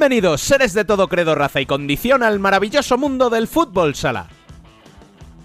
Bienvenidos, seres de todo credo, raza y condición, al maravilloso mundo del fútbol sala.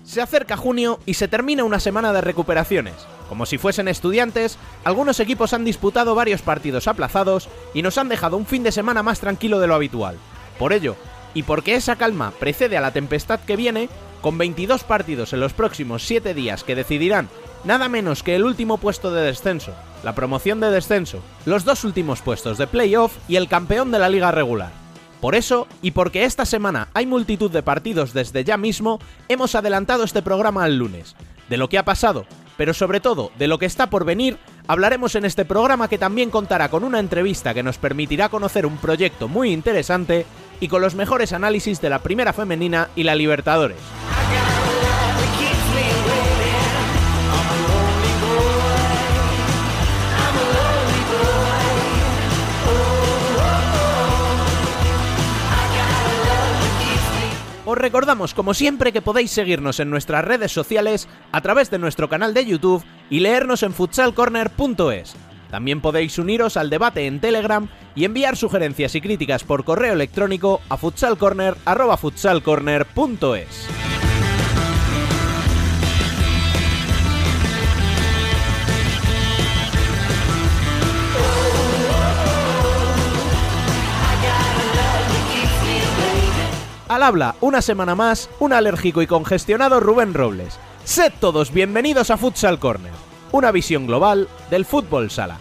Se acerca junio y se termina una semana de recuperaciones. Como si fuesen estudiantes, algunos equipos han disputado varios partidos aplazados y nos han dejado un fin de semana más tranquilo de lo habitual. Por ello, y porque esa calma precede a la tempestad que viene, con 22 partidos en los próximos 7 días que decidirán nada menos que el último puesto de descenso, la promoción de descenso, los dos últimos puestos de playoff y el campeón de la liga regular. Por eso, y porque esta semana hay multitud de partidos desde ya mismo, hemos adelantado este programa al lunes. De lo que ha pasado, pero sobre todo de lo que está por venir, hablaremos en este programa que también contará con una entrevista que nos permitirá conocer un proyecto muy interesante y con los mejores análisis de la primera femenina y la Libertadores. Os recordamos, como siempre, que podéis seguirnos en nuestras redes sociales a través de nuestro canal de YouTube y leernos en futsalcorner.es. También podéis uniros al debate en Telegram y enviar sugerencias y críticas por correo electrónico a futsalcorner.futsalcorner.es. Al habla, una semana más, un alérgico y congestionado Rubén Robles. Sed todos bienvenidos a Futsal Corner, una visión global del fútbol sala.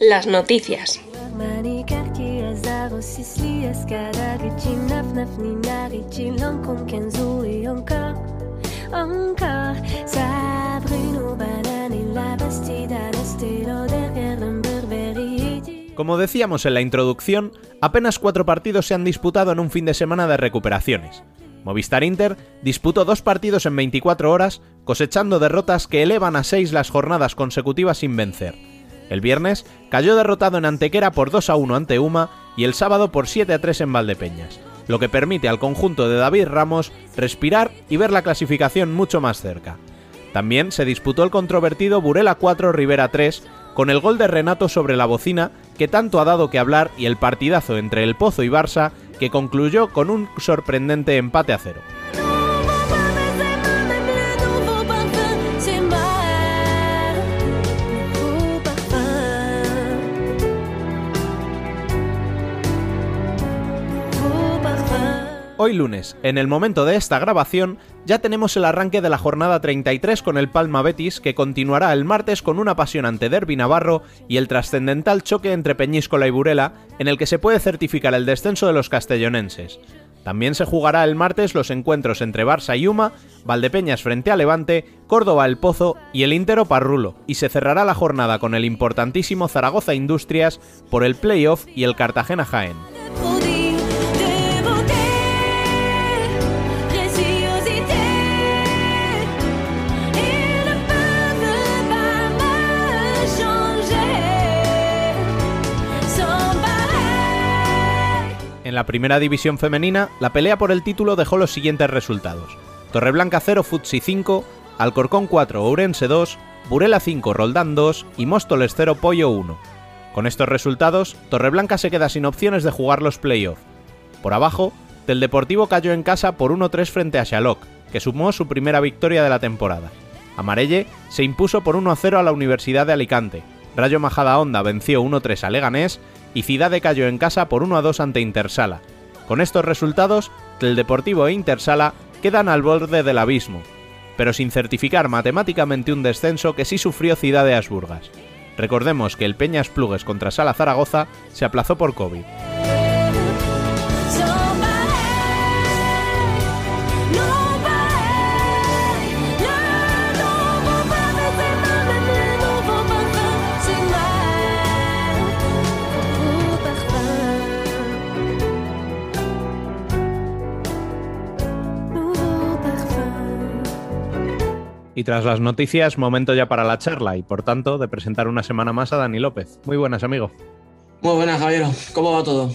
Las noticias. Como decíamos en la introducción, apenas cuatro partidos se han disputado en un fin de semana de recuperaciones. Movistar Inter disputó dos partidos en 24 horas, cosechando derrotas que elevan a seis las jornadas consecutivas sin vencer. El viernes cayó derrotado en Antequera por 2 a 1 ante Uma y el sábado por 7 a 3 en Valdepeñas, lo que permite al conjunto de David Ramos respirar y ver la clasificación mucho más cerca. También se disputó el controvertido Burela 4 Rivera 3 con el gol de Renato sobre la bocina que tanto ha dado que hablar y el partidazo entre el Pozo y Barça que concluyó con un sorprendente empate a cero. Hoy lunes, en el momento de esta grabación, ya tenemos el arranque de la jornada 33 con el Palma Betis, que continuará el martes con un apasionante derby navarro y el trascendental choque entre Peñíscola y Burela, en el que se puede certificar el descenso de los castellonenses. También se jugará el martes los encuentros entre Barça y Uma, Valdepeñas frente a Levante, Córdoba el Pozo y el Intero Parrulo, y se cerrará la jornada con el importantísimo Zaragoza Industrias por el playoff y el Cartagena Jaén. En la primera división femenina, la pelea por el título dejó los siguientes resultados. Torreblanca 0, Futsi 5, Alcorcón 4, Ourense 2, Burela 5, Roldán 2 y Móstoles 0, Pollo 1. Con estos resultados, Torreblanca se queda sin opciones de jugar los playoffs. Por abajo, Del Deportivo cayó en casa por 1-3 frente a Xaloc, que sumó su primera victoria de la temporada. Amarelle se impuso por 1-0 a la Universidad de Alicante. Rayo Majada Honda venció 1-3 a Leganés y Cidade cayó en casa por 1 a 2 ante Intersala. Con estos resultados, el Deportivo e Intersala quedan al borde del abismo, pero sin certificar matemáticamente un descenso que sí sufrió Cidade Asburgas. Recordemos que el Peñas Plugues contra Sala Zaragoza se aplazó por COVID. Y tras las noticias, momento ya para la charla y por tanto de presentar una semana más a Dani López. Muy buenas, amigo. Muy buenas, Javier. ¿Cómo va todo?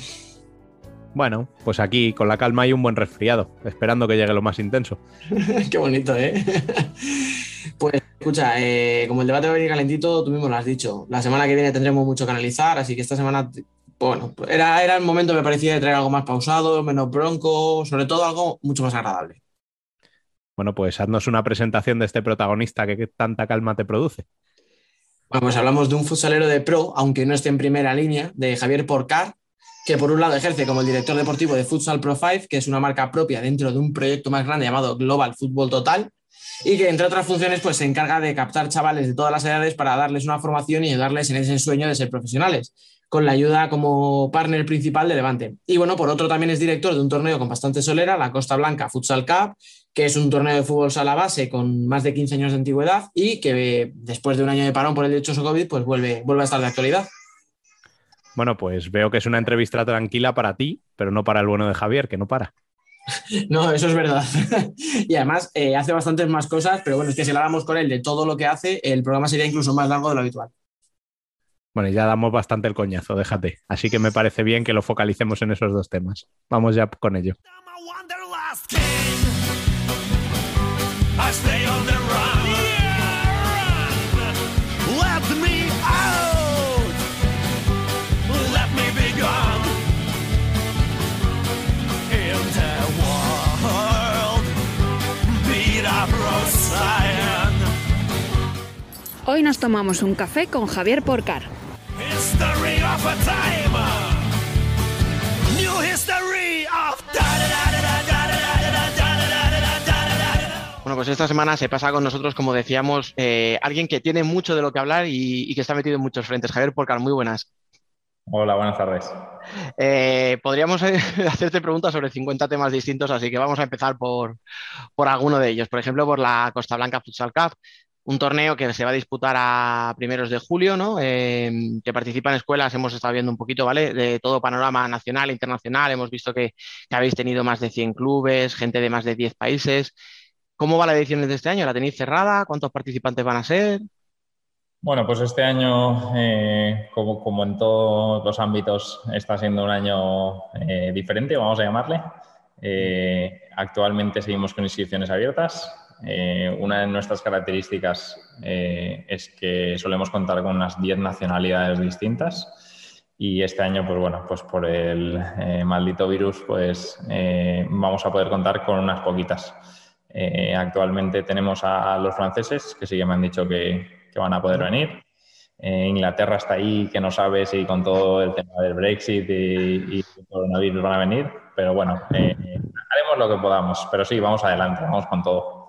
Bueno, pues aquí con la calma y un buen resfriado, esperando que llegue lo más intenso. Qué bonito, ¿eh? pues escucha, eh, como el debate va a venir calentito, tú mismo lo has dicho. La semana que viene tendremos mucho que analizar, así que esta semana, bueno, era, era el momento, me parecía, de traer algo más pausado, menos bronco, sobre todo algo mucho más agradable. Bueno, pues haznos una presentación de este protagonista que tanta calma te produce. Bueno, pues hablamos de un futsalero de pro, aunque no esté en primera línea, de Javier Porcar, que por un lado ejerce como el director deportivo de Futsal Pro 5, que es una marca propia dentro de un proyecto más grande llamado Global Fútbol Total, y que entre otras funciones pues se encarga de captar chavales de todas las edades para darles una formación y ayudarles en ese sueño de ser profesionales con la ayuda como partner principal de Levante. Y bueno, por otro también es director de un torneo con bastante solera, la Costa Blanca Futsal Cup, que es un torneo de fútbol sala base con más de 15 años de antigüedad y que después de un año de parón por el dichoso COVID, pues vuelve, vuelve a estar de actualidad. Bueno, pues veo que es una entrevista tranquila para ti, pero no para el bueno de Javier, que no para. No, eso es verdad. y además eh, hace bastantes más cosas, pero bueno, es que si hablamos con él de todo lo que hace, el programa sería incluso más largo de lo habitual. Bueno, ya damos bastante el coñazo, déjate. Así que me parece bien que lo focalicemos en esos dos temas. Vamos ya con ello. Hoy nos tomamos un café con Javier Porcar. Bueno, pues esta semana se pasa con nosotros, como decíamos, eh, alguien que tiene mucho de lo que hablar y, que está metido en muchos frentes. Javier Porcar, muy buenas. Hola, buenas tardes. Eh, podríamos hacerte preguntas sobre 50 temas distintos, así que vamos a empezar por, por alguno de ellos. Por ejemplo, por la Costa Blanca Futsal Cup, un torneo que se va a disputar a primeros de julio, ¿no? Eh, que participan escuelas, hemos estado viendo un poquito, ¿vale? De todo panorama nacional e internacional, hemos visto que, habéis tenido más de 100 clubes, gente de más de 10 países. ¿Cómo va la edición de este año? ¿La tenéis cerrada? ¿Cuántos participantes van a ser? Bueno, pues este año, eh, como, en todos los ámbitos, está siendo un año eh, diferente, vamos a llamarle. actualmente seguimos con inscripciones abiertas. Eh, una de nuestras características eh, es que solemos contar con unas 10 nacionalidades distintas y este año, pues bueno, pues por el eh, maldito virus, pues vamos a poder contar con unas poquitas. Actualmente tenemos a, los franceses, que sí que me han dicho que, van a poder venir. Inglaterra está ahí, que no sabe si con todo el tema del Brexit y, y el coronavirus van a venir, pero bueno, haremos lo que podamos. Pero sí, vamos adelante, vamos con todo.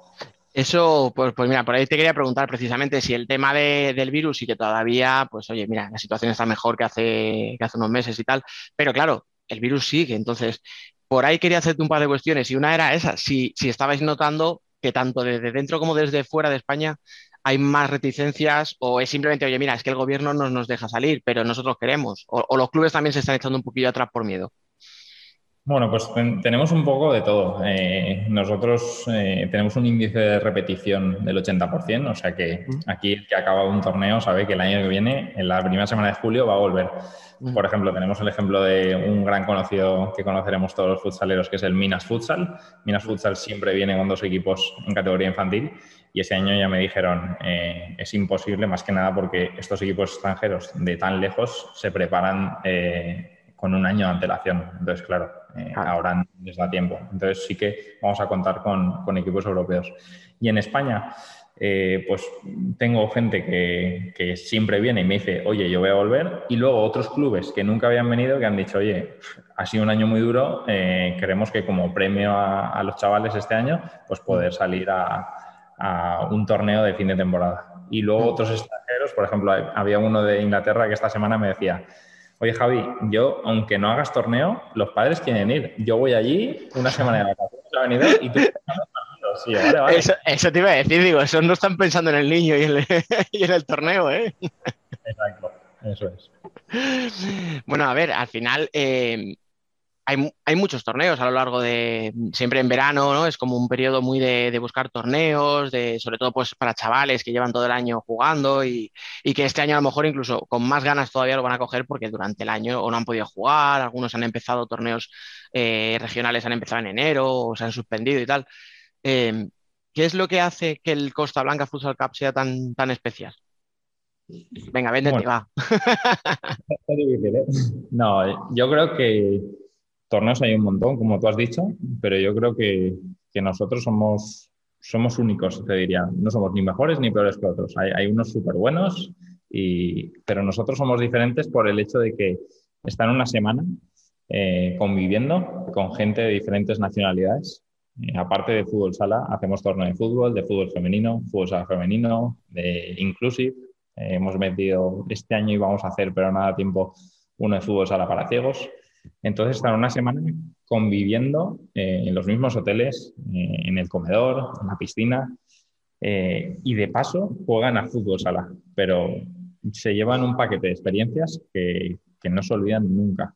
Eso, pues, pues mira, por ahí te quería preguntar precisamente si el tema del virus y que todavía, pues oye, mira, la situación está mejor que hace, que hace unos meses y tal, pero claro, el virus sigue. Entonces, por ahí quería hacerte un par de cuestiones y una era esa, si, si estabais notando que tanto desde dentro como desde fuera de España hay más reticencias o es simplemente, oye, mira, es que el gobierno no nos deja salir, pero nosotros queremos, o los clubes también se están echando un poquillo atrás por miedo. Bueno, pues tenemos un poco de todo. Eh, nosotros eh, tenemos un índice de repetición del 80%, o sea que aquí el que acaba un torneo sabe que el año que viene, en la primera semana de julio, va a volver. Por ejemplo, tenemos el ejemplo de un gran conocido que conoceremos todos los futsaleros, que es el Minas Futsal. Minas Futsal siempre viene con dos equipos en categoría infantil y ese año ya me dijeron, eh, es imposible más que nada porque estos equipos extranjeros de tan lejos se preparan con un año de antelación. Entonces, claro, eh, ahora les da tiempo. Entonces sí que vamos a contar con, equipos europeos. Y en España, eh, pues tengo gente que, siempre viene y me dice, oye, yo voy a volver. Y luego otros clubes que nunca habían venido que han dicho, oye, ha sido un año muy duro, eh, queremos que como premio a, los chavales este año, pues poder salir a, a un torneo de fin de temporada. Y luego otros extranjeros, por ejemplo, había uno de Inglaterra que esta semana me decía, Oye, Javi, yo, aunque no hagas torneo, los padres quieren ir. Yo voy allí una semana de vacaciones y tú... Sí, vale, vale. Eso, te iba a decir, digo, esos no están pensando en el niño y en el, torneo, ¿eh? Exacto, eso es. Bueno, a ver, al final, eh, hay, muchos torneos a lo largo de, siempre en verano, ¿no? Es como un periodo muy de, buscar torneos, de, sobre todo pues para chavales que llevan todo el año jugando y, que este año a lo mejor incluso con más ganas todavía lo van a coger porque durante el año o no han podido jugar, algunos han empezado torneos eh, regionales, han empezado en enero o se han suspendido y tal. Em, ¿Qué es lo que hace que el Costa Blanca Futsal Cup sea tan, tan especial? Venga, véndete, va. ¿eh? No, yo creo que torneos hay un montón, como tú has dicho, pero yo creo que, nosotros somos, somos únicos, te diría. No somos ni mejores ni peores que otros. Hay, unos súper buenos, pero nosotros somos diferentes por el hecho de que están una semana eh, conviviendo con gente de diferentes nacionalidades. Eh, aparte de fútbol sala, hacemos torneo de fútbol, de fútbol femenino, fútbol sala femenino, de inclusive. Eh, hemos metido este año y vamos a hacer, pero nada tiempo, uno de fútbol sala para ciegos. Entonces están una semana conviviendo eh, en los mismos hoteles, eh, en el comedor, en la piscina, eh, y de paso juegan a fútbol sala, pero se llevan un paquete de experiencias que, no se olvidan nunca.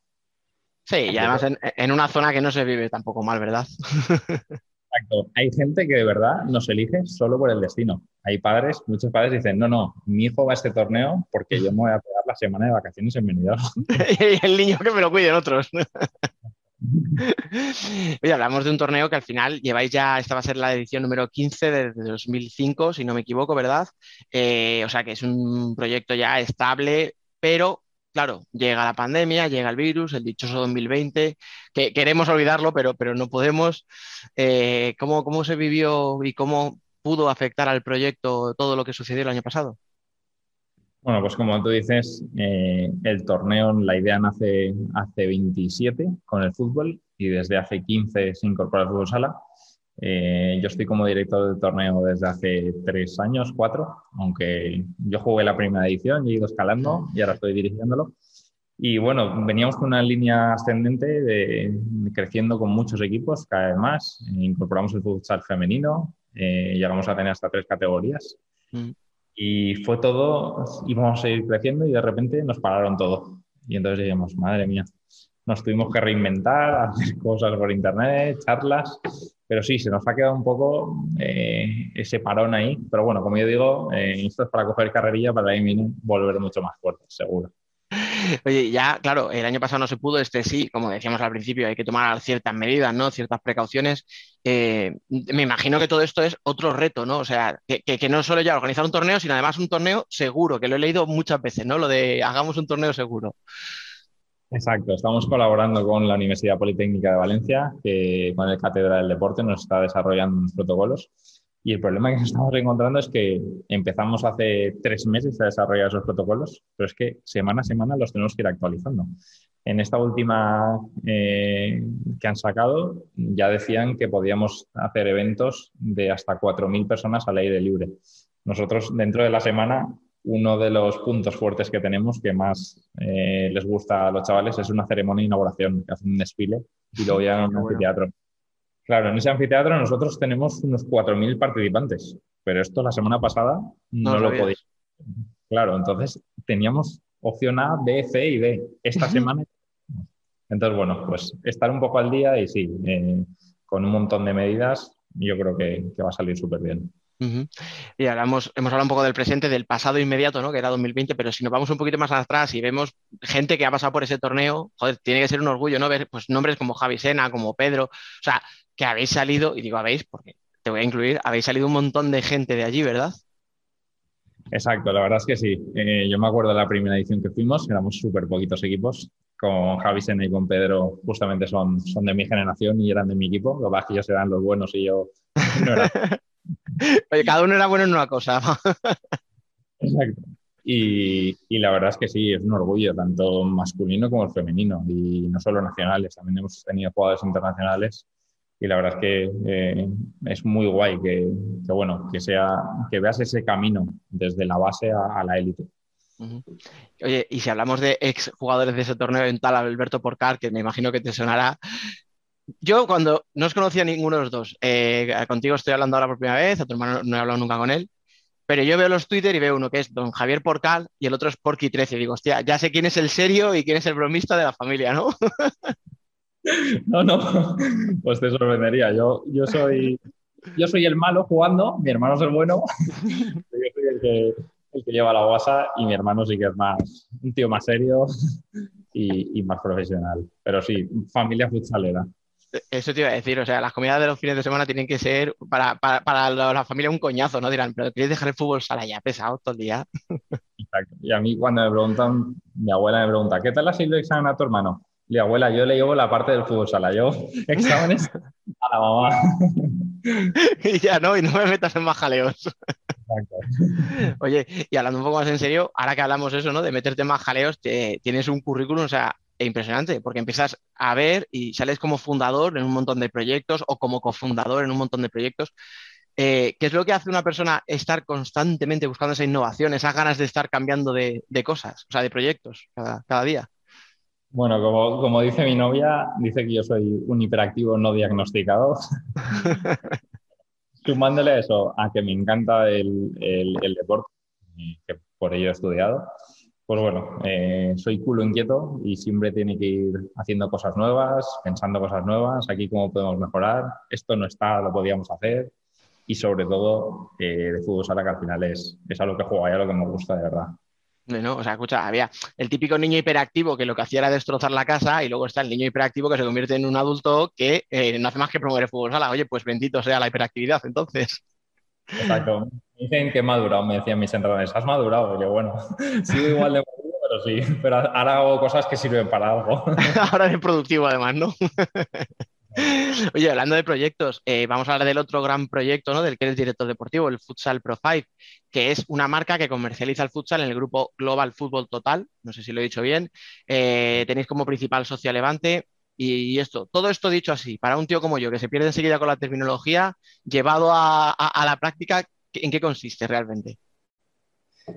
Sí, y además en, una zona que no se vive tampoco mal, ¿verdad? Hay gente que de verdad nos elige solo por el destino. Hay padres, muchos padres dicen, no, no, mi hijo va a este torneo porque yo me voy a pegar la semana de vacaciones en Benidorm. y el niño que me lo cuiden otros. Oye, hablamos de un torneo que al final lleváis ya, esta va a ser la edición número 15 de 2005, si no me equivoco, ¿verdad? Eh, o sea que es un proyecto ya estable, pero claro, llega la pandemia, llega el virus, el dichoso 2020, que queremos olvidarlo, pero, pero no podemos. Eh, ¿cómo, se vivió y cómo pudo afectar al proyecto todo lo que sucedió el año pasado? Bueno, pues como tú dices, eh, el torneo, la idea nace hace 27 con el fútbol y desde hace 15 se incorpora el fútbol sala. Eh, yo estoy como director del torneo desde hace tres años, cuatro, aunque yo jugué la primera edición y he ido escalando y ahora estoy dirigiéndolo. Y bueno, veníamos con una línea ascendente de, creciendo con muchos equipos cada vez más. incorporamos el futsal femenino, eh, llegamos a tener hasta tres categorías. Mm. Y fue todo, íbamos a seguir creciendo y de repente nos pararon todo. Y entonces dijimos, madre mía, nos tuvimos que reinventar, hacer cosas por internet, charlas pero sí, se nos ha quedado un poco eh, ese parón ahí. Pero bueno, como yo digo, eh, esto es para coger carrerilla para ahí volver mucho más fuerte, seguro. Oye, ya, claro, el año pasado no se pudo, este sí, como decíamos al principio, hay que tomar ciertas medidas, ¿no? Ciertas precauciones. Eh, me imagino que todo esto es otro reto, ¿no? O sea, que, que, no solo ya organizar un torneo, sino además un torneo seguro, que lo he leído muchas veces, ¿no? Lo de hagamos un torneo seguro. Exacto, estamos colaborando con la Universidad Politécnica de Valencia, que con el Cátedra del Deporte nos está desarrollando unos protocolos. Y el problema que nos estamos encontrando es que empezamos hace tres meses a desarrollar esos protocolos, pero es que semana a semana los tenemos que ir actualizando. En esta última eh, que han sacado, ya decían que podíamos hacer eventos de hasta 4.000 personas al aire libre. Nosotros, dentro de la semana, uno de los puntos fuertes que tenemos que más eh, les gusta a los chavales es una ceremonia de inauguración, que hacen un desfile y luego ya un anfiteatro. Claro, en ese anfiteatro nosotros tenemos unos 4.000 participantes, pero esto la semana pasada no, lo podíamos. Claro, entonces teníamos opción A, B, C y D. Esta semana. Entonces, bueno, pues estar un poco al día y sí, eh, con un montón de medidas, yo creo que va a salir súper bien. Y hablamos, hemos hablado un poco del presente, del pasado inmediato, ¿no? Que era 2020, pero si nos vamos un poquito más atrás y vemos gente que ha pasado por ese torneo, joder, tiene que ser un orgullo, ¿no? Ver pues, nombres como Javi Sena, como Pedro, o sea, que habéis salido, y digo habéis, porque te voy a incluir, habéis salido un montón de gente de allí, ¿verdad? Exacto, la verdad es que sí. Eh, yo me acuerdo de la primera edición que fuimos, éramos súper poquitos equipos. Con Javi Sena y con Pedro, justamente son, son de mi generación y eran de mi equipo. Lo que que ellos eran los buenos y yo no era. Oye, cada uno era bueno en una cosa. Exacto. Y, la verdad es que sí, es un orgullo, tanto masculino como femenino, y no solo nacionales, también hemos tenido jugadores internacionales y la verdad es que eh, es muy guay que, bueno, que, sea, que veas ese camino desde la base a, la élite. Oye, y si hablamos de ex jugadores de ese torneo en tal, Alberto Porcar, que me imagino que te sonará, yo cuando no os conocía ninguno de los dos, eh, contigo estoy hablando ahora por primera vez, a tu hermano no he hablado nunca con él, pero yo veo los Twitter y veo uno que es don Javier Porcal y el otro es Porky13. Digo, hostia, ya sé quién es el serio y quién es el bromista de la familia, ¿no? No, no, pues te sorprendería. Yo, yo, soy, yo soy el malo jugando, mi hermano es el bueno, yo soy el que, el que lleva la guasa y mi hermano sí que es más, un tío más serio y, y más profesional. Pero sí, familia futsalera. Eso te iba a decir, o sea, las comidas de los fines de semana tienen que ser para, para, para la familia un coñazo, ¿no? Dirán, pero ¿quieres dejar el fútbol sala ya pesado todo el día? Exacto. Y a mí cuando me preguntan, mi abuela me pregunta, ¿qué tal ha sido el examen a tu hermano? Y abuela, yo le llevo la parte del fútbol sala, yo exámenes a la mamá. y ya no, y no me metas en más jaleos. Exacto. Oye, y hablando un poco más en serio, ahora que hablamos eso, ¿no? De meterte en más jaleos, tienes un currículum, o sea, impresionante, porque empiezas a ver y sales como fundador en un montón de proyectos o como cofundador en un montón de proyectos. Eh, ¿Qué es lo que hace una persona estar constantemente buscando esa innovación, esas ganas de estar cambiando de, cosas, o sea, de proyectos cada día? Bueno, como, dice mi novia, dice que yo soy un hiperactivo no diagnosticado. Sumándole eso a que me encanta el, deporte, que por ello he estudiado, pues bueno, eh, soy culo inquieto y siempre tiene que ir haciendo cosas nuevas, pensando cosas nuevas, aquí cómo podemos mejorar, esto no está, lo podíamos hacer y sobre todo eh, de fútbol sala que al final es, es algo que juego y algo que me gusta de verdad. ¿no? O sea, escucha, había el típico niño hiperactivo que lo que hacía era destrozar la casa y luego está el niño hiperactivo que se convierte en un adulto que eh, no hace más que promover el fútbol sala. Oye, pues bendito sea la hiperactividad, entonces. Exacto. Me dicen que he madurado, me decían mis entrenadores, has madurado. Y yo, bueno, sigo igual de maduro, pero sí, pero ahora hago cosas que sirven para algo. ahora es productivo además, ¿no? Oye, hablando de proyectos, eh, vamos a hablar del otro gran proyecto, ¿no? Del que eres director deportivo, el Futsal Pro 5, que es una marca que comercializa el futsal en el grupo Global Fútbol Total. No sé si lo he dicho bien. Eh, tenéis como principal socio Levante. Y, esto, todo esto dicho así, para un tío como yo, que se pierde enseguida con la terminología, llevado a la práctica, ¿en qué consiste realmente?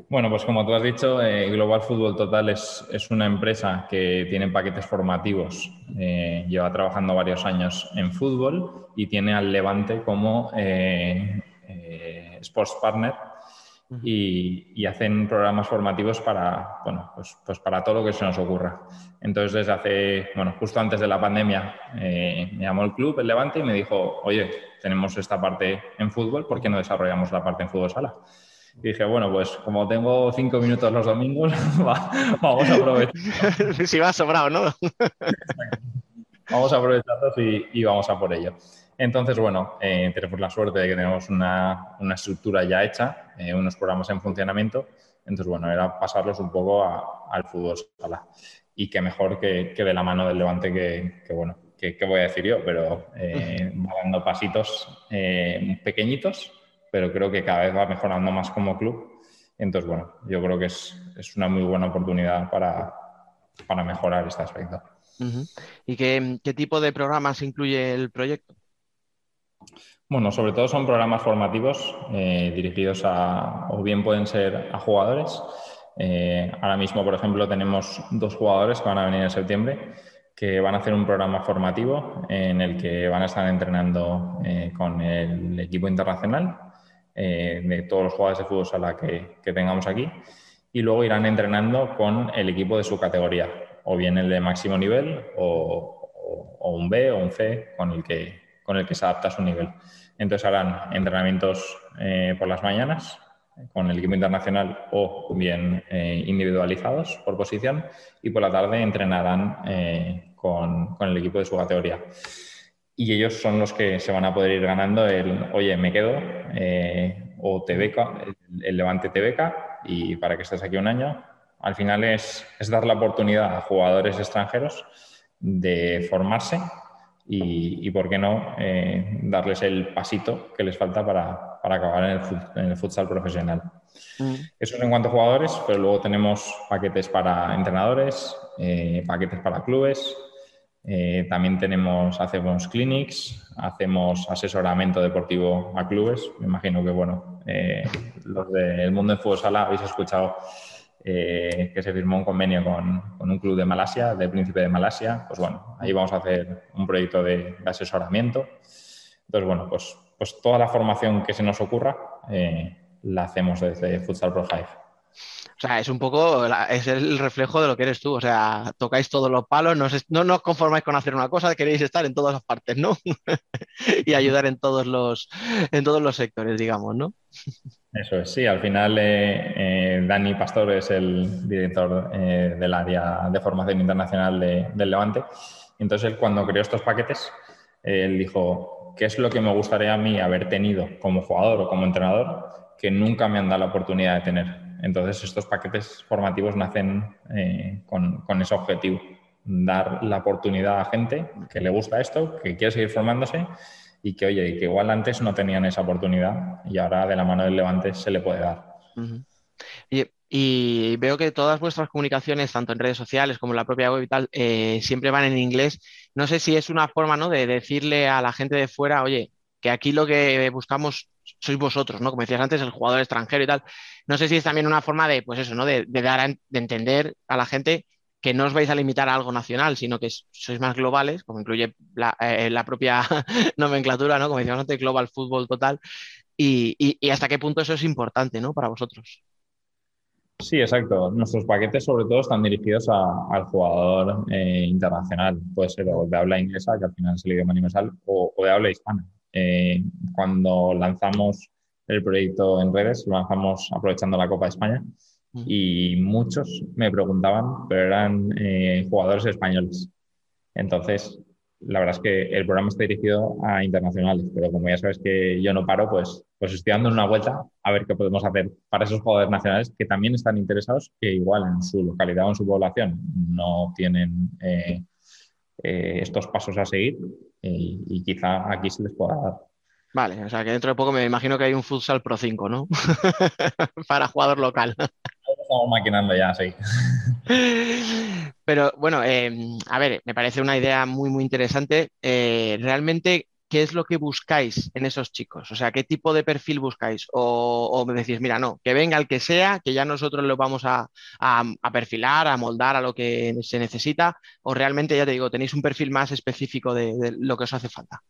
Bueno, pues como tú has dicho, eh, Global Fútbol Total es, una empresa que tiene paquetes formativos, eh, lleva trabajando varios años en fútbol y tiene al Levante como eh, Sports Partner y, hacen programas formativos para, bueno, pues, pues, para todo lo que se nos ocurra. Entonces, desde hace, bueno, justo antes de la pandemia, me llamó el club, el Levante, y me dijo, oye, tenemos esta parte en fútbol, ¿por qué no desarrollamos la parte en fútbol sala? Y dije, bueno, pues como tengo cinco minutos los domingos, vamos a aprovechar. si va sobrado, ¿no? vamos a aprovecharlos y, vamos a por ello. Entonces, bueno, eh, tenemos la suerte de que tenemos una, estructura ya hecha, eh, unos programas en funcionamiento. Entonces, bueno, era pasarlos un poco al fútbol sala. Y qué mejor que, que, de la mano del Levante que, que bueno, que, voy a decir yo, pero eh, va dando pasitos pequeñitos pero creo que cada vez va mejorando más como club. Entonces, bueno, yo creo que es, es una muy buena oportunidad para, para mejorar este aspecto. ¿Y qué, qué, tipo de programas incluye el proyecto? Bueno, sobre todo son programas formativos eh, dirigidos a, o bien pueden ser a jugadores. Eh, ahora mismo, por ejemplo, tenemos dos jugadores que van a venir en septiembre que van a hacer un programa formativo en el que van a estar entrenando eh, con el equipo internacional de todos los jugadores de fútbol sala que, que, tengamos aquí y luego irán entrenando con el equipo de su categoría, o bien el de máximo nivel o, un B o un C con el, que, con el que se adapta a su nivel. Entonces harán entrenamientos eh, por las mañanas con el equipo internacional o bien eh, individualizados por posición y por la tarde entrenarán con, con el equipo de su categoría y ellos son los que se van a poder ir ganando el, oye, me quedo, eh, o te beca, el, Levante te beca, y para que estés aquí un año. Al final es, es dar la oportunidad a jugadores extranjeros de formarse y, y ¿por qué no, eh, darles el pasito que les falta para, para acabar en el, en el, futsal profesional. Mm. Eso es en cuanto a jugadores, pero luego tenemos paquetes para entrenadores, eh, paquetes para clubes, eh, también tenemos, hacemos clinics, hacemos asesoramiento deportivo a clubes. Me imagino que, bueno, eh, los del mundo de fútbol sala habéis escuchado eh, que se firmó un convenio con, un club de Malasia, del Príncipe de Malasia. Pues bueno, ahí vamos a hacer un proyecto de, asesoramiento. Entonces, bueno, pues, pues toda la formación que se nos ocurra la hacemos desde Futsal Pro Hive. O sea, es un poco, es el reflejo de lo que eres tú. O sea, tocáis todos los palos, no, no, os conformáis con hacer una cosa, queréis estar en todas las partes, ¿no? y ayudar en todos los, en todos los sectores, digamos, ¿no? Eso es, sí. Al final, eh, eh, Dani Pastor es el director eh, del área de formación internacional del Levante. Entonces, él, cuando creó estos paquetes, él dijo, ¿qué es lo que me gustaría a mí haber tenido como jugador o como entrenador que nunca me han dado la oportunidad de tener? Entonces, estos paquetes formativos nacen con, con ese objetivo, dar la oportunidad a gente que le gusta esto, que quiere seguir formándose y que, oye, que igual antes no tenían esa oportunidad y ahora de la mano del Levante se le puede dar. y, veo que todas vuestras comunicaciones, tanto en redes sociales como en la propia web y tal, eh, siempre van en inglés. No sé si es una forma ¿no? de decirle a la gente de fuera, oye, que aquí lo que buscamos sois vosotros, ¿no? Como decías antes, el jugador extranjero y tal. No sé si es también una forma de, pues eso, ¿no? De, dar de entender a la gente que no os vais a limitar a algo nacional, sino que sois más globales, como incluye la, eh, propia nomenclatura, ¿no? Como decíamos antes, Global Fútbol Total, y, hasta qué punto eso es importante, ¿no? Para vosotros. Sí, exacto. Nuestros paquetes sobre todo están dirigidos al jugador eh, internacional. Puede ser de habla inglesa, que al final es el idioma universal, o, de habla hispana. Eh, cuando lanzamos el proyecto en redes, lo lanzamos aprovechando la Copa de España y muchos me preguntaban, pero eran eh, jugadores españoles. Entonces, la verdad es que el programa está dirigido a internacionales, pero como ya sabes que yo no paro, pues, pues estoy dando una vuelta a ver qué podemos hacer para esos jugadores nacionales que también están interesados, que igual en su localidad o en su población no tienen eh, eh, estos pasos a seguir y quizá aquí se les pueda dar. Vale, o sea que dentro de poco me imagino que hay un futsal Pro 5, ¿no? Para jugador local. Estamos maquinando ya, sí. Pero bueno, em, a ver, me parece una idea muy, muy interesante. Eh, realmente, ¿qué es lo que buscáis en esos chicos? O sea, ¿qué tipo de perfil buscáis? O, me decís, mira, no, que venga el que sea, que ya nosotros lo vamos a, perfilar, a moldar a lo que se necesita, o realmente, ya te digo, tenéis un perfil más específico de lo que os hace falta.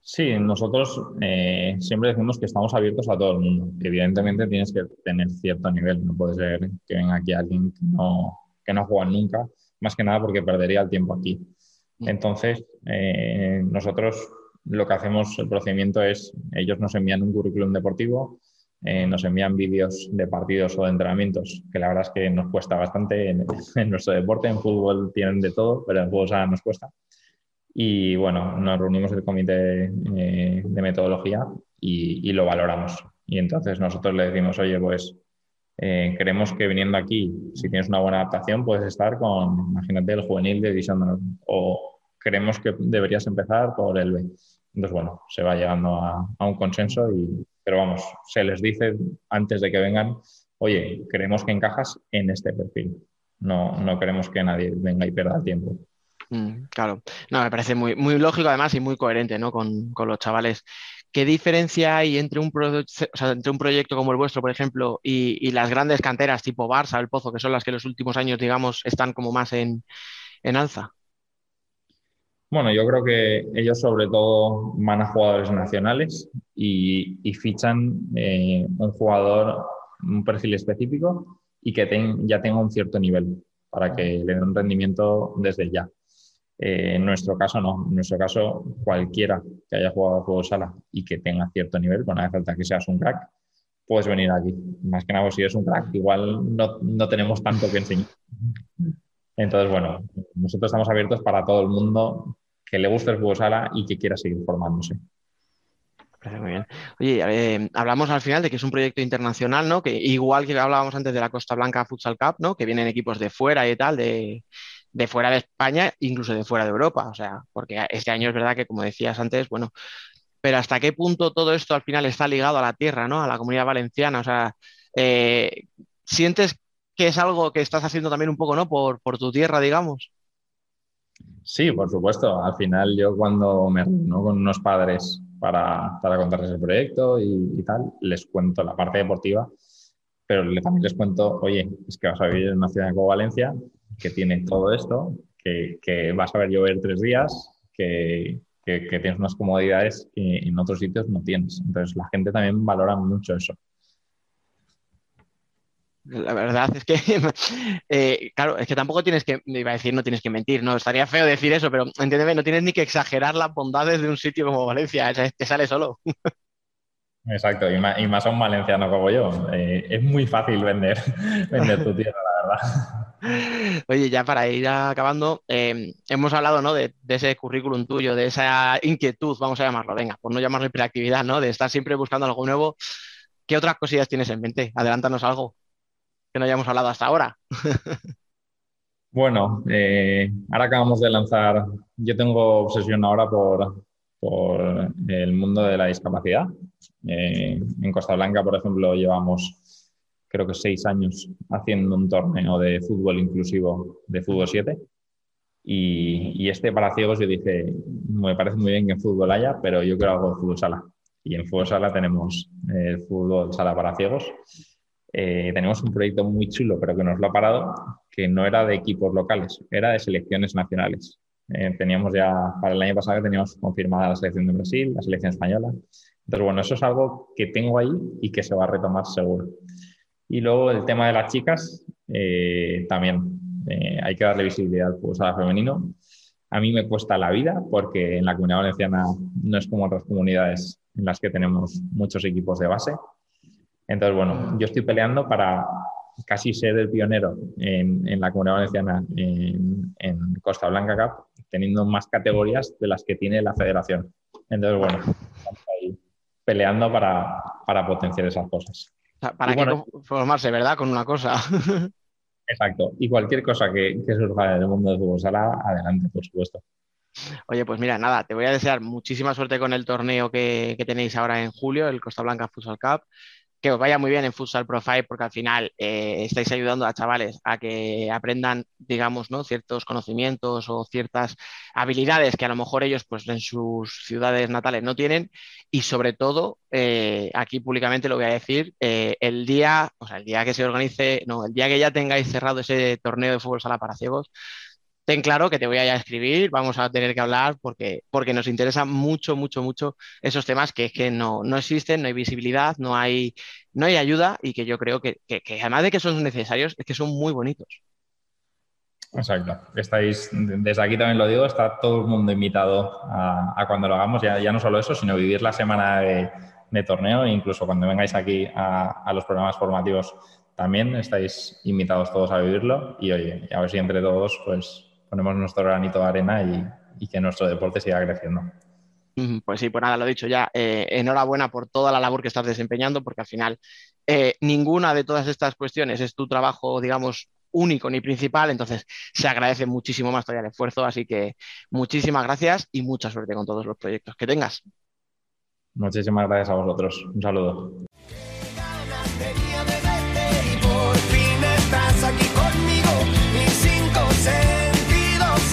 Sí, nosotros eh, siempre decimos que estamos abiertos a todo el mundo. Evidentemente tienes que tener cierto nivel. No puede ser que venga aquí alguien que no, que no juega nunca, más que nada porque perdería el tiempo aquí. Entonces, eh, nosotros lo que hacemos, el procedimiento es, ellos nos envían un currículum deportivo, eh, nos envían vídeos de partidos o de entrenamientos, que la verdad es que nos cuesta bastante en, nuestro deporte. En fútbol tienen de todo, pero en fútbol nos cuesta. Y bueno, nos reunimos el comité eh, de metodología y, lo valoramos. Y entonces nosotros le decimos, oye, pues eh, creemos que viniendo aquí, si tienes una buena adaptación, puedes estar con, imagínate, el juvenil de División o creemos que deberías empezar por el B. Entonces, bueno, se va llegando a, un consenso, y, pero vamos, se les dice antes de que vengan, oye, creemos que encajas en este perfil. No, no queremos que nadie venga y pierda tiempo. Mm, claro, no, me parece muy, muy lógico además y muy coherente ¿no? con, los chavales. ¿Qué diferencia hay entre un, entre un proyecto como el vuestro, por ejemplo, y, las grandes canteras tipo Barça, El Pozo, que son las que en los últimos años, digamos, están como más en, alza? Bueno, yo creo que ellos sobre todo van a jugadores nacionales y, fichan eh, un jugador, un perfil específico y que ya tenga un cierto nivel para que le den un rendimiento desde ya. Eh, en nuestro caso no, en nuestro caso cualquiera que haya jugado a juego sala y que tenga cierto nivel, con no hace falta que seas un crack, puedes venir aquí. Más que nada, si eres un crack, igual no, no tenemos tanto que enseñar. Entonces, bueno, nosotros estamos abiertos para todo el mundo que le guste el juego sala y que quiera seguir formándose. Muy bien. Oye, hablamos al final de que es un proyecto internacional, ¿no? Que igual que hablábamos antes de la Costa Blanca Futsal Cup, ¿no? Que vienen equipos de fuera y tal, de, de fuera de España, incluso de fuera de Europa. O sea, porque este año es verdad que, como decías antes, bueno, pero hasta qué punto todo esto al final está ligado a la tierra, ¿no? A la comunidad valenciana. O sea, eh, ¿sientes que es algo que estás haciendo también un poco, ¿no? Por, tu tierra, digamos. Sí, por supuesto. Al final yo cuando me reúno con unos padres para, contarles el proyecto y, tal, les cuento la parte deportiva, pero también les cuento, oye, es que vas a vivir en una ciudad como Valencia, que tiene todo esto, que, vas a ver llover tres días, que, tienes unas comodidades que en otros sitios no tienes. Entonces la gente también valora mucho eso. La verdad es que, eh, claro, es que tampoco tienes que, me iba a decir, no tienes que mentir, no, estaría feo decir eso, pero entiéndeme, no tienes ni que exagerar las bondades de un sitio como Valencia, te sale solo. Exacto, y más, a un valenciano como yo. Eh, es muy fácil vender, vender tu tierra, la verdad. Oye, ya para ir acabando, em, hemos hablado ¿no? de, ese currículum tuyo, de esa inquietud, vamos a llamarlo, venga, por no llamarlo hiperactividad, ¿no? De estar siempre buscando algo nuevo. ¿Qué otras cosillas tienes en mente? Adelántanos algo que no hayamos hablado hasta ahora. bueno, eh, ahora acabamos de lanzar, yo tengo obsesión ahora por, el mundo de la discapacidad. Eh, en Costa Blanca, por ejemplo, llevamos creo que seis años haciendo un torneo de fútbol inclusivo de fútbol 7. Y, este para ciegos yo dije, me parece muy bien que en fútbol haya, pero yo quiero algo de fútbol sala. Y en fútbol sala tenemos el fútbol sala para ciegos eh, tenemos un proyecto muy chulo, pero que nos lo ha parado, que no era de equipos locales, era de selecciones nacionales. Eh, teníamos ya, para el año pasado, teníamos confirmada la selección de Brasil, la selección española. Entonces, bueno, eso es algo que tengo ahí y que se va a retomar seguro. Y luego el tema de las chicas, eh, también hay que darle visibilidad al femenino. A mí me cuesta la vida porque en la comunidad valenciana no es como otras comunidades en las que tenemos muchos equipos de base. Entonces, bueno, yo estoy peleando para casi ser el pionero en, la comunidad valenciana en, Costa Blanca Cup, teniendo más categorías de las que tiene la federación. Entonces, bueno, estamos ahí peleando para, potenciar esas cosas. Para que formarse, ¿verdad? Con una cosa. Exacto. Y cualquier cosa que, que surja del mundo de fútbol sala, adelante, por supuesto. Oye, pues mira, nada, te voy a desear muchísima suerte con el torneo que, que tenéis ahora en julio, el Costa Blanca Futsal Cup que os vaya muy bien en Futsal Profile porque al final eh, estáis ayudando a chavales a que aprendan, digamos, ¿no? ciertos conocimientos o ciertas habilidades que a lo mejor ellos pues, en sus ciudades natales no tienen y sobre todo, eh, aquí públicamente lo voy a decir, eh, el día, o sea, el día que se organice, no, el día que ya tengáis cerrado ese torneo de fútbol sala para ciegos, ten claro que te voy a escribir, vamos a tener que hablar porque, porque nos interesa mucho, mucho, mucho esos temas que es que no, no existen, no hay visibilidad, no hay, no hay ayuda y que yo creo que, que, además de que son necesarios, es que son muy bonitos. Exacto. Estáis, desde aquí también lo digo, está todo el mundo invitado a, cuando lo hagamos, ya, ya, no solo eso, sino vivir la semana de, de torneo e incluso cuando vengáis aquí a, a los programas formativos también estáis invitados todos a vivirlo y oye, a ver si entre todos pues ponemos nuestro granito de arena y, que nuestro deporte siga creciendo. Pues sí, pues nada, lo he dicho ya. Eh, enhorabuena por toda la labor que estás desempeñando, porque al final eh, ninguna de todas estas cuestiones es tu trabajo, digamos, único ni principal, entonces se agradece muchísimo más todavía el esfuerzo, así que muchísimas gracias y mucha suerte con todos los proyectos que tengas. Muchísimas gracias a vosotros. Un saludo.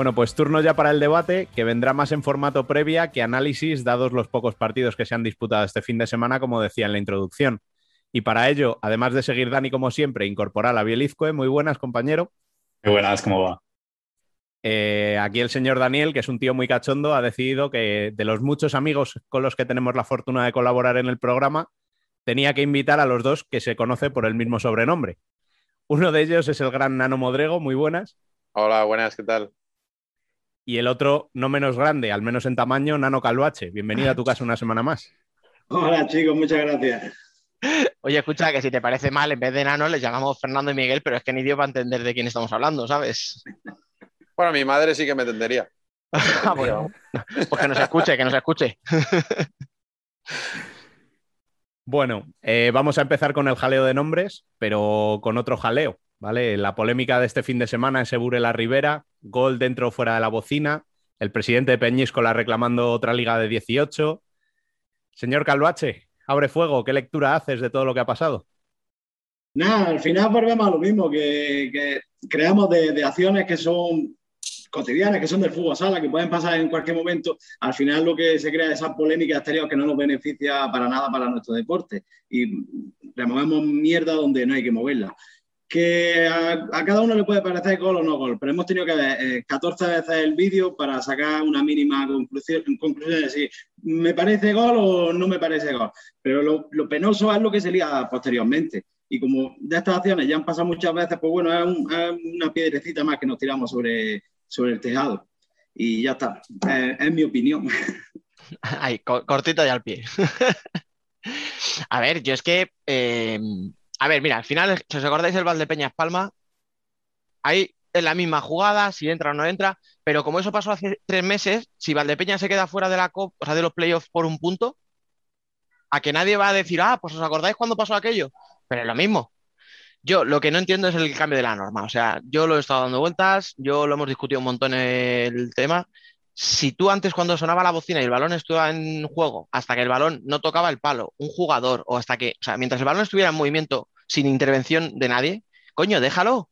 Bueno, pues turno ya para el debate, que vendrá más en formato previa que análisis, dados los pocos partidos que se han disputado este fin de semana, como decía en la introducción. Y para ello, además de seguir Dani como siempre, incorporar a Bielizque. Muy buenas, compañero. Muy buenas, ¿cómo va? Eh, aquí el señor Daniel, que es un tío muy cachondo, ha decidido que de los muchos amigos con los que tenemos la fortuna de colaborar en el programa, tenía que invitar a los dos que se conoce por el mismo sobrenombre. Uno de ellos es el gran Nano Modrego, muy buenas. Hola, buenas, ¿qué tal? Y el otro, no menos grande, al menos en tamaño, Nano Calvache. Bienvenido a tu casa una semana más. Hola chicos, muchas gracias. Oye, escucha, que si te parece mal, en vez de Nano les llamamos Fernando y Miguel, pero es que ni Dios va a entender de quién estamos hablando, ¿sabes? Bueno, mi madre sí que me entendería. ah, bueno, pues que nos escuche, que nos escuche. bueno, eh, vamos a empezar con el jaleo de nombres, pero con otro jaleo. ¿Vale? La polémica de este fin de semana es Ebure la Rivera, gol dentro o fuera de la bocina, el presidente de Peñíscola reclamando otra liga de 18. Señor Calvache, abre fuego, ¿qué lectura haces de todo lo que ha pasado? Nada, al final volvemos a lo mismo, que, creamos de, acciones que son cotidianas, que son del fútbol sala, que pueden pasar en cualquier momento. Al final lo que se crea es esa polémica exterior que no nos beneficia para nada para nuestro deporte. Y removemos mierda donde no hay que moverla que a, cada uno le puede parecer gol o no gol, pero hemos tenido que ver 14 eh, veces el vídeo para sacar una mínima conclusión, conclusión de decir, ¿me parece gol o no me parece gol? Pero lo, penoso es lo que se liga posteriormente. Y como de estas acciones ya han pasado muchas veces, pues bueno, es, una piedrecita más que nos tiramos sobre, sobre el tejado. Y ya está, es, mi opinión. Ay, cortito y al pie. a ver, yo es que... Eh, a ver, mira, al final, si os acordáis el Valdepeñas Palma, ahí es la misma jugada, si entra o no entra, pero como eso pasó hace tres meses, si Valdepeña se queda fuera de la COP, o sea, de los playoffs por un punto, a que nadie va a decir, ah, pues os acordáis cuando pasó aquello, pero es lo mismo. Yo lo que no entiendo es el cambio de la norma. O sea, yo lo he estado dando vueltas, yo lo hemos discutido un montón el tema. Si tú antes cuando sonaba la bocina y el balón estuviera en juego, hasta que el balón no tocaba el palo, un jugador, o hasta que, o sea, mientras el balón estuviera en movimiento, sin intervención de nadie, coño, déjalo,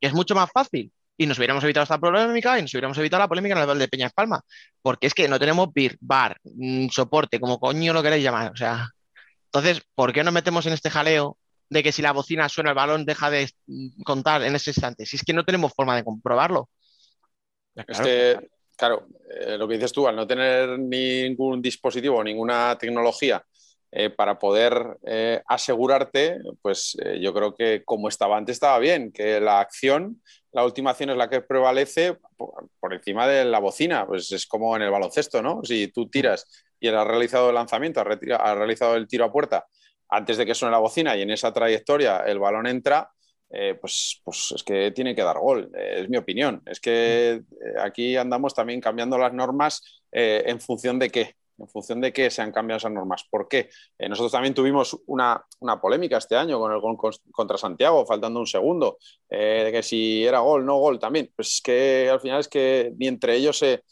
que es mucho más fácil. Y nos hubiéramos evitado esta polémica y nos hubiéramos evitado la polémica en el de Peña Palma. Porque es que no tenemos bir, bar, mm, soporte, como coño lo queréis llamar. O sea, entonces, ¿por qué no metemos en este jaleo de que si la bocina suena el balón deja de mm, contar en ese instante? Si es que no tenemos forma de comprobarlo. Claro, claro eh, lo que dices tú, al no tener ningún dispositivo, ninguna tecnología eh, para poder eh, asegurarte, pues yo creo que como estaba antes estaba bien, que la acción, la última acción es la que prevalece por, encima de la bocina, pues es como en el baloncesto, ¿no? Si tú tiras y has realizado el lanzamiento, has, realizado el tiro a puerta antes de que suene la bocina y en esa trayectoria el balón entra, pues, pues, es que tiene que dar gol, es mi opinión. Es que aquí andamos también cambiando las normas en función de qué en función de qué se han cambiado esas normas. ¿Por qué? Eh, nosotros también tuvimos una, polémica este año con el gol contra Santiago, faltando un segundo, eh, de que si era gol, no gol también. Pues es que al final es que ni entre ellos se,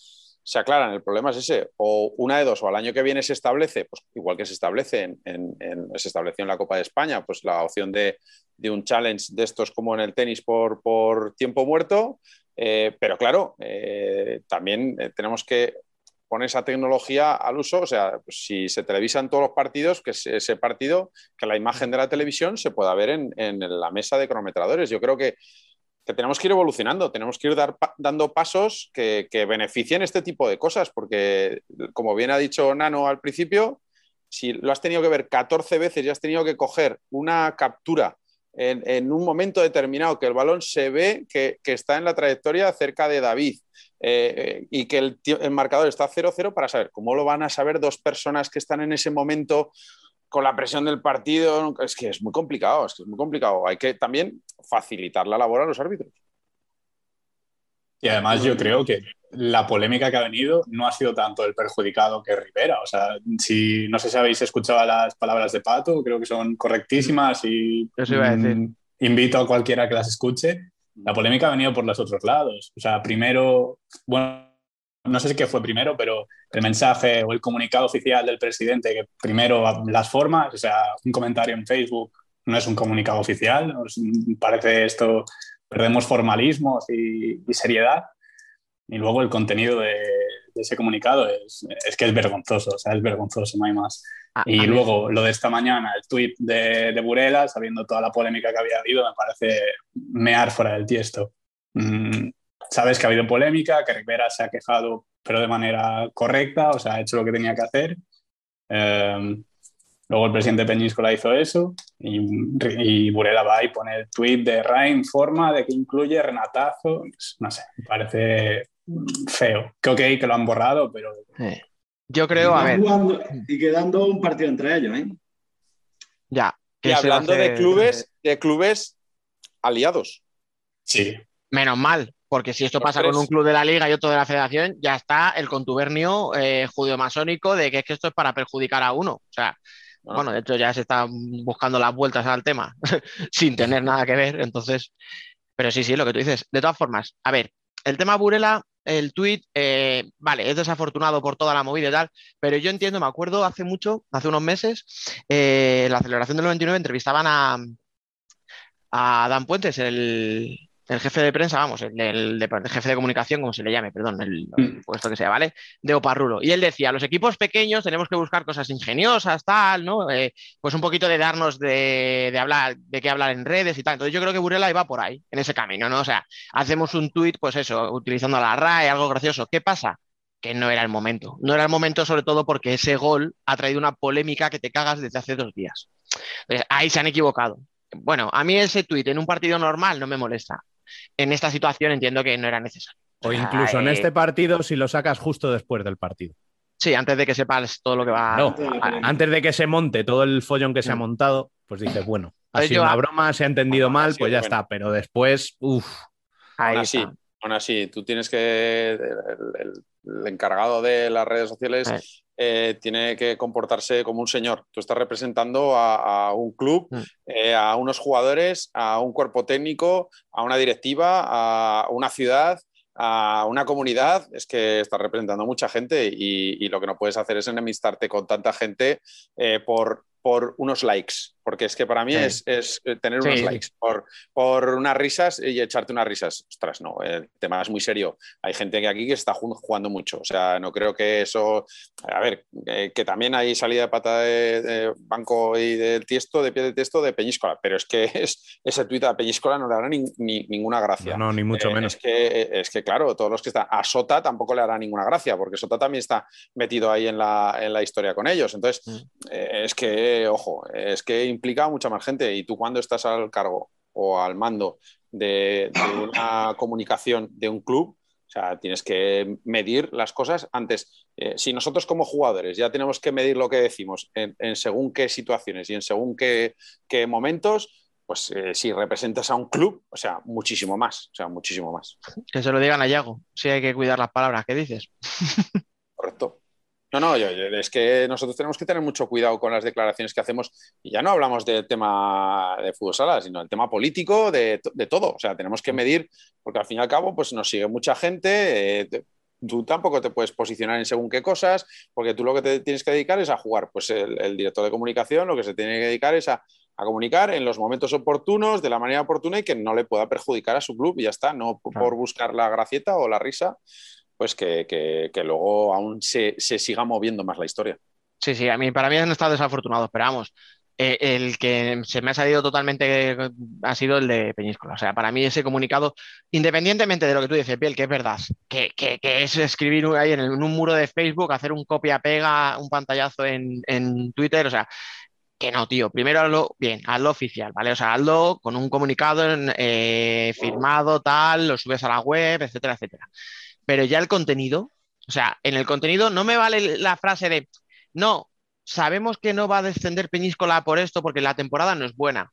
aclaran. El problema es ese. O una de dos, o al año que viene se establece, pues igual que se establece en, se estableció en la Copa de España, pues la opción de, un challenge de estos como en el tenis por, tiempo muerto. Eh, pero claro, también tenemos que pone esa tecnología al uso, o sea, pues, si se televisan todos los partidos, que ese partido, que la imagen de la televisión se pueda ver en, la mesa de cronometradores. Yo creo que, tenemos que ir evolucionando, tenemos que ir dando pasos que, beneficien este tipo de cosas, porque como bien ha dicho Nano al principio, si lo has tenido que ver 14 veces y has tenido que coger una captura en, un momento determinado que el balón se ve que, que está en la trayectoria cerca de David eh, y que el, marcador está 0-0 para saber cómo lo van a saber dos personas que están en ese momento con la presión del partido. Es que es muy complicado, es que es muy complicado. Hay que también facilitar la labor a los árbitros. Y además yo creo que la polémica que ha venido no ha sido tanto el perjudicado que Rivera. O sea, si no sé si habéis escuchado las palabras de Pato, creo que son correctísimas y mm, invito a cualquiera que las escuche la polémica ha venido por los otros lados. O sea, primero, bueno, no sé si qué fue primero, pero el mensaje o el comunicado oficial del presidente, que primero las formas, o sea, un comentario en Facebook no es un comunicado oficial, nos parece esto, perdemos formalismos y, seriedad. Y luego el contenido de, ese comunicado es, es, que es vergonzoso, o sea, es vergonzoso, no hay más y luego lo de esta mañana, el tuit de, de, Burela, sabiendo toda la polémica que había habido, me parece mear fuera del tiesto. Mm, sabes que ha habido polémica, que Rivera se ha quejado, pero de manera correcta, o sea, ha hecho lo que tenía que hacer. Em, luego el presidente Peñíscola hizo eso y, y, Burela va y pone el tuit de Rain, forma de que incluye Renatazo. No sé, me parece feo. Que ok, que lo han borrado, pero... Yo creo, a ver. y quedando un partido entre ellos, ¿eh? Ya. Y hablando de clubes, de clubes aliados. Sí. Menos mal, porque si esto pasa con un club de la liga y otro de la federación, ya está el contubernio eh, judío-masónico de que es que esto es para perjudicar a uno. O sea, ah. bueno, de hecho ya se están buscando las vueltas al tema sin tener nada que ver. Entonces, pero sí, sí, lo que tú dices. De todas formas, a ver, el tema Burela el tuit, eh, vale, es desafortunado por toda la movida y tal, pero yo entiendo, me acuerdo hace mucho, hace unos meses, eh, la celebración del 99 entrevistaban a, a Dan Puentes, el, el jefe de prensa, vamos, el, jefe de comunicación, como se le llame, perdón, el, mm. puesto que sea, ¿vale? De Oparrulo. Y él decía, los equipos pequeños tenemos que buscar cosas ingeniosas, tal, ¿no? Eh, pues un poquito de darnos de, hablar, de qué hablar en redes y tal. Entonces yo creo que Burela iba por ahí, en ese camino, ¿no? O sea, hacemos un tuit, pues eso, utilizando la RAE, algo gracioso. ¿Qué pasa? Que no era el momento. No era el momento, sobre todo porque ese gol ha traído una polémica que te cagas desde hace dos días. Entonces, ahí se han equivocado. Bueno, a mí ese tuit en un partido normal no me molesta en esta situación entiendo que no era necesario. O incluso en este partido si lo sacas justo después del partido. Sí, antes de que sepas todo lo que va. No, antes de que se monte todo el follón que se ha mm. montado, pues dices, bueno, ha sido una broma, se ha entendido mal, pues ya está. Pero después, uff. Aún así, aún así, tú tienes que. El, encargado de las redes sociales eh. Eh, tiene que comportarse como un señor. Tú estás representando a, un club, mm. eh, a unos jugadores, a un cuerpo técnico, a una directiva, a una ciudad, a una comunidad. Es que estás representando a mucha gente y, lo que no puedes hacer es enemistarte con tanta gente eh, por, por unos likes porque es que para mí es, es, eh, tener unos likes por, por, unas risas y echarte unas risas. Ostras, no, el tema es muy serio. Hay gente que aquí que está jugando mucho, o sea, no creo que eso, a ver, eh, que también hay salida de pata de, banco y del tiesto, de pie de tiesto de Peñíscola, pero es que es, ese tuit a Peñíscola no le hará ni, ninguna gracia. No, ni mucho eh, menos. Es que, es que, claro, todos los que están, a Sota tampoco le hará ninguna gracia, porque Sota también está metido ahí en la, en la historia con ellos. Entonces, mm. es que, ojo, es que implica mucha más gente y tú cuando estás al cargo o al mando de, una comunicación de un club, o sea, tienes que medir las cosas antes. Eh, si nosotros como jugadores ya tenemos que medir lo que decimos en, según qué situaciones y en según qué, qué momentos, pues eh, si representas a un club, o sea, muchísimo más, o sea, muchísimo más. Que se lo digan a Yago, si hay que cuidar las palabras que dices. Correcto. No, no, es que nosotros tenemos que tener mucho cuidado con las declaraciones que hacemos y ya no hablamos del tema de fútbol sala, sino del tema político, de, todo. O sea, tenemos que medir, porque al fin y al cabo, pues nos sigue mucha gente. Eh, tú tampoco te puedes posicionar en según qué cosas, porque tú lo que te tienes que dedicar es a jugar. Pues el, director de comunicación lo que se tiene que dedicar es a, comunicar en los momentos oportunos, de la manera oportuna y que no le pueda perjudicar a su club y ya está, no por buscar la gracieta o la risa, pues que, luego aún se, siga moviendo más la historia. Sí, sí, a mí, para mí han estado desafortunados, pero vamos, eh, el que se me ha salido totalmente ha sido el de Peñíscola. O sea, para mí ese comunicado, independientemente de lo que tú dices, Piel, que es verdad, que, es escribir ahí en, un muro de Facebook, hacer un copia-pega, un pantallazo en, Twitter, o sea, que no, tío. Primero hazlo bien, hazlo oficial, ¿vale? O sea, hazlo con un comunicado eh, firmado, tal, lo subes a la web, etcétera, etcétera pero ya el contenido, o sea, en el contenido no me vale la frase de, no, sabemos que no va a descender Peñíscola por esto porque la temporada no es buena,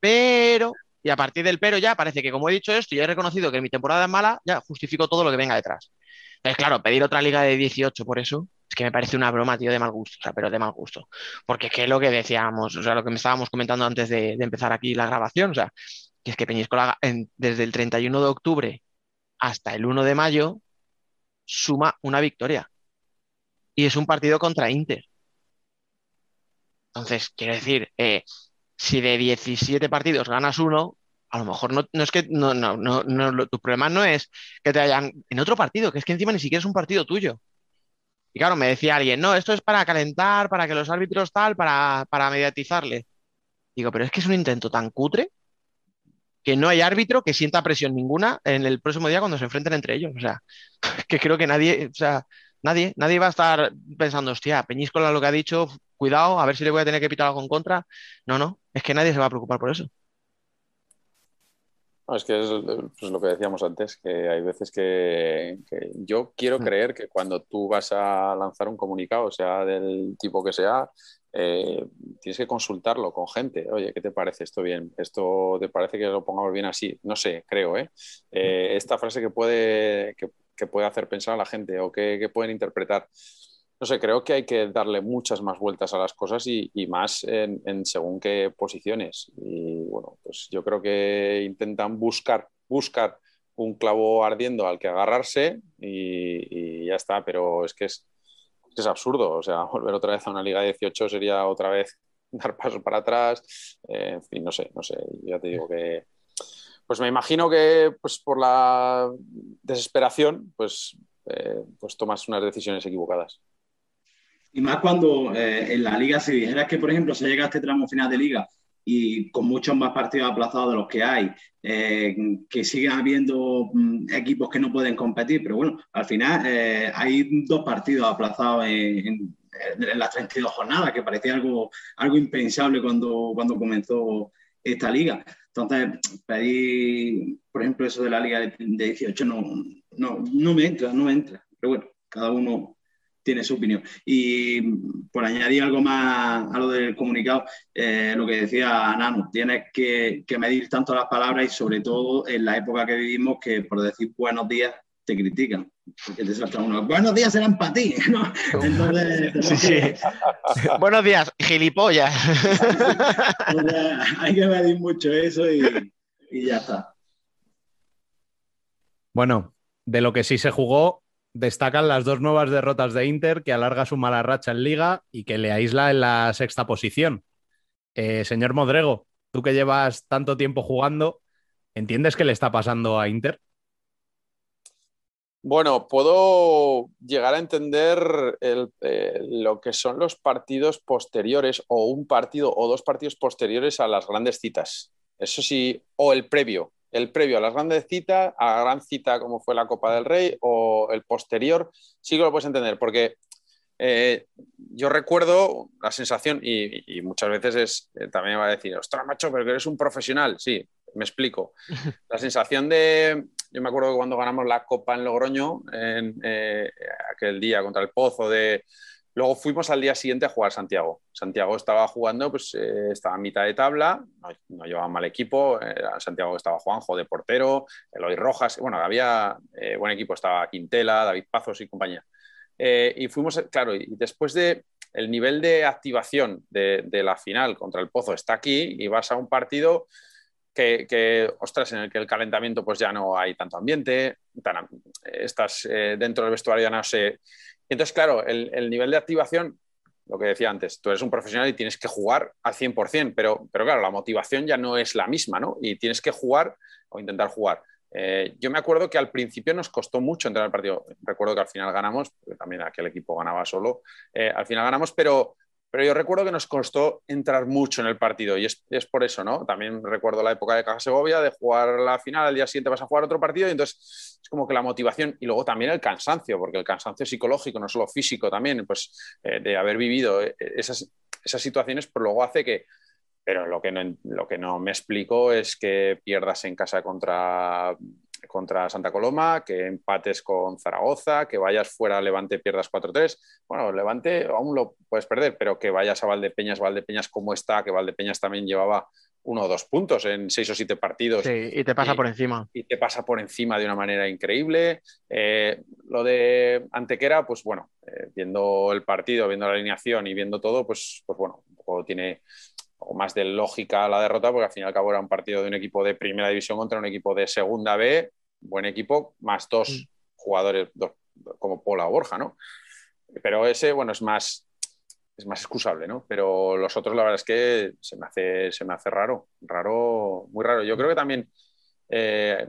pero, y a partir del pero ya parece que como he dicho esto y he reconocido que mi temporada es mala, ya justifico todo lo que venga detrás. Entonces, claro, pedir otra liga de 18 por eso es que me parece una broma, tío, de mal gusto, o sea, pero de mal gusto. Porque es que lo que decíamos, o sea, lo que me estábamos comentando antes de, empezar aquí la grabación, o sea, que es que Peñíscola desde el 31 de octubre hasta el 1 de mayo suma una victoria. Y es un partido contra Inter. Entonces, quiero decir, eh, si de 17 partidos ganas uno, a lo mejor no, es que no, no, no, tu problema no es que te hayan en otro partido, que es que encima ni siquiera es un partido tuyo. Y claro, me decía alguien, no, esto es para calentar, para que los árbitros tal, para, para mediatizarle. Digo, pero es que es un intento tan cutre que no hay árbitro que sienta presión ninguna en el próximo día cuando se enfrenten entre ellos. O sea, que creo que nadie, o sea, nadie, nadie va a estar pensando, hostia, Peñíscola lo que ha dicho, cuidado, a ver si le voy a tener que pitar algo en contra. No, no, es que nadie se va a preocupar por eso. es que es pues lo que decíamos antes, que hay veces que, yo quiero mm. creer que cuando tú vas a lanzar un comunicado, sea del tipo que sea, eh, tienes que consultarlo con gente. Oye, ¿qué te parece esto bien? ¿Esto te parece que lo pongamos bien así? No sé, creo. ¿eh? eh esta frase que puede, que, puede hacer pensar a la gente o que, pueden interpretar. No sé, creo que hay que darle muchas más vueltas a las cosas y, más en, según qué posiciones. Y bueno, pues yo creo que intentan buscar, buscar un clavo ardiendo al que agarrarse y ya está, pero es que es, es absurdo. O sea, volver otra vez a una liga de 18 sería otra vez dar pasos para atrás, eh, en fin, no sé, no sé, ya te digo que, pues me imagino que pues por la desesperación, pues, eh, pues tomas unas decisiones equivocadas. Y más cuando eh, en la liga, si dijeras que, por ejemplo, se llega a este tramo final de liga y con muchos más partidos aplazados de los que hay, que siguen habiendo mm, equipos que no pueden competir, pero bueno, al final hay dos partidos aplazados en, en las 32 jornadas, que parecía algo, algo impensable cuando, cuando comenzó esta liga. Entonces, pedir, por ejemplo, eso de la liga de, 18 no, no, no me entra, no me entra. Pero bueno, cada uno tiene su opinión. Y por añadir algo más a lo del comunicado, eh, lo que decía Nano, tienes que, que, medir tanto las palabras y sobre todo en la época que vivimos que por decir buenos días te critican. Porque te salta uno. Buenos días serán para ti. ¿no? Entonces, Buenos días, gilipollas. hay que medir mucho eso y, y ya está. Bueno, de lo que sí se jugó, destacan las dos nuevas derrotas de Inter, que alarga su mala racha en liga y que le aísla en la sexta posición. Eh, señor Modrego, tú que llevas tanto tiempo jugando, ¿entiendes qué le está pasando a Inter? Bueno, puedo llegar a entender eh, lo que son los partidos posteriores o un partido o dos partidos posteriores a las grandes citas. Eso sí, o el previo, el previo a las grandes citas, a la gran cita como fue la Copa del Rey o el posterior, sí que lo puedes entender, porque eh, yo recuerdo la sensación, y, muchas veces es, eh, también me va a decir, ostras, macho, pero que eres un profesional. Sí, me explico. La sensación de, yo me acuerdo que cuando ganamos la Copa en Logroño, en eh, aquel día contra el Pozo, de... luego fuimos al día siguiente a jugar Santiago. Santiago estaba jugando, pues eh, estaba a mitad de tabla, no, llevaba mal equipo. Santiago estaba Juanjo de portero, Eloy Rojas, bueno, había eh, buen equipo, estaba Quintela, David Pazos y compañía. y fuimos, claro, y después de el nivel de activación de, la final contra el Pozo está aquí y vas a un partido que, ostras, en el que el calentamiento pues ya no hay tanto ambiente, estás eh, dentro del vestuario ya no sé. Entonces, claro, el, nivel de activación, lo que decía antes, tú eres un profesional y tienes que jugar al 100%, pero, pero claro, la motivación ya no es la misma, ¿no? Y tienes que jugar o intentar jugar. Eh, yo me acuerdo que al principio nos costó mucho entrar al partido. Recuerdo que al final ganamos, porque también aquel equipo ganaba solo. Eh, al final ganamos, pero, pero yo recuerdo que nos costó entrar mucho en el partido y es, por eso, ¿no? También recuerdo la época de Caja Segovia, de jugar la final, al día siguiente vas a jugar otro partido y entonces es como que la motivación y luego también el cansancio, porque el cansancio psicológico, no solo físico también, pues eh, de haber vivido eh, esas, esas situaciones, pues luego hace que, pero lo que, no, lo que no me explico es que pierdas en casa contra contra Santa Coloma, que empates con Zaragoza, que vayas fuera a Levante pierdas 4-3. Bueno, Levante aún lo puedes perder, pero que vayas a Valdepeñas, Valdepeñas como está, que Valdepeñas también llevaba uno o dos puntos en seis o siete partidos. Sí, y te pasa por encima. Y te pasa por encima de una manera increíble. Eh, lo de Antequera, pues bueno, eh, viendo el partido, viendo la alineación y viendo todo, pues, pues bueno, un poco tiene o más de lógica la derrota, porque al fin y al cabo era un partido de un equipo de primera división contra un equipo de segunda B, buen equipo, más dos mm. jugadores como Pola o Borja, ¿no? Pero ese, bueno, es más, es más excusable, ¿no? Pero los otros, la verdad es que se me hace, se me hace raro, raro, muy raro. Yo creo que también eh,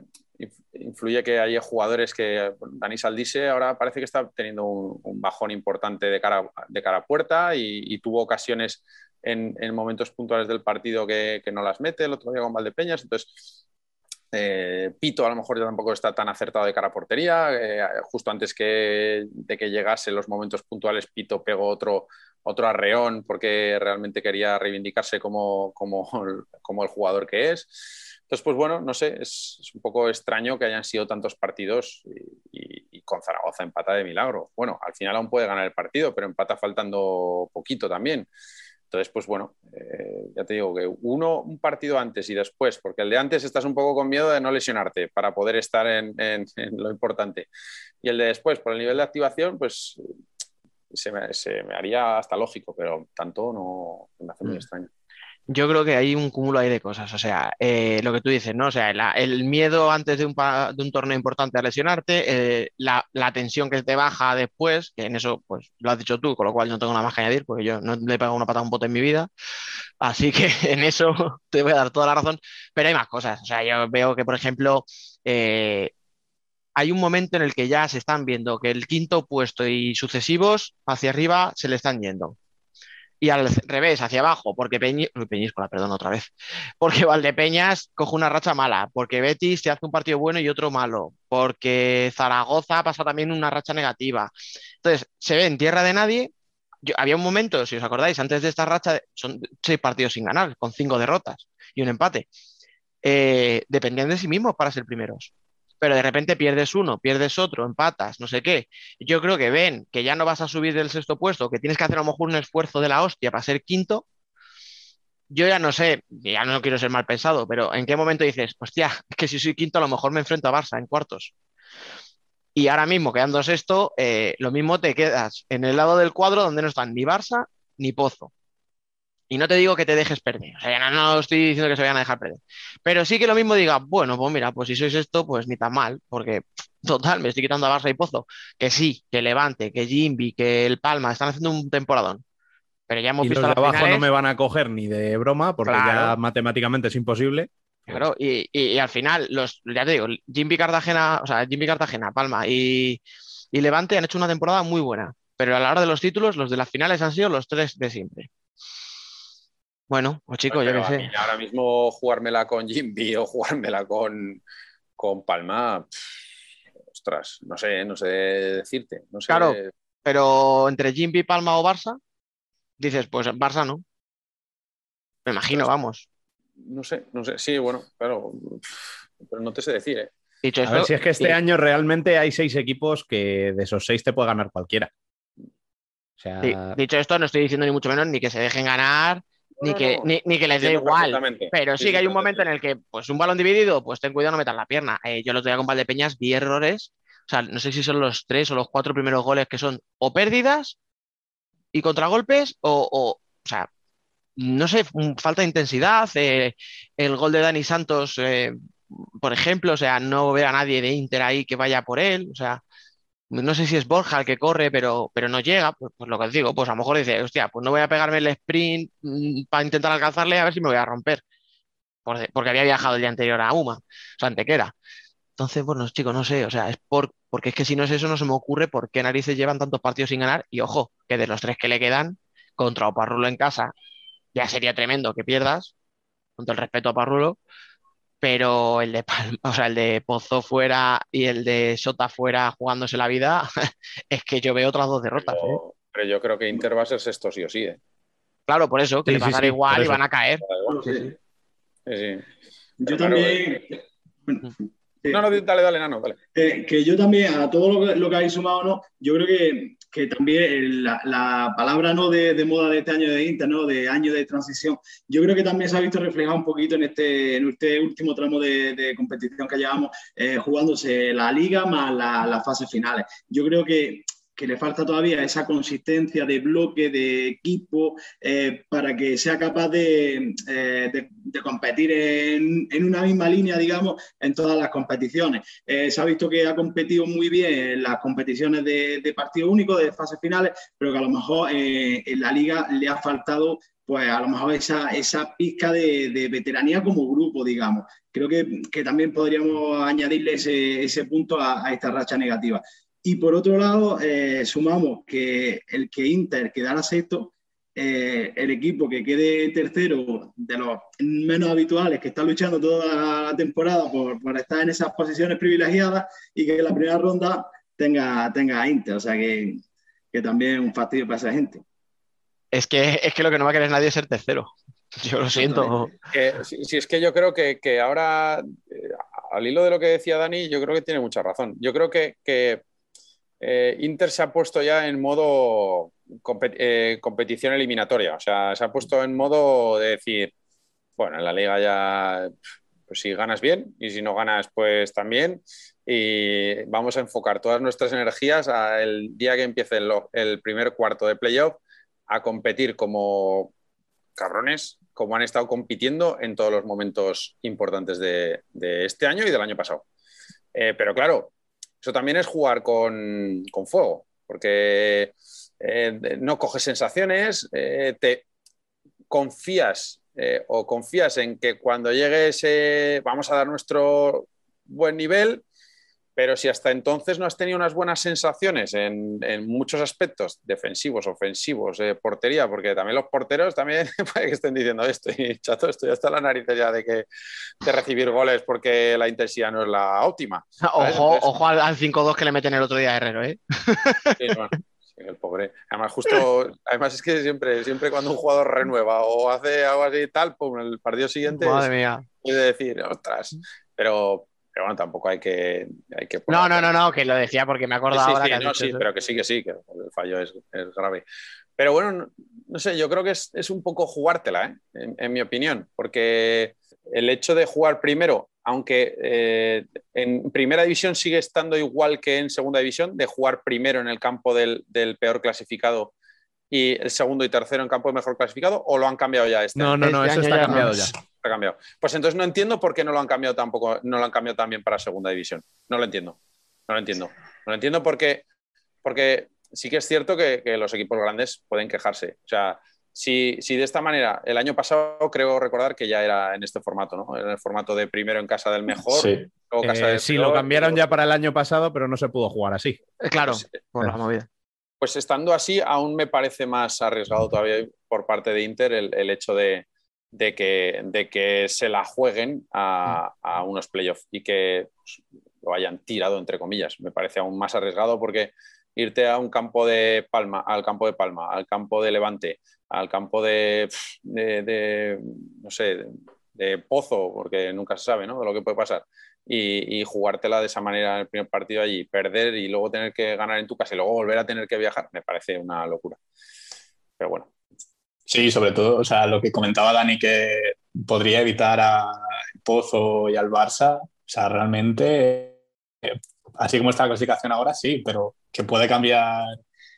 influye que hay jugadores que, Dani Saldise ahora parece que está teniendo un, bajón importante de cara, de cara a puerta y tuvo ocasiones en, momentos puntuales del partido que, no las mete, el otro día con Valdepeñas, entonces eh, Pito a lo mejor ya tampoco está tan acertado de cara a portería, eh, justo antes que, de que llegase los momentos puntuales Pito pegó otro, otro arreón porque realmente quería reivindicarse como, como, como el jugador que es. Entonces, pues bueno, no sé, es, un poco extraño que hayan sido tantos partidos y, y, con Zaragoza empata de milagro. Bueno, al final aún puede ganar el partido, pero empata faltando poquito también. Entonces, pues bueno, eh, ya te digo que uno, un partido antes y después, porque el de antes estás un poco con miedo de no lesionarte para poder estar en, lo importante. Y el de después, por el nivel de activación, pues se me, haría hasta lógico, pero tanto no me hace muy mm. extraño. Yo creo que hay un cúmulo ahí de cosas. O sea, eh, lo que tú dices, ¿no? O sea, el miedo antes de un, de un, torneo importante a lesionarte, eh, la, la, tensión que te baja después, que en eso, pues lo has dicho tú, con lo cual no tengo nada más que añadir, porque yo no le he pegado una patada a un bote en mi vida. Así que en eso te voy a dar toda la razón. Pero hay más cosas. O sea, yo veo que, por ejemplo, eh, hay un momento en el que ya se están viendo que el quinto puesto y sucesivos hacia arriba se le están yendo y al revés, hacia abajo, porque Peñi... Peñíscola, perdón, otra vez, porque Valdepeñas coge una racha mala, porque Betis se hace un partido bueno y otro malo, porque Zaragoza pasa también una racha negativa. Entonces, se ve en tierra de nadie. Había un momento, si os acordáis, antes de esta racha, son seis partidos sin ganar, con cinco derrotas y un empate. Eh, dependían de sí mismos para ser primeros pero de repente pierdes uno, pierdes otro, empatas, no sé qué. Yo creo que ven que ya no vas a subir del sexto puesto, que tienes que hacer a lo mejor un esfuerzo de la hostia para ser quinto. Yo ya no sé, ya no quiero ser mal pensado, pero ¿en qué momento dices, hostia, que si soy quinto a lo mejor me enfrento a Barça en cuartos? Y ahora mismo, quedando sexto, eh, lo mismo te quedas en el lado del cuadro donde no están ni Barça ni Pozo. Y no te digo que te dejes perder, o sea, no, estoy diciendo que se vayan a dejar perder, pero sí que lo mismo diga, bueno, pues mira, pues si sois esto, pues ni tan mal, porque total, me estoy quitando a Barça y Pozo, que sí, que Levante, que Jimby, que el Palma, están haciendo un temporadón. Pero ya hemos y visto los de abajo no me van a coger ni de broma, porque ya matemáticamente es imposible. Claro, y, y, al final, los, ya te digo, Jimby Cartagena, o sea, Jimby Cartagena, Palma y, y Levante han hecho una temporada muy buena, pero a la hora de los títulos, los de las finales han sido los tres de siempre. Bueno, pues chicos, yo qué sé. Ahora mismo jugármela con Jimby o jugármela con, con Palma, ostras, no sé, no sé decirte. No sé. Claro, pero entre Jimby, Palma o Barça, dices, pues Barça no. Me imagino, vamos. No sé, no sé. Sí, bueno, claro, pero no te sé decir, ¿eh? Dicho a ver si es que este año realmente hay seis equipos que de esos seis te puede ganar cualquiera. O sea... dicho esto, no estoy diciendo ni mucho menos ni que se dejen ganar, ni, que, Ni, que les dé igual. Pero sí, que hay un momento en el que, pues un balón dividido, pues ten cuidado, no metas la pierna. Eh, yo lo otro día con Valdepeñas vi errores. O sea, no sé si son los tres o los cuatro primeros goles que son o pérdidas y contragolpes o, o, o sea, no sé, falta de intensidad. Eh, el gol de Dani Santos, eh, por ejemplo, o sea, no veo a nadie de Inter ahí que vaya por él. O sea, no sé si es Borja el que corre, pero, pero no llega, pues, pues, lo que os digo, pues a lo mejor dice, hostia, pues no voy a pegarme el sprint mm, para intentar alcanzarle a ver si me voy a romper, porque, había viajado el día anterior a Uma, o sea, Antequera. Entonces, bueno, chicos, no sé, o sea, es por, porque es que si no es eso, no se me ocurre por qué narices llevan tantos partidos sin ganar, y ojo, que de los tres que le quedan, contra Oparrulo en casa, ya sería tremendo que pierdas, con todo el respeto a Parrulo, pero el de o sea, el de Pozo fuera y el de Sota fuera jugándose la vida, es que yo veo otras dos derrotas. Pero, ¿eh? pero, yo creo que Inter va a ser sexto sí o sí. ¿eh? Claro, por eso, que le va a dar igual y van a caer. Yo también. No, no, dale, dale, Nano, dale. Eh, que yo también, a todo lo que, lo que habéis sumado, ¿no? yo creo que, que también la, la, palabra ¿no? De, de, moda de este año de Inter, ¿no? de año de transición, yo creo que también se ha visto reflejado un poquito en este, en este último tramo de, de competición que llevamos, eh, jugándose la liga más las la fases finales. Yo creo que que le falta todavía esa consistencia de bloque, de equipo, eh, para que sea capaz de, eh, competir en, una misma línea, digamos, en todas las competiciones. Eh, se ha visto que ha competido muy bien en las competiciones de, partido único, de fases finales, pero que a lo mejor en la liga le ha faltado pues a lo mejor esa, esa pizca de, veteranía como grupo, digamos. Creo que, también podríamos añadirle ese, punto a, esta racha negativa. Y por otro lado, eh, sumamos que el que Inter quedara sexto, eh, el equipo que quede tercero de los menos habituales, que está luchando toda la temporada por, por estar en esas posiciones privilegiadas y que en la primera ronda tenga, tenga a Inter. O sea que, que también es un fastidio para esa gente. Es que, es que lo que no va a querer nadie es ser tercero. Yo lo siento. si, es que yo creo que, que ahora, eh, al hilo de lo que decía Dani, yo creo que tiene mucha razón. Yo creo que, que eh, Inter se ha puesto ya en modo eh, competición eliminatoria. O sea, se ha puesto en modo de decir, bueno, en la liga ya, pues si ganas bien y si no ganas, pues también. Y vamos a enfocar todas nuestras energías al día que empiece el, primer cuarto de playoff a competir como cabrones, como han estado compitiendo en todos los momentos importantes de, este año y del año pasado. Eh, pero claro, eso también es jugar con, fuego, porque eh, no coges sensaciones, eh, te confías o confías en que cuando llegue ese, vamos a dar nuestro buen nivel, pero si hasta entonces no has tenido unas buenas sensaciones en, muchos aspectos, defensivos, ofensivos, eh, portería, porque también los porteros también puede que estén diciendo esto, y chato, esto ya está la nariz ya de, que, de recibir goles porque la intensidad no es la óptima. Ojo, ojo al, 5-2 que le meten el otro día a Herrero, ¿eh? Sí, bueno, el pobre. Además, justo, además es que siempre, siempre cuando un jugador renueva o hace algo así y tal, pum, el partido siguiente Madre mía. puede decir, ostras, pero pero bueno, tampoco hay que. Hay que no, no, no, no, que lo decía porque me acuerdo ahora. que no, sí, pero que sí, que sí, que el fallo es, grave. Pero bueno, no, sé, yo creo que es, es un poco jugártela, ¿eh? en, mi opinión, porque el hecho de jugar primero, aunque eh, en primera división sigue estando igual que en segunda división, de jugar primero en el campo del, del peor clasificado y el segundo y tercero en campo de mejor clasificado, o lo han cambiado ya este No, no, no, este eso está cambiado ya cambiado. Pues entonces no entiendo por qué no lo han cambiado tampoco, no lo han cambiado también para segunda división. No lo entiendo. No lo entiendo. No lo entiendo porque, porque sí que es cierto que, los equipos grandes pueden quejarse. O sea, si, si, de esta manera, el año pasado creo recordar que ya era en este formato, ¿no? En el formato de primero en casa del mejor. Sí, casa eh, sí lo cambiaron ya para el año pasado, pero no se pudo jugar así. Eh, claro, pues, por la movida. Pues estando así, aún me parece más arriesgado todavía por parte de Inter el hecho de, de que, de que se la jueguen a, unos playoffs y que pues, lo hayan tirado, entre comillas. Me parece aún más arriesgado porque irte a un campo de Palma, al campo de Palma, al campo de Levante, al campo de, de, no sé, de, Pozo, porque nunca se sabe ¿no? de lo que puede pasar, y, y, jugártela de esa manera en el primer partido allí, perder y luego tener que ganar en tu casa y luego volver a tener que viajar, me parece una locura. Pero bueno, Sí, sobre todo, o sea, lo que comentaba Dani, que podría evitar a Pozo y al Barça, o sea, realmente, así como está la clasificación ahora, sí, pero que puede cambiar.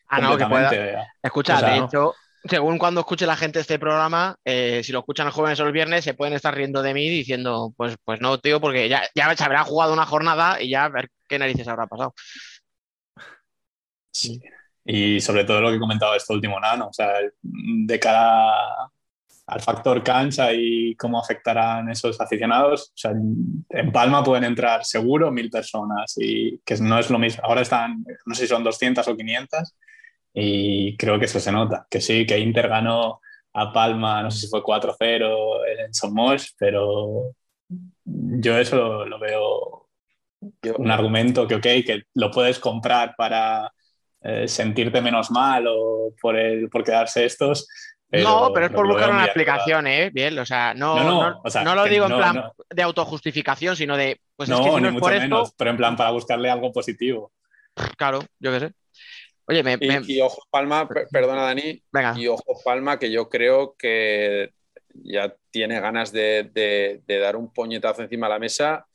Ah, no, que pueda. Escucha, de hecho, según cuando escuche la gente este programa, eh, si lo escuchan los jóvenes o el viernes, se pueden estar riendo de mí diciendo, pues, pues no, tío, porque ya, ya se habrá jugado una jornada y ya a ver qué narices habrá pasado. Sí. Y sobre todo lo que comentaba este último nano, o sea, de cara al factor cancha y cómo afectarán esos aficionados, o sea, en Palma pueden entrar seguro mil personas y que no es lo mismo. Ahora están, no sé si son 200 o 500 y creo que eso se nota, que sí, que Inter ganó a Palma, no sé si fue 4-0 en Somos, pero yo eso lo veo un argumento que, ok, que lo puedes comprar para eh, sentirte menos mal o por, el, por quedarse estos. no, pero es por buscar una explicación, ¿eh? Bien, o sea, no, no, lo digo en plan de autojustificación, sino de. Pues no, es que ni mucho menos, pero en plan para buscarle algo positivo. Claro, yo qué sé. Oye, me, y, ojo Palma, perdona Dani, Venga. y ojo Palma, que yo creo que ya tiene ganas de, de, dar un puñetazo encima de la mesa.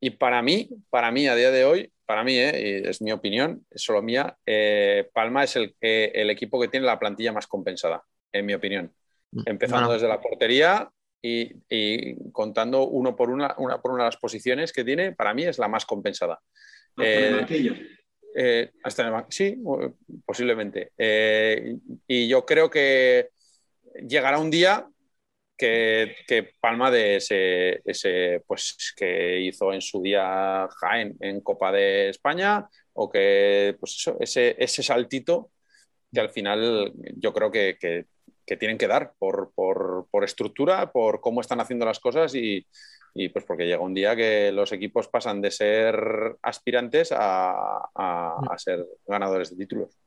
Y para mí, para mí, a día de hoy, para mí, ¿eh? es mi opinión, es solo mía, eh, Palma es el, el, equipo que tiene la plantilla más compensada, en mi opinión. Mm, Empezando desde la portería y, contando uno por una, una por una de las posiciones que tiene, para mí es la más compensada. Eh, hasta el sí, posiblemente. y yo creo que llegará un día que, palma de ese, ese, pues, que hizo en su día Jaén en Copa de España o que pues eso, ese, ese saltito que al final yo creo que, que, tienen que dar por, por, por, estructura, por cómo están haciendo las cosas y, y, pues porque llega un día que los equipos pasan de ser aspirantes a, a, a ser ganadores de títulos.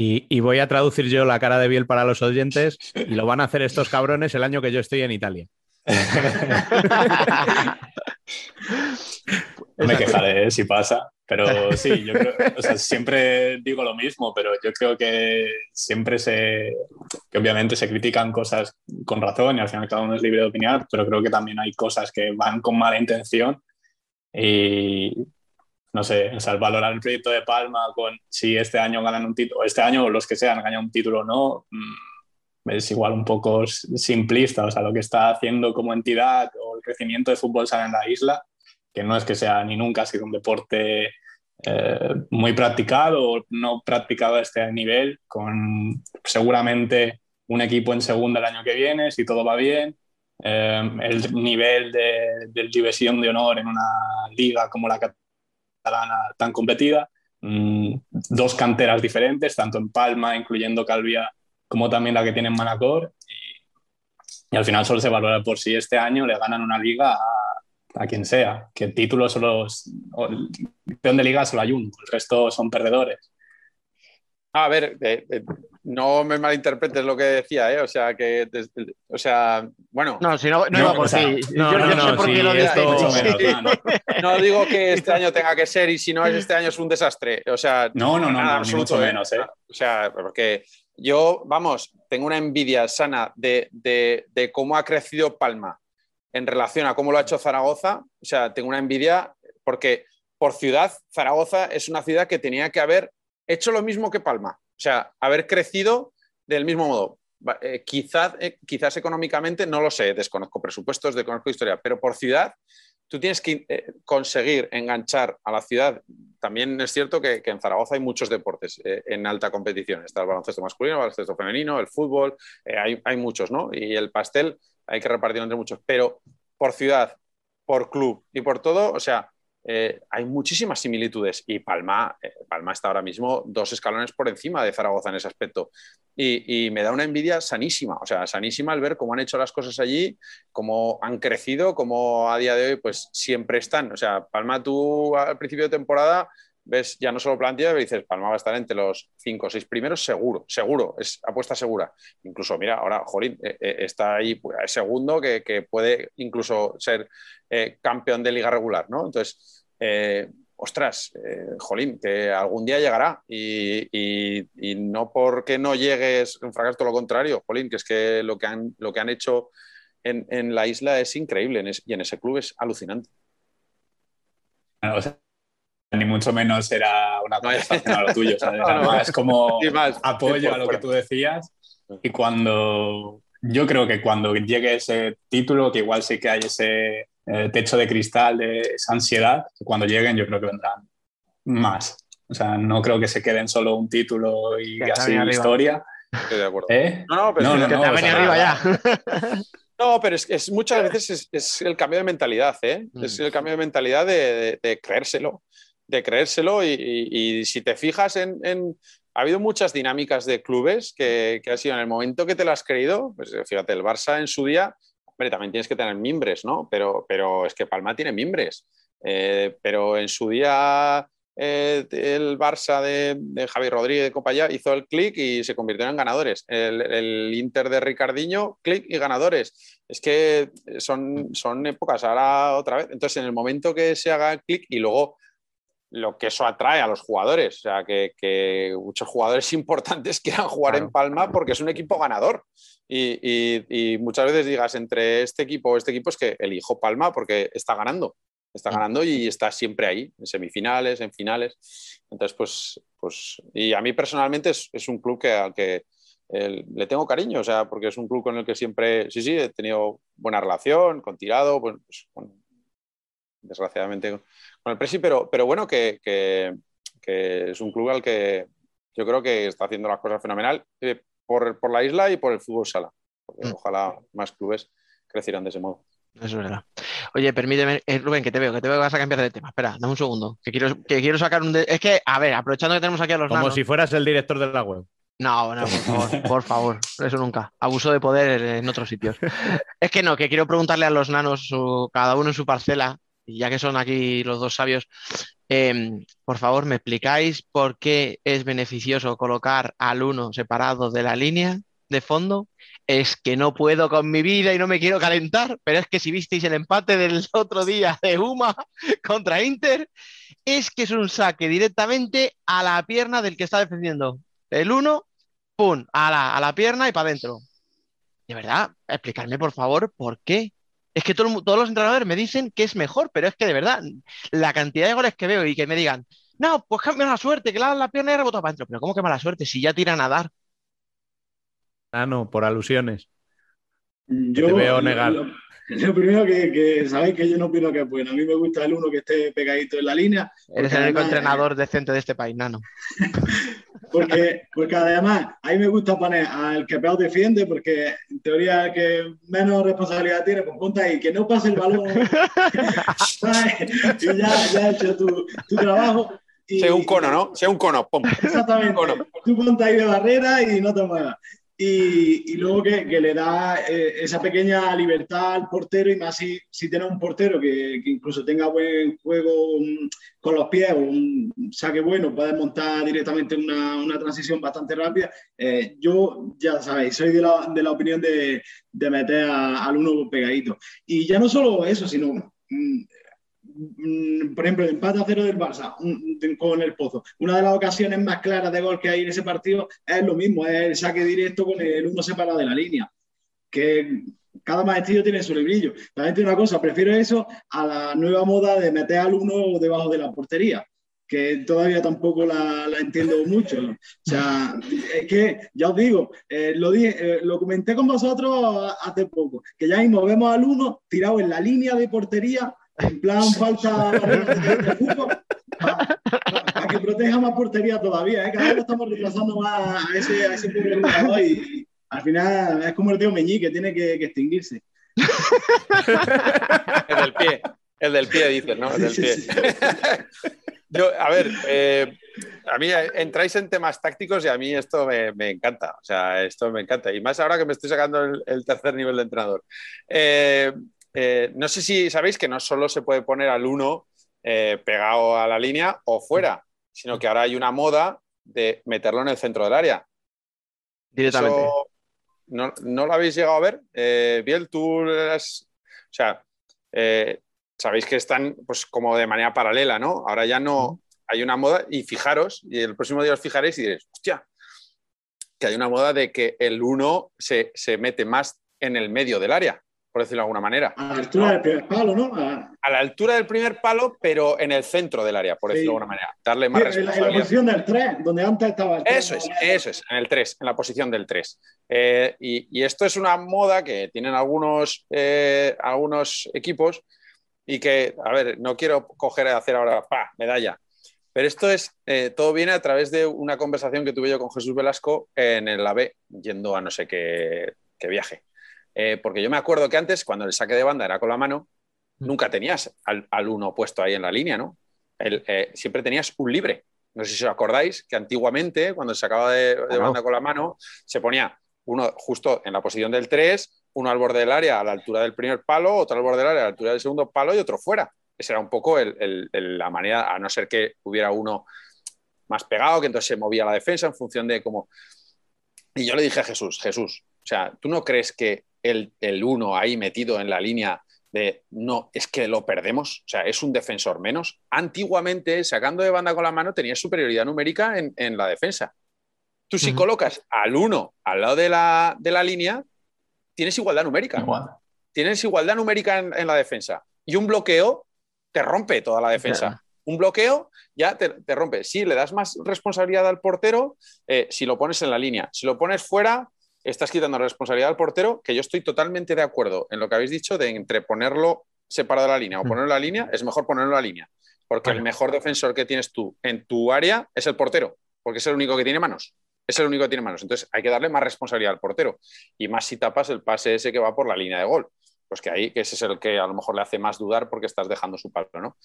Y, voy a traducir yo la cara de Biel para los oyentes y lo van a hacer estos cabrones el año que yo estoy en Italia. no me quejaré si pasa, pero sí, yo creo, o sea, siempre digo lo mismo, pero yo creo que siempre se, que obviamente se critican cosas con razón y al final cada uno es libre de opinar, pero creo que también hay cosas que van con mala intención y, no sé, o sea, valorar el proyecto de Palma con si este año ganan un título, este año los que sean ganan un título o no, mm, es igual un poco simplista, o sea, lo que está haciendo como entidad o el crecimiento de fútbol sala en la isla, que no es que sea ni nunca ha sido un deporte eh, muy practicado o no practicado a este nivel, con seguramente un equipo en segunda el año que viene, si todo va bien, eh, el nivel de, de, división de honor en una liga como la catalana tan competida, mm, dos canteras diferentes, tanto en Palma, incluyendo Calvia, como también la que tiene en Manacor, y, al final solo se valora por si este año le ganan una liga a, a quien sea, que el título solo, el campeón de liga solo hay uno, el resto son perdedores. A ver, eh, eh, no me malinterpretes lo que decía, ¿eh? O sea, que, o sea, bueno. No, si no, no, no por sí. No, yo, no, no, sé por qué lo No digo que este año tenga que ser y si no es este año es un desastre. O sea, no, no, no, ni mucho menos, ¿eh? O sea, porque yo, vamos, tengo una envidia sana de, de, de cómo ha crecido Palma en relación a cómo lo ha hecho Zaragoza. O sea, tengo una envidia porque por ciudad, Zaragoza es una ciudad que tenía que haber hecho lo mismo que Palma, o sea, haber crecido del mismo modo. Eh, quizás, eh, quizás económicamente, no lo sé, desconozco presupuestos, desconozco historia, pero por ciudad tú tienes que eh, conseguir enganchar a la ciudad. También es cierto que, en Zaragoza hay muchos deportes en alta competición. Está el baloncesto masculino, el baloncesto femenino, el fútbol, hay, hay, muchos, ¿no? Y el pastel hay que repartirlo entre muchos. Pero por ciudad, por club y por todo, o sea, eh, hay muchísimas similitudes y Palma, eh, Palma está ahora mismo dos escalones por encima de Zaragoza en ese aspecto. Y, y, me da una envidia sanísima, o sea, sanísima al ver cómo han hecho las cosas allí, cómo han crecido, cómo a día de hoy pues siempre están. O sea, Palma tú al principio de temporada ves ya no solo plantilla, pero dices, Palma va a estar entre los cinco o seis primeros, seguro, seguro, es apuesta segura. Incluso, mira, ahora Jolín eh, eh, está ahí pues, segundo, que, que, puede incluso ser eh, campeón de liga regular, ¿no? Entonces, ostras, jolín, que algún día llegará y, y, no porque no llegues un fracaso, lo contrario, jolín, que es que lo que han, lo que han hecho en, en la isla es increíble es, y en ese club es alucinante. o sea, ni mucho menos era una contestación a lo tuyo, no, no. más como más, apoyo a lo que tú decías y cuando yo creo que cuando llegue ese título, que igual sí que hay ese eh, techo de cristal de esa ansiedad, cuando lleguen yo creo que vendrán más. O sea, no creo que se queden solo un título y ya así historia. Estoy de acuerdo. ¿Eh? No, no, pero no, es no, que te o sea, arriba ya. No, pero es, es muchas veces es, es, el cambio de mentalidad, ¿eh? Mm. Es el cambio de mentalidad de, de, de creérselo, de creérselo y, y, y si te fijas en, Ha habido muchas dinámicas de clubes que, que ha sido en el momento que te las has creído, pues fíjate, el Barça en su día Hombre, también tienes que tener mimbres, ¿no? Pero, pero es que Palma tiene mimbres. Eh, pero en su día eh, el Barça de, de Javi Rodríguez de Copaya hizo el clic y se convirtieron en ganadores. El, Inter de Ricardinho, clic y ganadores. Es que son, son épocas, ahora otra vez. Entonces, en el momento que se haga el clic y luego lo que eso atrae a los jugadores, o sea, que, que muchos jugadores importantes quieran jugar claro, en Palma porque es un equipo ganador. Y, y, y, muchas veces digas entre este equipo o este equipo es que elijo Palma porque está ganando, está ganando y está siempre ahí, en semifinales, en finales. Entonces, pues, pues y a mí personalmente es, es un club que, al que eh, le tengo cariño, o sea, porque es un club con el que siempre, sí, sí, he tenido buena relación, con Tirado, pues, con, desgraciadamente con el Presi, pero, pero bueno, que, que, que, es un club al que yo creo que está haciendo las cosas fenomenal eh, por, por, la isla y por el fútbol sala. Porque mm. Ojalá más clubes crecieran de ese modo. Eso es verdad. Oye, permíteme, eh, Rubén, que te veo, que te veo que vas a cambiar de tema. Espera, dame un segundo, que quiero, que quiero sacar un... De... Es que, a ver, aprovechando que tenemos aquí a los Como nanos... si fueras el director de la web. No, no, por favor, por favor, eso nunca. Abuso de poder en otros sitios. Es que no, que quiero preguntarle a los nanos, su, cada uno en su parcela, ya que son aquí los dos sabios, eh, por favor, ¿me explicáis por qué es beneficioso colocar al uno separado de la línea de fondo? Es que no puedo con mi vida y no me quiero calentar, pero es que si visteis el empate del otro día de Uma contra Inter, es que es un saque directamente a la pierna del que está defendiendo. El uno, pum, a la, a la pierna y para adentro. De verdad, explicarme por favor por qué. Es que todo, todos los entrenadores me dicen que es mejor, pero es que de verdad, la cantidad de goles que veo y que me digan, no, pues cambia la suerte, que la, la pierna y rebota para adentro. Pero ¿cómo que mala suerte? Si ya tira a nadar. Ah, no, por alusiones. Yo te veo negar. Lo, lo primero que, que, sabéis que yo no opino que es bueno. A mí me gusta el uno que esté pegadito en la línea. Eres el único entrenador decente de este país, Nano. porque, porque además, a mí me gusta poner al que peor defiende, porque en teoría el que menos responsabilidad tiene, pues ponte ahí, que no pase el balón. y ya, ya has hecho tu, tu trabajo. Y, sea un cono, ¿no? Sea un cono, pum. Exactamente. Cono. Tú ponte ahí de barrera y no te muevas. Y, y, luego que, que le da eh, esa pequeña libertad al portero y más si, si tiene un portero que, que, incluso tenga buen juego um, con los pies o un saque bueno, puede montar directamente una, una transición bastante rápida. Eh, yo, ya sabéis, soy de la, de la opinión de, de meter a, al uno pegadito. Y ya no solo eso, sino... Mm, por ejemplo, el empate a cero del Barça con el Pozo. Una de las ocasiones más claras de gol que hay en ese partido es lo mismo, es el saque directo con el uno separado de la línea. Que cada maestrillo tiene su librillo. También tiene una cosa, prefiero eso a la nueva moda de meter al uno debajo de la portería que todavía tampoco la, la, entiendo mucho. O sea, es que, ya os digo, eh, lo, dije, eh, lo comenté con vosotros hace poco, que ya mismo vemos al uno tirado en la línea de portería en plan falta de fútbol, para, para, que proteja más portería todavía. ¿eh? Cada vez estamos retrasando más a ese, a ese pobre jugador y, al final es como el tío Meñí que tiene que, que extinguirse. el del pie, el del pie dices, ¿no? El del pie. Sí, sí, sí. Yo, a ver, eh, a mí entráis en temas tácticos y a mí esto me, me, encanta. O sea, esto me encanta. Y más ahora que me estoy sacando el, el tercer nivel de entrenador. Eh, eh, no sé si sabéis que no solo se puede poner al 1 eh, pegado a la línea o fuera, sino que ahora hay una moda de meterlo en el centro del área. Directamente. Eso, no, no, lo habéis llegado a ver? Eh, Biel, tú o sea, eh, sabéis que están pues como de manera paralela, ¿no? Ahora ya no hay una moda y fijaros, y el próximo día os fijaréis y diréis, hostia, que hay una moda de que el 1 se, se mete más en el medio del área por decirlo de alguna manera. A la altura ¿no? del primer palo, ¿no? A... a... la altura del primer palo, pero en el centro del área, por decirlo sí. de alguna manera. Darle más sí, responsabilidad. En la posición del 3, donde antes estaba el 3. Eso es, eso es, en el 3, en la posición del 3. Eh, y, y, esto es una moda que tienen algunos, eh, algunos equipos y que, a ver, no quiero coger y hacer ahora, pa, medalla. Pero esto es, eh, todo viene a través de una conversación que tuve yo con Jesús Velasco en el AVE, yendo a no sé qué, qué viaje. Eh, porque yo me acuerdo que antes, cuando el saque de banda era con la mano, nunca tenías al, al uno puesto ahí en la línea, ¿no? El, eh, siempre tenías un libre. No sé si os acordáis que antiguamente, cuando se sacaba de, de banda con la mano, se ponía uno justo en la posición del 3, uno al borde del área a la altura del primer palo, otro al borde del área a la altura del segundo palo y otro fuera. Esa era un poco el, el, el, la manera, a no ser que hubiera uno más pegado, que entonces se movía la defensa en función de cómo... Y yo le dije a Jesús, Jesús, o sea, ¿tú no crees que el, el uno ahí metido en la línea de no, es que lo perdemos, o sea, es un defensor menos. Antiguamente, sacando de banda con la mano, tenías superioridad numérica en, en la defensa. Tú si uh -huh. colocas al uno al lado de la, de la línea, tienes igualdad numérica. Igual. Tienes igualdad numérica en, en, la defensa. Y un bloqueo te rompe toda la defensa. Claro. Un bloqueo ya te, te, rompe. Si le das más responsabilidad al portero, eh, si lo pones en la línea. Si lo pones fuera, estás quitando responsabilidad al portero, que yo estoy totalmente de acuerdo en lo que habéis dicho de entre ponerlo separado de la línea o ponerlo en la línea, es mejor ponerlo en la línea. Porque el mejor defensor que tienes tú en tu área es el portero, porque es el único que tiene manos. Es el único que tiene manos. Entonces hay que darle más responsabilidad al portero. Y más si tapas el pase ese que va por la línea de gol. Pues que ahí que ese es el que a lo mejor le hace más dudar porque estás dejando su palo, ¿no?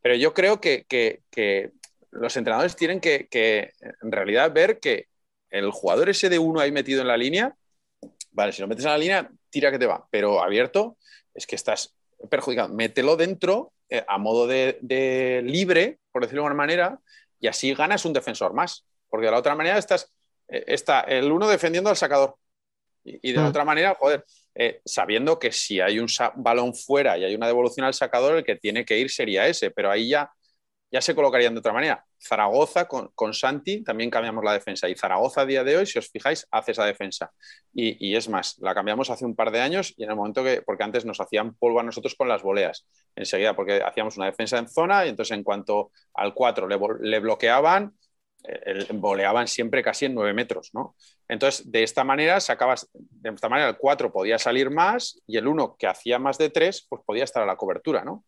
Pero yo creo que, que, que los entrenadores tienen que, en realidad ver que el jugador ese de uno ahí metido en la línea, vale, si lo metes en la línea, tira que te va, pero abierto es que estás perjudicado. Mételo dentro eh, a modo de, de, libre, por decirlo de alguna manera, y así ganas un defensor más, porque de la otra manera estás, eh, está el uno defendiendo al sacador. Y, y de la otra manera, joder, eh, sabiendo que si hay un balón fuera y hay una devolución al sacador, el que tiene que ir sería ese, pero ahí ya ya se colocarían de otra manera. Zaragoza con, con, Santi también cambiamos la defensa y Zaragoza a día de hoy, si os fijáis, hace esa defensa. Y, y, es más, la cambiamos hace un par de años y en el momento que, porque antes nos hacían polvo a nosotros con las voleas, enseguida, porque hacíamos una defensa en zona y entonces en cuanto al 4 le, le bloqueaban, voleaban siempre casi en 9 metros, ¿no? Entonces, de esta manera sacabas, de esta manera el 4 podía salir más y el 1 que hacía más de 3, pues podía estar a la cobertura, ¿no?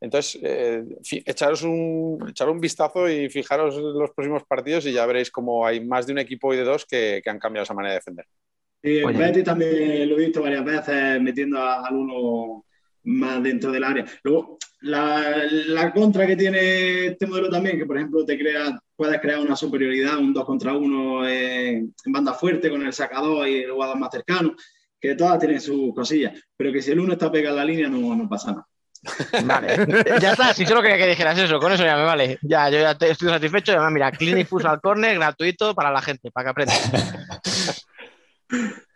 Entonces, eh, echaros, un, echar un vistazo y fijaros en los próximos partidos y ya veréis cómo hay más de un equipo y de dos que, han cambiado esa manera de defender. Sí, en Betty también lo he visto varias veces metiendo al uno más dentro del área. Luego, la, contra que tiene este modelo también, que por ejemplo te crea, puedes crear una superioridad, un 2 contra 1 en, banda fuerte con el sacador y el jugador más cercano, que todas tienen sus cosillas, pero que si el uno está pegado a la línea no, no pasa nada. Vale, ya está, si solo quería que dijeras eso, con eso ya me vale. Ya, yo ya estoy satisfecho. Además, mira, Clinic al Corner gratuito para la gente, para que aprenda.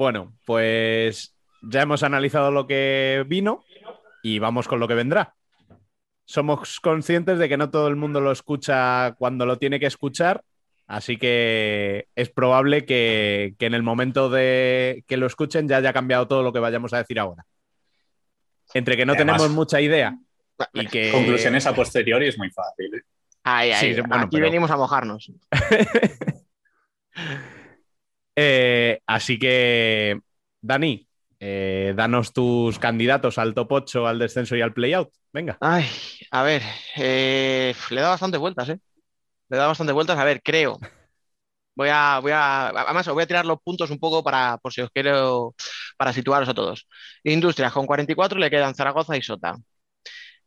Bueno, pues ya hemos analizado lo que vino y vamos con lo que vendrá. Somos conscientes de que no todo el mundo lo escucha cuando lo tiene que escuchar, así que es probable que, en el momento de que lo escuchen ya haya cambiado todo lo que vayamos a decir ahora. Entre que no tenemos mucha idea y que... Conclusiones a posteriori es muy fácil. ¿eh? aquí venimos a mojarnos. Eh, así que, Dani, eh, danos tus candidatos al top 8, al descenso y al playout. Venga. Ay, a ver, eh, le da bastante vueltas, ¿eh? Le da bastante vueltas. A ver, creo. Voy a, voy a, además, voy a tirar los puntos un poco para, por si os quiero, para situaros a todos. Industrias con 44 le quedan Zaragoza y Sota.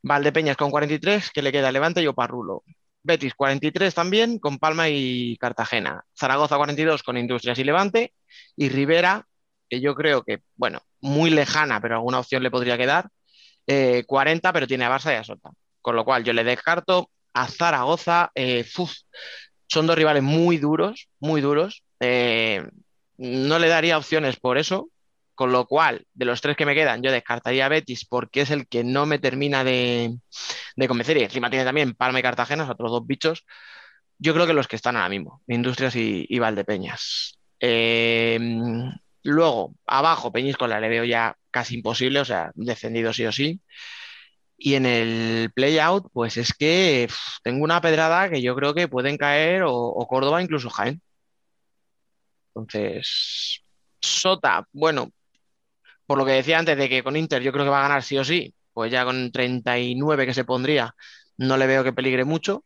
Valdepeñas con 43, que le queda Levante y Oparrulo. Betis 43 también, con Palma y Cartagena. Zaragoza 42 con Industrias y Levante. Y Rivera que yo creo que, bueno, muy lejana, pero alguna opción le podría quedar. 40, eh, pero tiene a Barça y a Sota. Con lo cual yo le descarto a Zaragoza. Eh, son dos rivales muy duros, muy duros. Eh, no le daría opciones por eso. Con lo cual, de los tres que me quedan, yo descartaría Betis porque es el que no me termina de, convencer. Y encima tiene también Palma y Cartagena, otros dos bichos. Yo creo que los que están ahora mismo, Industrias y, y Valdepeñas. Eh, Luego, abajo, Peñíscola le veo ya casi imposible, o sea, descendido sí o sí. Y en el play-out, pues es que tengo una pedrada que yo creo que pueden caer o, Córdoba, incluso Jaén. Entonces, Sota, bueno, por lo que decía antes de que con Inter yo creo que va a ganar sí o sí, pues ya con 39 que se pondría, no le veo que peligre mucho.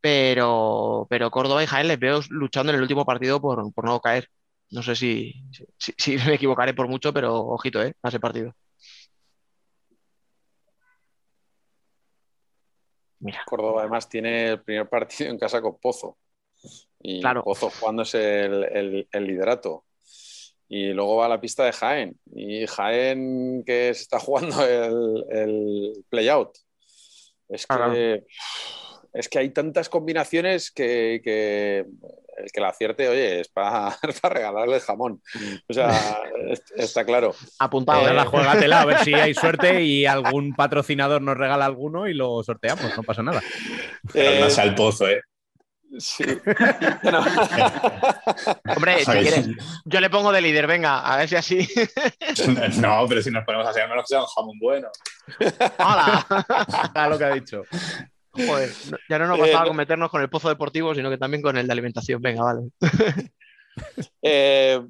Pero, pero Córdoba y Jaén les veo luchando en el último partido por, por no caer. No sé si, si, me equivocaré por mucho, pero ojito, ¿eh? A ese partido. Mira. Córdoba además tiene el primer partido en casa con Pozo. Y Pozo jugándose el, el, liderato. Y luego va a la pista de Jaén. Y Jaén que se está jugando el, el play-out. Es que, es que hay tantas combinaciones que, que el que la acierte, oye, es para, regalarle el jamón. O sea, está claro. Apuntado. Eh, la juegatela, a ver si hay suerte y algún patrocinador nos regala alguno y lo sorteamos, no pasa nada. Pero no sea el pozo, ¿eh? Sí. Hombre, si quieres, yo le pongo de líder, venga, a ver si así. no, pero si nos ponemos así, a menos que sea un jamón bueno. ¡Hala! a lo que ha dicho ya no nos bastaba eh, con meternos con el pozo deportivo, sino que también con el de alimentación. Venga, vale. Eh,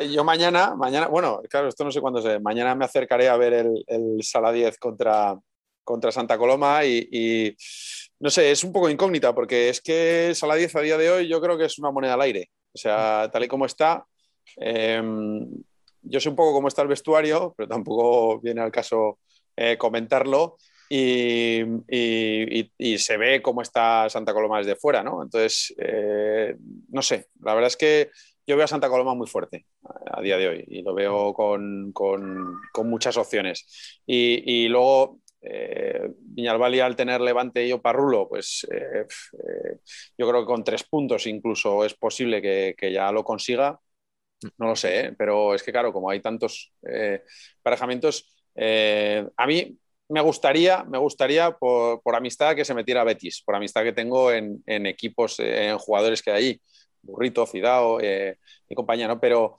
eh, yo mañana, mañana, bueno, claro, esto no sé cuándo sé, mañana me acercaré a ver el, el Sala 10 contra, contra Santa Coloma y, no sé, es un poco incógnita porque es que Sala 10 a día de hoy yo creo que es una moneda al aire. O sea, tal y como está, em, yo sé un poco cómo está el vestuario, pero tampoco viene al caso comentarlo y, se ve cómo está Santa Coloma desde fuera, ¿no? Entonces, eh, no sé, la verdad es que yo veo a Santa Coloma muy fuerte a, día de hoy y lo veo con, muchas opciones. Y, luego, eh, Viñalbali al tener Levante y Oparrulo, pues eh, eh, yo creo que con tres puntos incluso es posible que, que ya lo consiga. No lo sé, pero es que claro, como hay tantos parejamientos, a mí me gustaría, me gustaría por, amistad que se metiera Betis, por amistad que tengo en, equipos, en jugadores que hay ahí, Burrito, Cidao eh, y compañía, ¿no? Pero,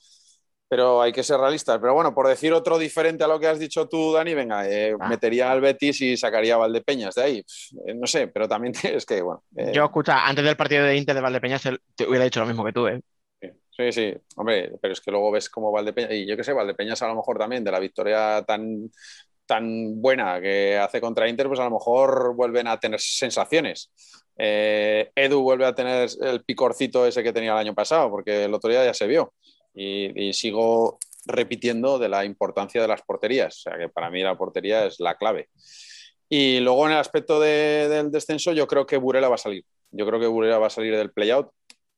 pero hay que ser realistas. Pero bueno, por decir otro diferente a lo que has dicho tú, Dani, venga, eh, ah. metería al Betis y sacaría a Valdepeñas de ahí. Eh, no sé, pero también es que, bueno. Eh, Yo, escucha, antes del partido de Inter de Valdepeñas te hubiera dicho lo mismo que tú, ¿eh? Sí, sí, hombre, pero es que luego ves como Valdepeñas, y yo qué sé, Valdepeñas a lo mejor también, de la victoria tan, tan buena que hace contra Inter, pues a lo mejor vuelven a tener sensaciones. Edu vuelve a tener el picorcito ese que tenía el año pasado, porque el otro día ya se vio y, sigo repitiendo de la importancia de las porterías. O sea que para mí la portería es la clave. Y luego en el aspecto del descenso, yo creo que Burela va a salir. Yo creo que Burela va a salir del playout.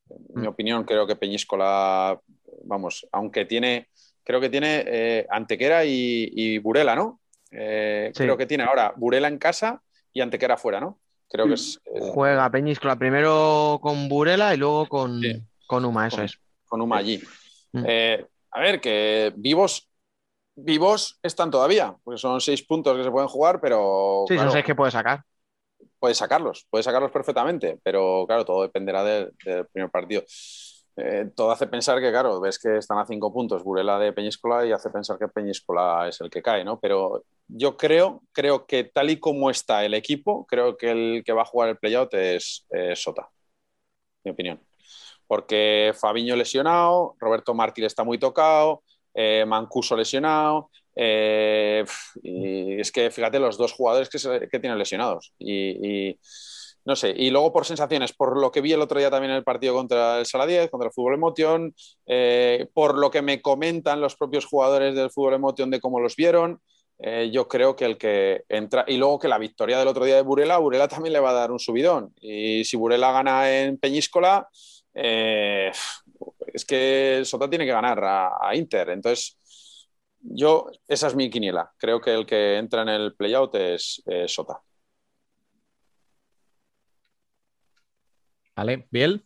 En mi mm. opinión, creo que Peñíscola, vamos, aunque tiene, creo que tiene eh, Antequera y, Burela, ¿no? Eh, creo que tiene ahora Burela en casa y Antequera fuera, ¿no? Creo que es. Eh, Juega Peñíscola primero con Burela y luego con, con Uma, eso es. Con Uma allí. Mm. Eh, a ver, que vivos, vivos están todavía, porque son seis puntos que se pueden jugar, pero. Sí, son seis que puedes sacar. Puedes sacarlos, puedes sacarlos perfectamente, pero claro, todo dependerá del, primer partido. Eh, todo hace pensar que, claro, ves que están a cinco puntos Burela de Peñíscola y hace pensar que Peñíscola es el que cae, ¿no? Pero yo creo, creo que tal y como está el equipo, creo que el que va a jugar el playout es Sota, mi opinión porque Fabiño lesionado, Roberto Mártir está muy tocado, eh, Mancuso lesionado. Eh, y es que fíjate los dos jugadores que, tienen lesionados. Y, no sé, y luego por sensaciones, por lo que vi el otro día también en el partido contra el Sala 10, contra el Fútbol Emotion, eh, por lo que me comentan los propios jugadores del Fútbol Emotion de cómo los vieron, yo creo que el que entra, y luego que la victoria del otro día de Burela, Burela también le va a dar un subidón. Y si Burela gana en Peñíscola, eh, es que Sota tiene que ganar a, Inter. Entonces, yo, esa es mi quiniela. Creo que el que entra en el playout es Sota. Vale, Biel.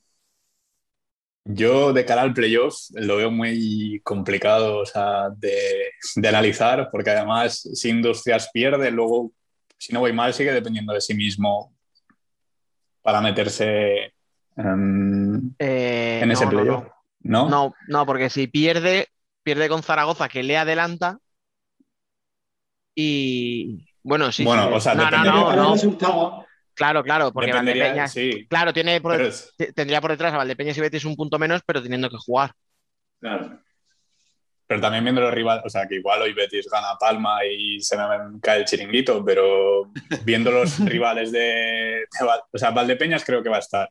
Yo de cara al playoff lo veo muy complicado de, analizar, porque además si Industrias pierde, luego si no voy mal sigue dependiendo de sí mismo para meterse Em, eh, en ese playoff. No no. no, porque si pierde, pierde con Zaragoza, que le adelanta. Y bueno, sí. Bueno, o sea, no, no, Claro, claro, porque Valdepeñas. Claro, tiene tendría por detrás a Valdepeñas y Betis un punto menos, pero teniendo que jugar. Claro. Pero también viendo los rivales, o sea, que igual hoy Betis gana Palma y se me cae el chiringuito, pero viendo los rivales de, de, O sea, Valdepeñas creo que va a estar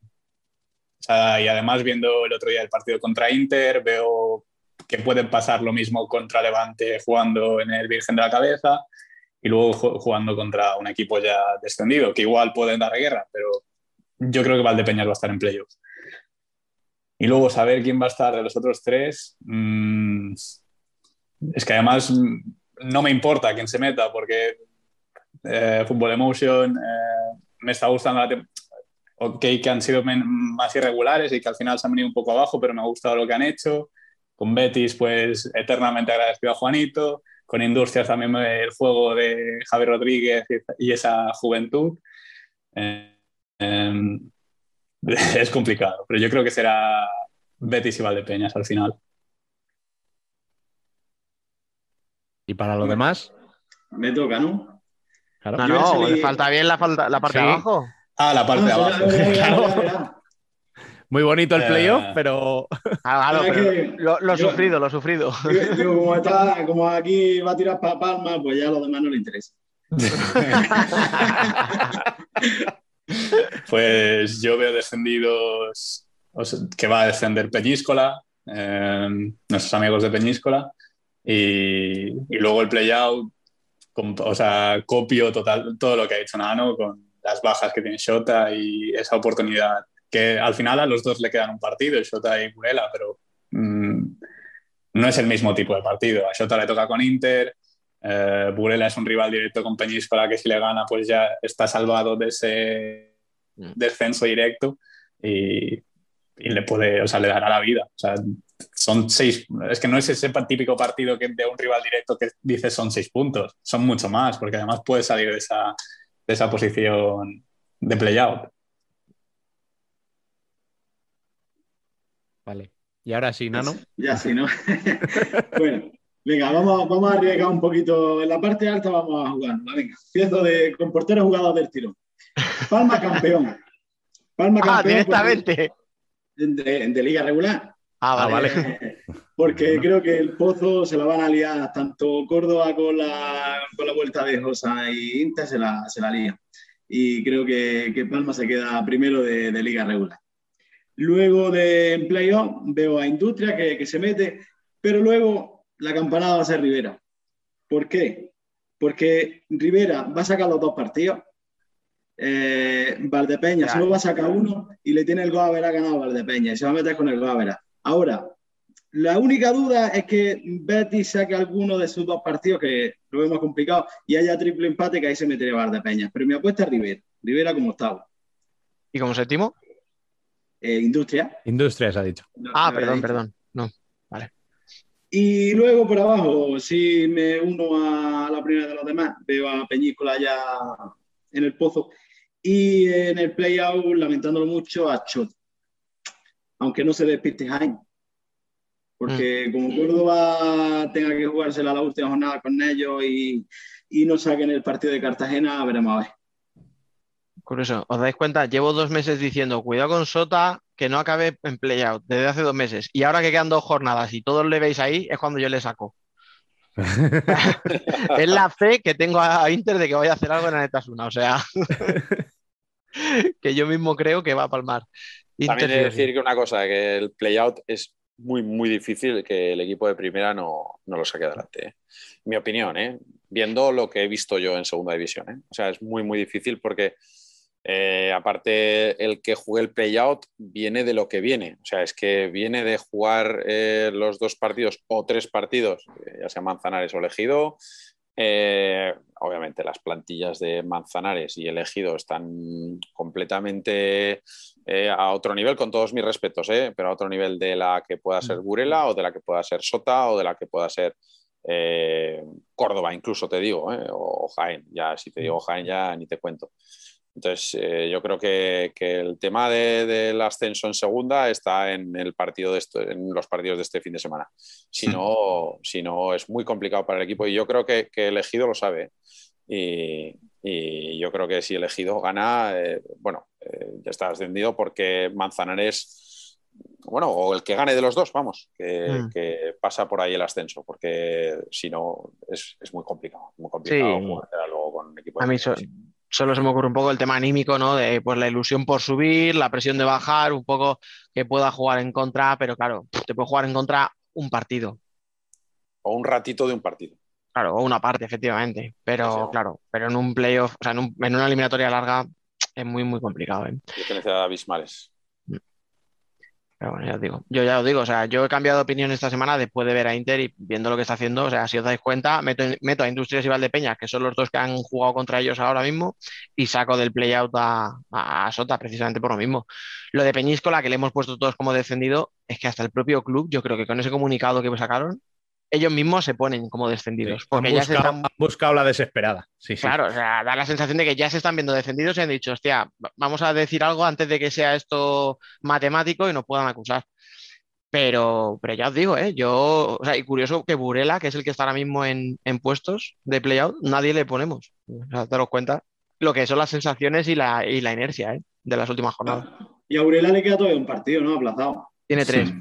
y además viendo el otro día el partido contra Inter, veo que pueden pasar lo mismo contra Levante jugando en el Virgen de la Cabeza y luego jugando contra un equipo ya descendido, que igual pueden dar guerra, pero yo creo que Valdepeñas va a estar en playoffs. Y luego saber quién va a estar de los otros tres, mm, es que además no me importa quién se meta, porque eh, Fútbol Emotion eh, me está gustando la, ok, que han sido más irregulares y que al final se han venido un poco abajo, pero me ha gustado lo que han hecho. Con Betis, pues eternamente agradecido a Juanito. Con Industrias también el juego de Javier Rodríguez y esa juventud. Eh, em, es complicado, pero yo creo que será Betis y Valdepeñas al final. ¿Y para lo demás? Me toca, ¿no? No, no, falta bien la, la parte de abajo. Ah, la parte de abajo. Muy bonito el playoff, eh. pero. lo, sufrido, lo sufrido. como, aquí va a tirar para Palma, pues ya a los demás no le interesa. pues yo veo descendidos, que va a descender Peñíscola, em, nuestros amigos de Peñíscola, y, y luego el playout, o sea, copio total todo lo que ha dicho Nano con las bajas que tiene Shota y esa oportunidad que al final a los dos le quedan un partido, Shota y Burela, pero mm, no es el mismo tipo de partido. A Shota le toca con Inter, eh, Burela es un rival directo con Peñíscola que si le gana pues ya está salvado de ese mm. descenso directo y, y, le puede, o sea, le dará la vida. O sea, son seis, es que no es ese típico partido que de un rival directo que dice son seis puntos, son mucho más, porque además puede salir de esa, esa posición de playout. Vale. Y ahora sí, Nano. Ya sí, ¿no? bueno, venga, vamos, vamos a arriesgar un poquito. En la parte alta vamos a jugar. Venga, empiezo de, con portero jugador del tiro. Palma campeón. Palma ah, directamente. De, liga regular. Ah, vale. porque creo que el Pozo se la van a liar tanto Córdoba con la, con la vuelta de Josa y Inter se la, se la lía. Y creo que, que Palma se queda primero de, de liga regular. Luego de playoff veo a Industria que, se mete, pero luego la campanada va a ser Rivera. ¿Por qué? Porque Rivera va a sacar los dos partidos. Eh, Valdepeña solo va a sacar uno y le tiene el gol a ganado a Valdepeña y se va a meter con el gol Ahora, la única duda es que Betty saque alguno de sus dos partidos, que lo vemos complicado, y haya triple empate, que ahí se metería Valdepeña. Pero mi apuesta es Rivera. Rivera como octavo. ¿Y como séptimo? Eh, industria. Industria, se ha dicho. ah, perdón, perdón. No, vale. Y luego por abajo, si me uno a la primera de los demás, veo a Peñícola ya en el pozo. Y en el play-out, lamentándolo mucho, a Chot. Aunque no se despiste Jaime. Porque mm. como Córdoba tenga que jugársela la última jornada con ellos y, y no saquen el partido de Cartagena, veremos a ver. Curioso, ¿os dais cuenta? Llevo dos meses diciendo, cuidado con Sota, que no acabe en playout desde hace dos meses. Y ahora que quedan dos jornadas y todos le veis ahí, es cuando yo le saco. es la fe que tengo a Inter de que vaya a hacer algo en la Netasuna. O sea, que yo mismo creo que va a palmar. También he de decir que una cosa, que el playout es muy, muy difícil que el equipo de primera no, lo saque adelante. ¿eh? Mi opinión, ¿eh? viendo lo que he visto yo en segunda división. ¿eh? O sea, es muy, muy difícil porque eh, aparte, el que juegue el playout viene de lo que viene. O sea, es que viene de jugar eh, los dos partidos o tres partidos, eh, ya sea Manzanares o Elegido. obviamente, las plantillas de Manzanares y Elegido están completamente a otro nivel, con todos mis respetos, pero a otro nivel de la que pueda ser Burela o de la que pueda ser Sota o de la que pueda ser Córdoba, incluso te digo, o Jaén. Ya, si te digo Jaén, ya ni te cuento. Entonces, eh, yo creo que, el tema del ascenso en segunda está en, el partido de en los partidos de este fin de semana. Si no, si no, es muy complicado para el equipo y yo creo que, que elegido lo sabe. Y, yo creo que si elegido gana, eh, bueno, eh, ya está ascendido porque Manzanares, bueno, o el que gane de los dos, vamos, que, mm. pasa por ahí el ascenso, porque si no, es, muy complicado. Muy complicado jugar luego con equipo. A mí solo se me ocurre un poco el tema anímico, ¿no? De pues la ilusión por subir, la presión de bajar, un poco que pueda jugar en contra, pero claro, te puede jugar en contra un partido. O un ratito de un partido. Claro, o una parte, efectivamente. Pero claro, pero en un playoff, o sea, en, una eliminatoria larga es muy, muy complicado. ¿eh? abismales. Pero bueno, ya os digo. Yo ya os digo, o sea, yo he cambiado de opinión esta semana después de ver a Inter y viendo lo que está haciendo. O sea, si os dais cuenta, meto, meto a Industrias y Valdepeña, que son los dos que han jugado contra ellos ahora mismo, y saco del playout a, a, Sota, precisamente por lo mismo. Lo de Peñíscola, que le hemos puesto todos como defendido, es que hasta el propio club, yo creo que con ese comunicado que sacaron, ellos mismos se ponen como descendidos. porque han, ya buscado, se están... buscado la desesperada. Sí, claro, o sea, da la sensación de que ya se están viendo defendidos y han dicho, hostia, vamos a decir algo antes de que sea esto matemático y nos puedan acusar. Pero, pero ya os digo, ¿eh? yo, o sea, y curioso que Burela, que es el que está ahora mismo en, puestos de playout, nadie le ponemos. O sea, daros cuenta lo que son las sensaciones y la, y la inercia ¿eh? de las últimas jornadas. Y a Burela le queda todavía un partido, ¿no? Aplazado. Tiene tres.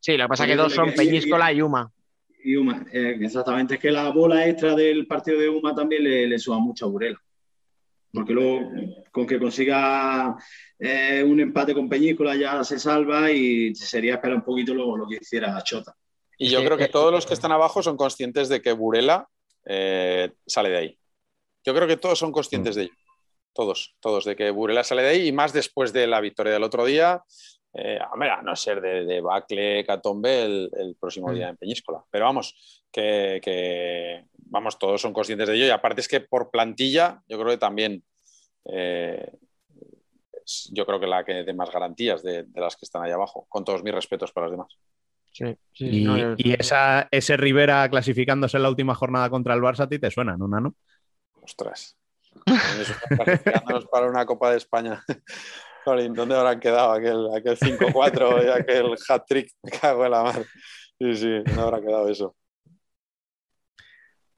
Sí, lo que pasa es que dos son Peñíscola y Uma. Y Uma, eh, exactamente, es que la bola extra del partido de Uma también le, le suba mucho a Burela. Porque luego, con que consiga eh, un empate con Peñícola ya se salva y sería esperar un poquito lo, lo que hiciera Chota. Y yo creo que todos los que están abajo son conscientes de que Burela eh, sale de ahí. Yo creo que todos son conscientes de ello. Todos, todos, de que Burela sale de ahí y más después de la victoria del otro día, eh, a no ser de, de Bacle Catombe el, próximo día en Peñíscola. Pero vamos, que, vamos, todos son conscientes de ello. Y aparte es que por plantilla, yo creo que también eh, yo creo que la que de más garantías de, las que están ahí abajo, con todos mis respetos para los demás. y, esa, ese Rivera clasificándose en la última jornada contra el Barça, ¿a ti te suena, no, Nano? Ostras. para una Copa de España. ¿Dónde habrán quedado aquel, aquel 5-4 y aquel hat-trick? Me cago en la mar. Sí, sí, ¿dónde habrá quedado eso?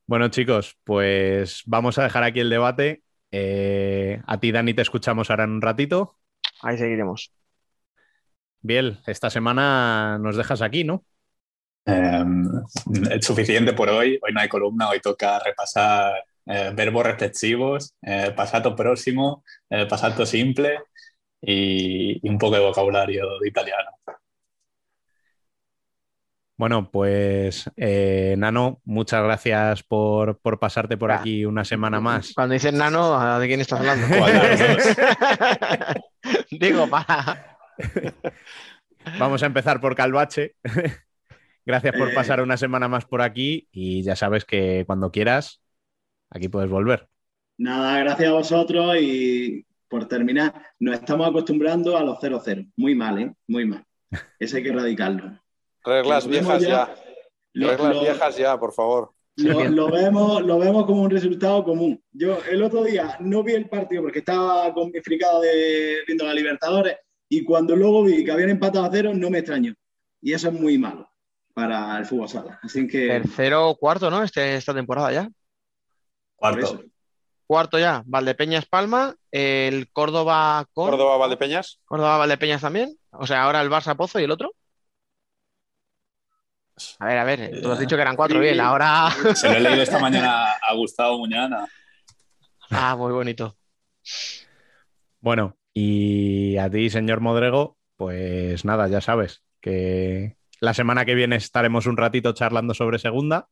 Bueno, chicos, pues vamos a dejar aquí el debate. Eh, a ti, Dani, te escuchamos ahora en un ratito. Ahí seguiremos. Bien, esta semana nos dejas aquí, ¿no? Em, es suficiente por hoy. Hoy no hay columna, hoy toca repasar eh, verbos reflexivos, eh, pasato próximo, eh, pasato simple y, un poco de vocabulario de italiano. Bueno, pues Nano, muchas gracias por, pasarte por aquí una semana más. Cuando dices Nano, ¿de quién estás hablando? Digo, para. Vamos a empezar por Calvache. gracias por pasar una semana más por aquí y ya sabes que cuando quieras aquí puedes volver. Nada, gracias a vosotros y por terminar, nos estamos acostumbrando a los 0-0. Muy mal, ¿eh? Muy mal. Eso hay que erradicarlo. Reglas viejas ya. Reglas viejas ya, por favor. Lo, vemos, lo vemos como un resultado común. Yo el otro día no vi el partido porque estaba con mi fricado de viendo la Libertadores y cuando luego vi que habían empatado a cero no me extraño. Y eso es muy malo para el fútbol sala. Así que... Tercero o cuarto, ¿no? Este, esta temporada ya. Cuarto. Cuarto ya, Valdepeñas Palma, el Córdoba con... Córdoba Valdepeñas. Córdoba Valdepeñas también. O sea, ahora el Barça Pozo y el otro. A ver, a ver, tú has dicho que eran cuatro, bien, ahora. Se lo he leído esta mañana a Gustavo Muñana. Ah, muy bonito. Bueno, y a ti, señor Modrego, pues nada, ya sabes que la semana que viene estaremos un ratito charlando sobre segunda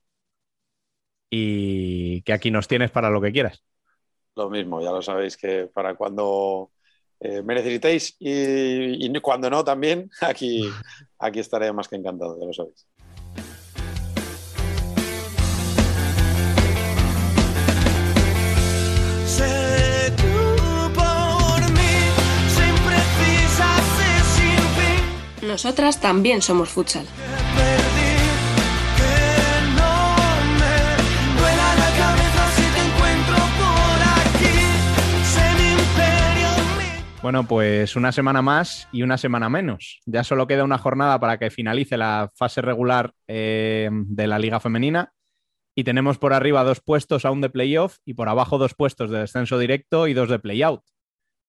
y que aquí nos tienes para lo que quieras. Lo mismo, ya lo sabéis que para cuando eh, me necesitéis y, cuando no también, aquí, aquí estaré más que encantado, ya lo sabéis. Nosotras también somos futsal. Bueno, pues una semana más y una semana menos. Ya solo queda una jornada para que finalice la fase regular eh, de la Liga Femenina y tenemos por arriba dos puestos aún de playoff y por abajo dos puestos de descenso directo y dos de playout.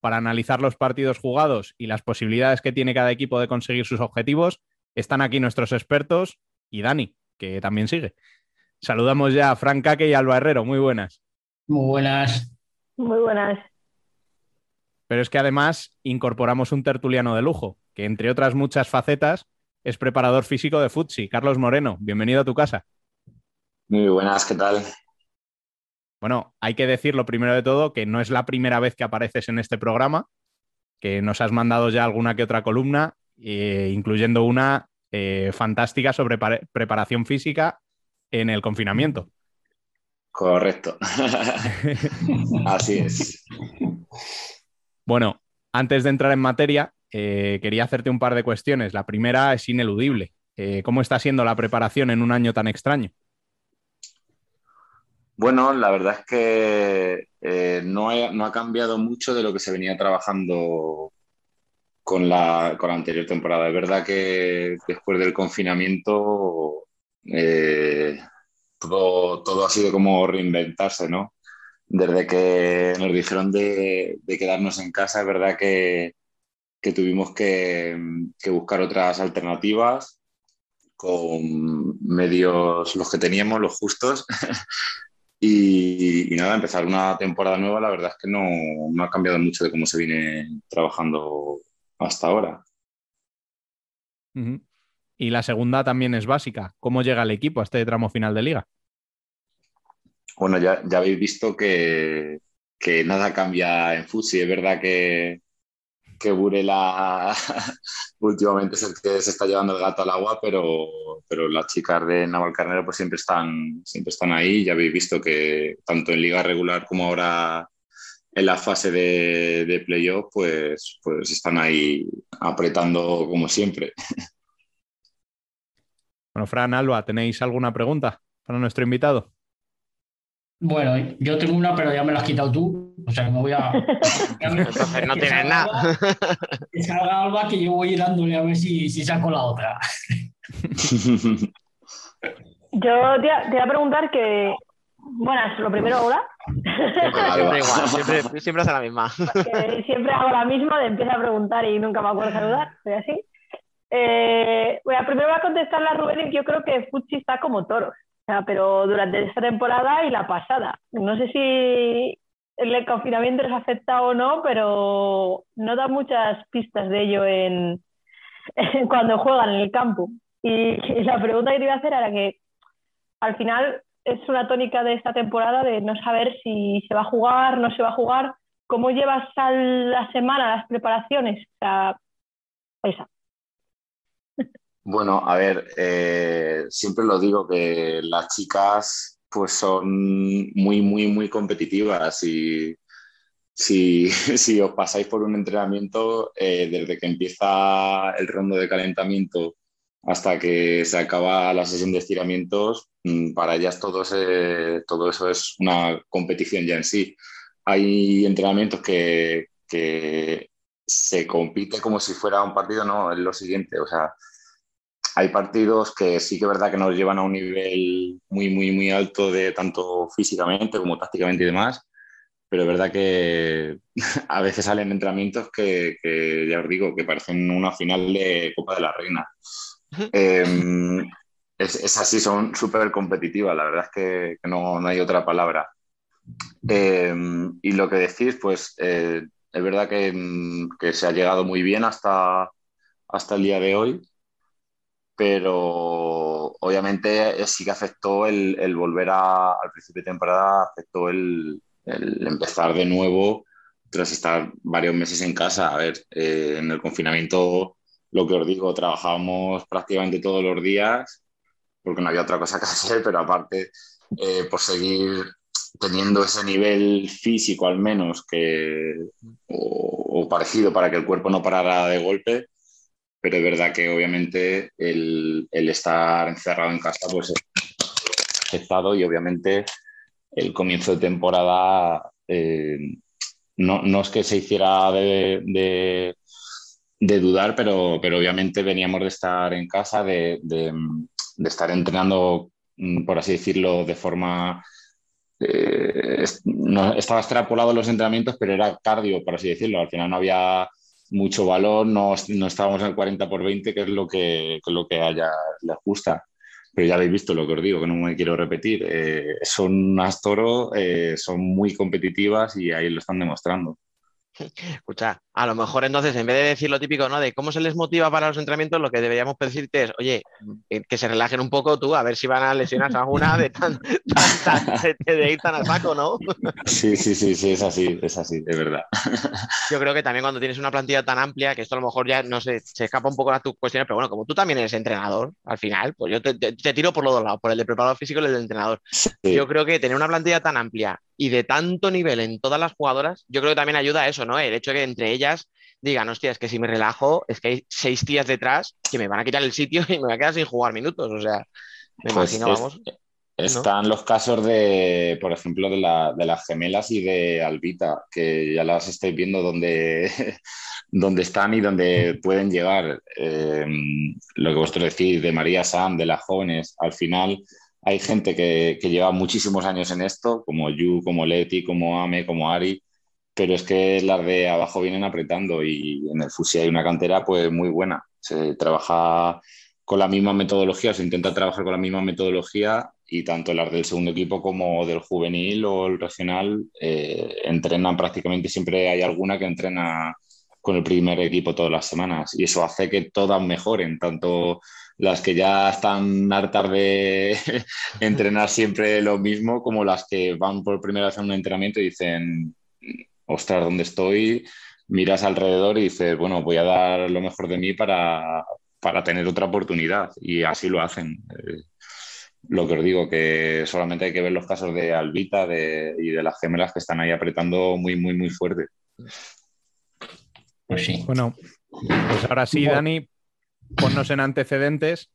Para analizar los partidos jugados y las posibilidades que tiene cada equipo de conseguir sus objetivos, están aquí nuestros expertos y Dani, que también sigue. Saludamos ya a Frank Caque y Alba Herrero. Muy buenas. Muy buenas. Muy buenas. Pero es que además incorporamos un tertuliano de lujo, que entre otras muchas facetas es preparador físico de Futsi. Carlos Moreno, bienvenido a tu casa. Muy buenas, ¿qué tal? Bueno, hay que decirlo primero de todo que no es la primera vez que apareces en este programa, que nos has mandado ya alguna que otra columna, eh, incluyendo una eh, fantástica sobre preparación física en el confinamiento. Correcto. Así es. Bueno, antes de entrar en materia, eh, quería hacerte un par de cuestiones. La primera es ineludible. Eh, ¿Cómo está siendo la preparación en un año tan extraño? Bueno, la verdad es que eh, no, ha, cambiado mucho de lo que se venía trabajando con la, con la anterior temporada. Es verdad que después del confinamiento todo, todo ha sido como reinventarse, ¿no? Desde que nos dijeron de, quedarnos en casa, es verdad que, tuvimos que, buscar otras alternativas con medios los que teníamos, los justos. y, nada, empezar una temporada nueva, la verdad es que no, ha cambiado mucho de cómo se viene trabajando hasta ahora. Y la segunda también es básica. ¿Cómo llega el equipo a este tramo final de liga? Bueno, ya, habéis visto que, nada cambia en Futsi. Es verdad que, que Burela últimamente es el que se está llevando el gato al agua, pero, pero las chicas de Navalcarnero pues siempre están, siempre están ahí. Ya habéis visto que tanto en liga regular como ahora en la fase de, de playoff, pues, pues están ahí apretando como siempre. Bueno, Fran, Alba, ¿tenéis alguna pregunta para nuestro invitado? Bueno, yo tengo una, pero ya me la has quitado tú. O sea, me voy a. Entonces no tienes nada. Que salga Alba que yo voy dándole a ver si, si saco la otra. Yo te, te iba a preguntar que. Buenas, lo primero, hola. Siempre, igual, siempre, siempre hace la misma. Que siempre hago la misma, de empiezo a preguntar y nunca me acuerdo saludar, soy así. Eh, bueno, primero voy a contestarle a Rubén y yo creo que Fuchi está como toros, pero durante esta temporada y la pasada. No sé si el confinamiento les afecta o no, pero no da muchas pistas de ello en, en cuando juegan en el campo. Y, y la pregunta que te iba a hacer era que al final es una tónica de esta temporada de no saber si se va a jugar, no se va a jugar. ¿Cómo llevas a la semana las preparaciones? O sea, esa. Bueno, a ver, eh, siempre lo digo que las chicas pues son muy, muy, muy competitivas y si, si os pasáis por un entrenamiento, eh, desde que empieza el rondo de calentamiento hasta que se acaba la sesión de estiramientos, mm, para ellas todo, eso es una competición ya en sí. Hay entrenamientos que, que se compite como si fuera un partido, no, es lo siguiente, o sea, hay partidos que sí que es verdad que nos llevan a un nivel muy, muy, muy alto de tanto físicamente como tácticamente y demás, pero es verdad que a veces salen entrenamientos que, que ya os digo, que parecen una final de Copa de la Reina. Eh, es, es así, son súper competitivas, la verdad es que, que no, no hay otra palabra. Eh, y lo que decís, pues eh, es verdad que, que se ha llegado muy bien hasta, hasta el día de hoy, pero obviamente sí que afectó el, el volver a- al principio de temporada, afectó el, el empezar de nuevo tras estar varios meses en casa. A ver, eh, en el confinamiento, lo que os digo, trabajábamos prácticamente todos los días porque no había otra cosa que hacer, pero aparte, eh, por seguir teniendo ese nivel físico al menos que, o, o parecido para que el cuerpo no parara de golpe, pero es verdad que obviamente el, estar encerrado en casa pues ha afectado y obviamente el comienzo de temporada eh, no, no es que se hiciera de, dudar, pero, pero obviamente veníamos de estar en casa, de, de- estar entrenando, mm, por así decirlo, de forma... eh, es- no, estaba extrapolado los entrenamientos, pero era cardio, por así decirlo. Al final no había mucho valor, no, no estábamos en el 40 por 20, que es lo que, lo que a ella les gusta. Pero ya habéis visto lo que os digo, que no me quiero repetir. Eh, son unas toro, eh, son muy competitivas y ahí lo están demostrando. Escucha, a lo mejor entonces, en vez de decir lo típico, ¿no? De cómo se les motiva para los entrenamientos, lo que deberíamos decirte es, oye, eh, que se relajen un poco tú, a ver si van a lesionarse alguna de, tan, tan- tan- de, de ir tan a saco, ¿no? Sí, sí, sí, sí, es así, es así, es verdad. Yo creo que también cuando tienes una plantilla tan amplia, que esto a lo mejor ya no sé, se escapa un poco a tus cuestiones, pero bueno, como tú también eres entrenador, al final, pues yo te, te- te tiro por los dos lados, por el de preparador físico y el de entrenador. Yo creo que tener una plantilla tan amplia y de tanto nivel en todas las jugadoras, yo creo que también ayuda a eso, ¿no? El hecho de que entre ellas digan, hostia, es que si me relajo, es que hay seis tías detrás que me van a quitar el sitio y me voy a quedar sin jugar minutos. O sea, me Pues imagino, es- vamos. Están los casos de, por ejemplo, de, la- de las gemelas y de Albita, que ya las estáis viendo donde, donde están y donde pueden llegar. Eh, lo que vosotros decís de María Sam, de las jóvenes, al final hay gente que, que lleva muchísimos años en esto, como Yu, como Leti, como Ame, como Ari, pero es que las de abajo vienen apretando y en el Fusi hay una cantera pues muy buena. Se trabaja con la misma metodología, se intenta trabajar con la misma metodología y tanto las del segundo equipo como del juvenil o el regional eh, entrenan prácticamente, siempre hay alguna que entrena con el primer equipo todas las semanas y eso hace que todas mejoren, tanto las que ya están hartas de entrenar siempre lo mismo como las que van por primera vez a un entrenamiento y dicen, ostras, ¿dónde estoy? Miras alrededor y dices, bueno, voy a dar lo mejor de mí para, para tener otra oportunidad y así lo hacen. Eh, lo que os digo, que solamente hay que ver los casos de Albita de- y de las gemelas que están ahí apretando muy, muy, muy fuerte. Pues sí. Bueno, pues ahora sí. Dani, ponnos en antecedentes.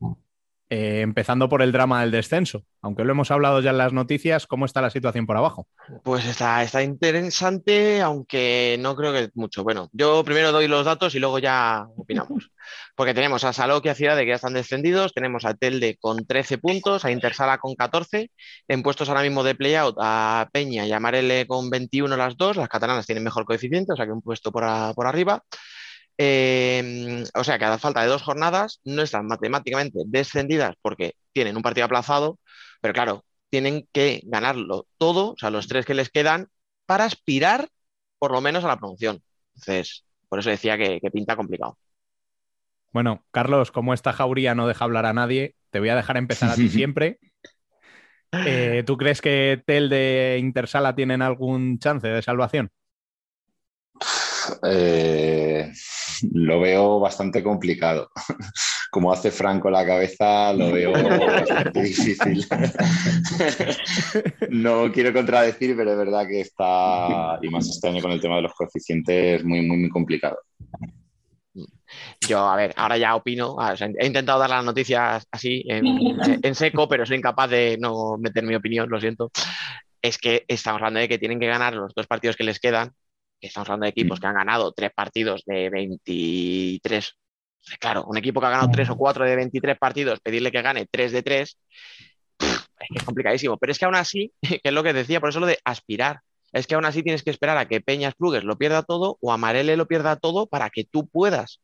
Eh, empezando por el drama del descenso. Aunque lo hemos hablado ya en las noticias, ¿cómo está la situación por abajo? Pues está, está interesante, aunque no creo que mucho. Bueno, yo primero doy los datos y luego ya opinamos. Porque tenemos a Salok y a Ciudad de que ya están descendidos, tenemos a Telde con 13 puntos, a Intersala con 14, en puestos ahora mismo de playout a Peña y a Marele con 21 las dos, las catalanas tienen mejor coeficiente, o sea que un puesto por arriba. Eh, o sea que a la falta de dos jornadas no están matemáticamente descendidas porque tienen un partido aplazado, pero claro, tienen que ganarlo todo, o sea, los tres que les quedan, para aspirar por lo menos a la promoción. Entonces, por eso decía que, pinta complicado. Bueno, Carlos, como esta jauría no deja hablar a nadie, te voy a dejar empezar a ti siempre. Eh, ¿Tú crees que Tel de Intersala tienen algún chance de salvación? Eh, lo veo bastante complicado. Como hace Franco la cabeza, lo veo bastante difícil. no quiero contradecir, pero es verdad que está, y más este año con el tema de los coeficientes, muy, muy, muy complicado. Yo, a ver, ahora ya opino. he intentado dar las noticias así, en, seco, pero soy incapaz de no meter mi opinión, lo siento. Es que estamos hablando de que tienen que ganar los dos partidos que les quedan estamos hablando de equipos mm. que han ganado tres partidos de 23. Claro, un equipo que ha ganado tres o cuatro de 23 partidos, pedirle que gane tres de tres, es que es complicadísimo. Pero es que aún así, que es lo que decía, por eso lo de aspirar, es que aún así tienes que esperar a que Peñas Plugues lo pierda todo o Amarele lo pierda todo para que tú puedas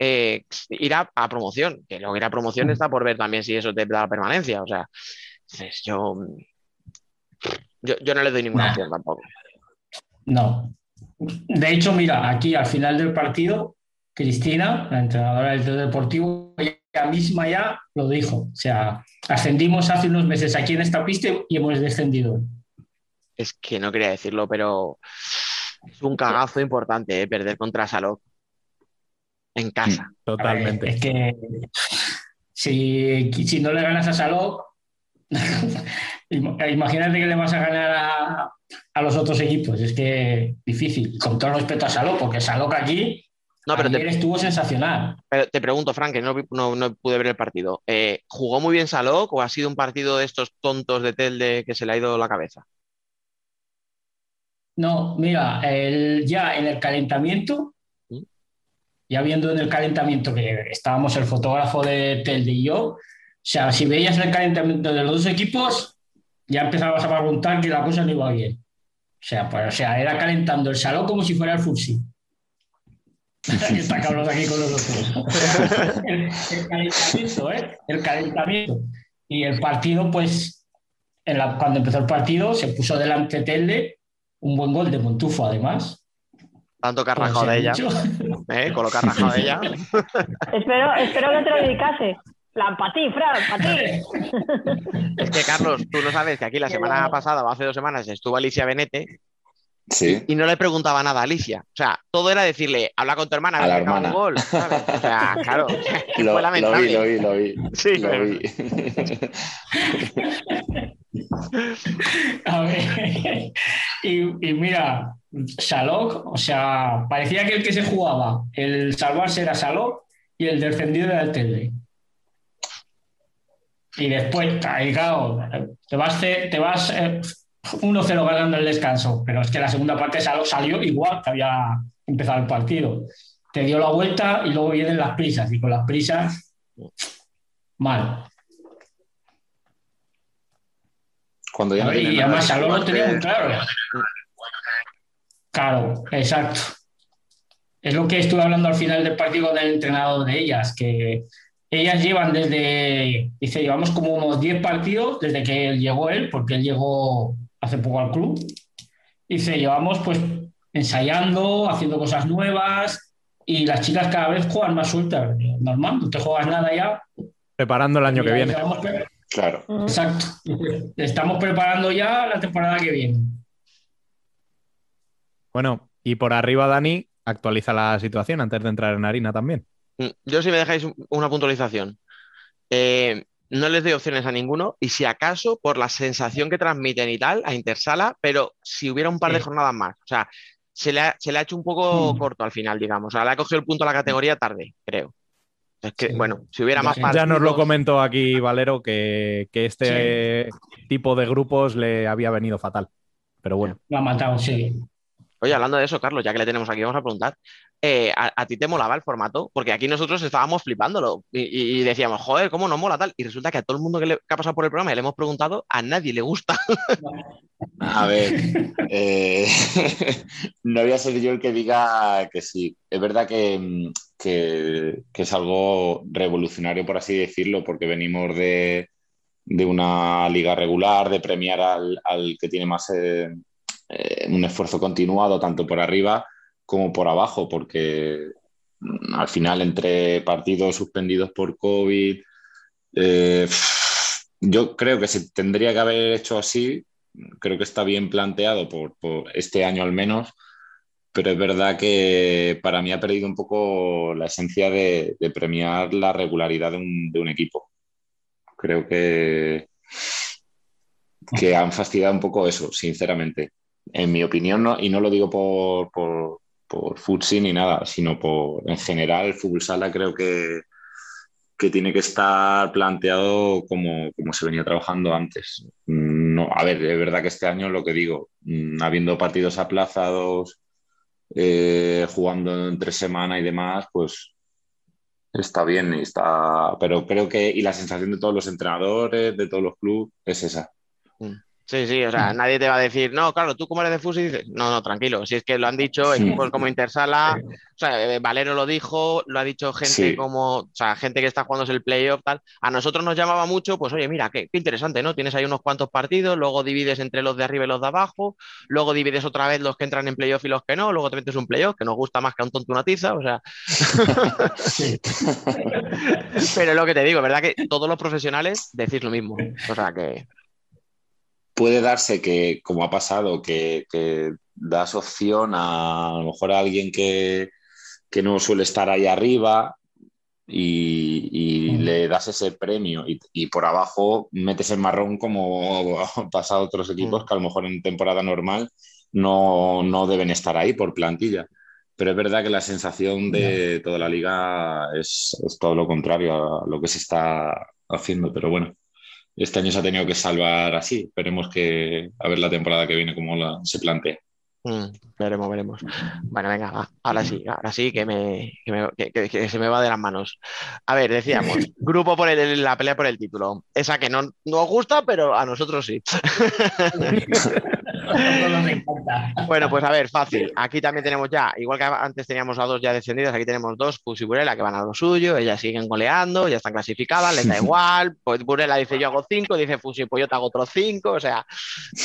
eh, ir a, promoción. Que luego ir a promoción mm. está por ver también si eso te da la permanencia. O sea, yo, yo, no le doy ninguna opción tampoco. No, de hecho, mira, aquí al final del partido, Cristina, la entrenadora del deportivo, ella misma ya lo dijo. O sea, ascendimos hace unos meses aquí en esta pista y hemos descendido. Es que no quería decirlo, pero es un cagazo importante eh, perder contra Salok en casa. Totalmente. es que si, si no le ganas a Salok, imagínate que le vas a ganar a, a los otros equipos. Es que difícil. Con todo respeto a Saló, porque Saló aquí no, pero te, estuvo sensacional. Pero te pregunto, Frank, que no, no, pude ver el partido. Eh, ¿Jugó muy bien Saló o ha sido un partido de estos tontos de Telde que se le ha ido la cabeza? No, mira, ya en el calentamiento, ¿Mm? ya viendo en el calentamiento que estábamos el fotógrafo de Telde y yo, o sea, si veías el calentamiento de los dos equipos, ya empezabas a preguntar que la cosa no iba bien. O sea, pues, o sea, era calentando el salón como si fuera el Fursi. Está cabrón aquí con los otros. el, calentamiento, ¿eh? El calentamiento. Y el partido, pues, cuando empezó el partido, se puso delante Telde un buen gol de Montufo, además. Tanto que ha rajado de ella. ¿Eh? Con lo que de ella. espero, espero que te lo dedicase. Plan, para ti, Fran, para ti. Es que, Carlos, tú no sabes que aquí la semana pasada o hace dos semanas estuvo Alicia Benete Sí. Y no le preguntaba nada a Alicia. O sea, todo era decirle, habla con tu hermana, a la hermana. Un gol, ¿sabes? O sea, claro. lo, fue lamentable. Lo vi, lo vi, lo vi. Sí, lo vi. a ver. Y, y, mira, Salok, o sea, parecía que el que se jugaba, el salvarse era Salok y el defendido era el Tele. Y después, claro, te vas, te vas 1-0 eh, ganando el descanso, pero es que la segunda parte salió igual que había empezado el partido. Te dio la vuelta y luego vienen las prisas, y con las prisas, mal. Cuando ya y además Salón lo tenía muy claro. Claro, exacto. Es lo que estuve hablando al final del partido del entrenador de ellas, que ellas llevan desde, dice, llevamos como unos 10 partidos desde que llegó él, porque él llegó hace poco al club. Dice, llevamos pues ensayando, haciendo cosas nuevas y las chicas cada vez juegan más sueltas. Normal, no te juegas nada ya. Preparando el año que viene. Claro. Exacto. Estamos preparando ya la temporada que viene. Bueno, y por arriba, Dani, actualiza la situación antes de entrar en harina también. Mm, yo si me dejáis una puntualización. Eh, no les doy opciones a ninguno y si acaso por la sensación que transmiten y tal a Intersala, pero si hubiera un par de jornadas más. O sea, se le ha, hecho un poco mm. corto al final, digamos. O sea, le ha cogido el punto a la categoría tarde, creo. Es que, bueno, si hubiera más partidos... Ya nos lo comentó aquí Valero que, este tipo de grupos le había venido fatal. Pero bueno. Lo ha matado, sí. Oye, hablando de eso, Carlos, ya que le tenemos aquí, vamos a preguntar. Eh, ¿a, ti te molaba el formato? Porque aquí nosotros estábamos flipándolo y, decíamos, joder, ¿cómo nos mola tal? Y resulta que a todo el mundo que, le, ha pasado por el programa y le hemos preguntado, a nadie le gusta. A ver, eh, no voy a ser yo el que diga que sí. Es verdad que, es algo revolucionario, por así decirlo, porque venimos de, una liga regular, de premiar al, que tiene más eh, un esfuerzo continuado, tanto por arriba como por abajo, porque mm, al final entre partidos suspendidos por COVID, eh, yo creo que se tendría que haber hecho así, creo que está bien planteado por, este año al menos, pero es verdad que para mí ha perdido un poco la esencia de, premiar la regularidad de un, equipo. Creo que, que han fastidiado un poco eso, sinceramente. En mi opinión, y no lo digo por Futsi ni nada, sino por en general fútbol sala creo que, que tiene que estar planteado como, como, se venía trabajando antes. No, a ver, es verdad que este año lo que digo, mm, habiendo partidos aplazados, eh, jugando entre semana y demás, pues está bien, está, pero creo que, y la sensación de todos los entrenadores, de todos los clubes, es esa. Mm. Sí, sí, o sea, nadie te va a decir, no, claro, tú como eres de Fusi dices, no, no, tranquilo, si es que lo han dicho equipos como Intersala, o sea, eh, Valero lo dijo, lo ha dicho gente como, o sea, gente que está jugando el playoff, tal. A nosotros nos llamaba mucho, pues oye, mira, qué, interesante, ¿no? Tienes ahí unos cuantos partidos, luego divides entre los de arriba y los de abajo, luego divides otra vez los que entran en playoff y los que no, luego te metes un playoff, que nos gusta más que a un tonto una tiza, o sea. Pero es lo que te digo, ¿verdad? Que todos los profesionales decís lo mismo, o sea que puede darse que, como ha pasado, que, das opción a, a lo mejor a alguien que, no suele estar ahí arriba y, le das ese premio y, por abajo metes el marrón como ha pasado a otros equipos que a lo mejor en temporada normal no, deben estar ahí por plantilla. Pero es verdad que la sensación de toda la liga es, es todo lo contrario a lo que se está haciendo, pero bueno este año se ha tenido que salvar así. Esperemos que a ver la temporada que viene cómo se plantea. Mm, veremos, veremos. Bueno, venga, ahora sí, ahora sí que, me, que, se me va de las manos. A ver, decíamos, grupo por la pelea por el título. Esa que no nos gusta, pero a nosotros sí. bueno, pues a ver, fácil. Aquí también tenemos ya, igual que antes teníamos a dos ya descendidas, aquí tenemos dos, Pus y Burela, que van a lo suyo, ellas siguen goleando, ya están clasificadas, les da igual. Pues Burela dice yo hago cinco, dice Fusi, pues yo te hago otros cinco, o sea,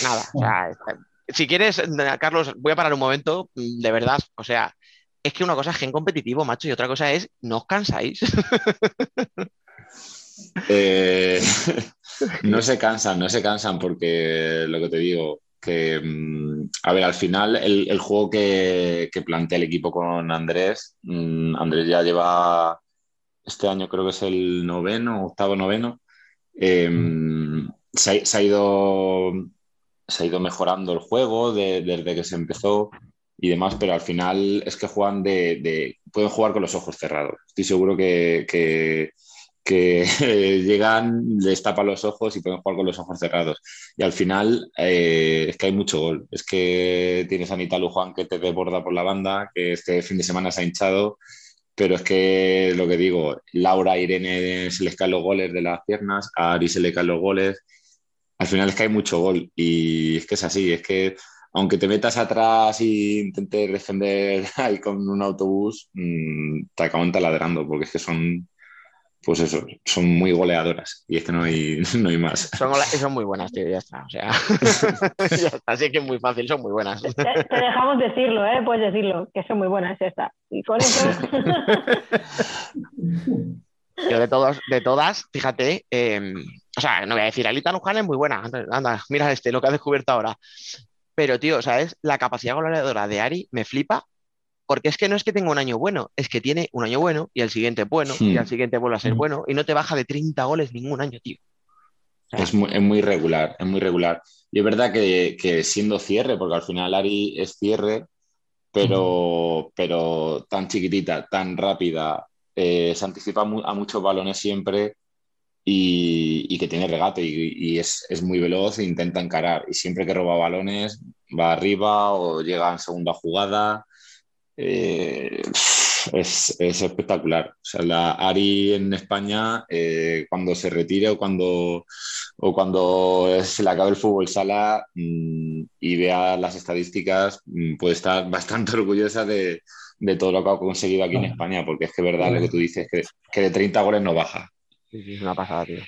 nada. O sea, si quieres, Carlos, voy a parar un momento, de verdad, o sea, es que una cosa es gen competitivo, macho, y otra cosa es, no os cansáis. Eh, no se cansan, no se cansan porque lo que te digo, que, mm, a ver, al final el, juego que, plantea el equipo con Andrés, mm, Andrés ya lleva, este año creo que es el noveno, octavo noveno, em, se, ha, ido, se ha ido mejorando el juego desde que se empezó y demás, pero al final es que juegan de, pueden jugar con los ojos cerrados. Estoy seguro que que llegan, les tapan los ojos y pueden jugar con los ojos cerrados. Y al final eh, es que hay mucho gol. Es que tienes a Nitalu Juan que te desborda por la banda, que este fin de semana se ha hinchado, pero es que lo que digo, Laura, Irene se les caen los goles de las piernas, a Ari se le caen los goles. Al final es que hay mucho gol y es que es así, es que aunque te metas atrás e intentes defender ahí con un autobús, mmm, te acaban taladrando porque es que son pues eso, son muy goleadoras y es que no hay, no hay más. Son, son muy buenas, tío, ya está. O sea, ya está, así que es muy fácil, son muy buenas. Te, dejamos decirlo, ¿eh? Puedes decirlo, que son muy buenas, ya está. Y con eso... Yo de, todos, de todas, fíjate, em, o sea, no voy a decir, Alita Luján es muy buena, anda, mira este, lo que ha descubierto ahora. Pero, tío, ¿sabes? La capacidad goleadora de Ari me flipa porque es que no es que tenga un año bueno, es que tiene un año bueno y el siguiente bueno y al siguiente vuelve a ser bueno y no te baja de 30 goles ningún año, tío. es, muy, es, muy, regular, es muy regular. Y es verdad que, siendo cierre, porque al final Ari es cierre, pero, pero tan chiquitita, tan rápida eh, se anticipa a muchos balones siempre y, que tiene regate y, es, muy veloz e intenta encarar. Y siempre que roba balones va arriba o llega en segunda jugada. Eh, es, espectacular. O sea, la Ari en España, eh, cuando se retire o cuando, o cuando se le acabe el fútbol sala mm, y vea las estadísticas, mm, puede estar bastante orgullosa de, todo lo que ha conseguido aquí en España, porque es que es verdad lo que tú dices, que, que de 30 goles no baja. Sí, sí, es una pasada, tío.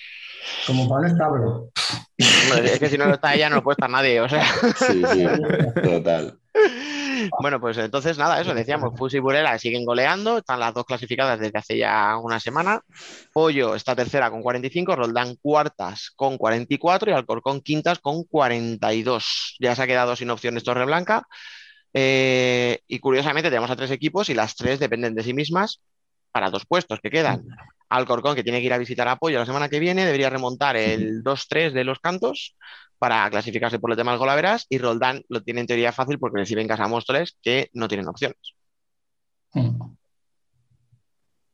Como Pablo Establo. Es que si no está ella, no puede estar nadie, o sea. Sí, sí, total. Bueno, pues entonces nada, eso decíamos, Fus y Burela siguen goleando, están las dos clasificadas desde hace ya una semana. Pollo está tercera con 45, Roldán cuartas con 44 y Alcorcón quintas con 42. Ya se ha quedado sin opciones Torre Blanca. Eh, y curiosamente tenemos a tres equipos y las tres dependen de sí mismas para dos puestos que quedan. Alcorcón, que tiene que ir a visitar apoyo la semana que viene, debería remontar el 2-3 de los cantos para clasificarse por el tema del golaveras y Roldán lo tiene en teoría fácil porque recibe en casa a Móstoles que no tienen opciones. Hmm.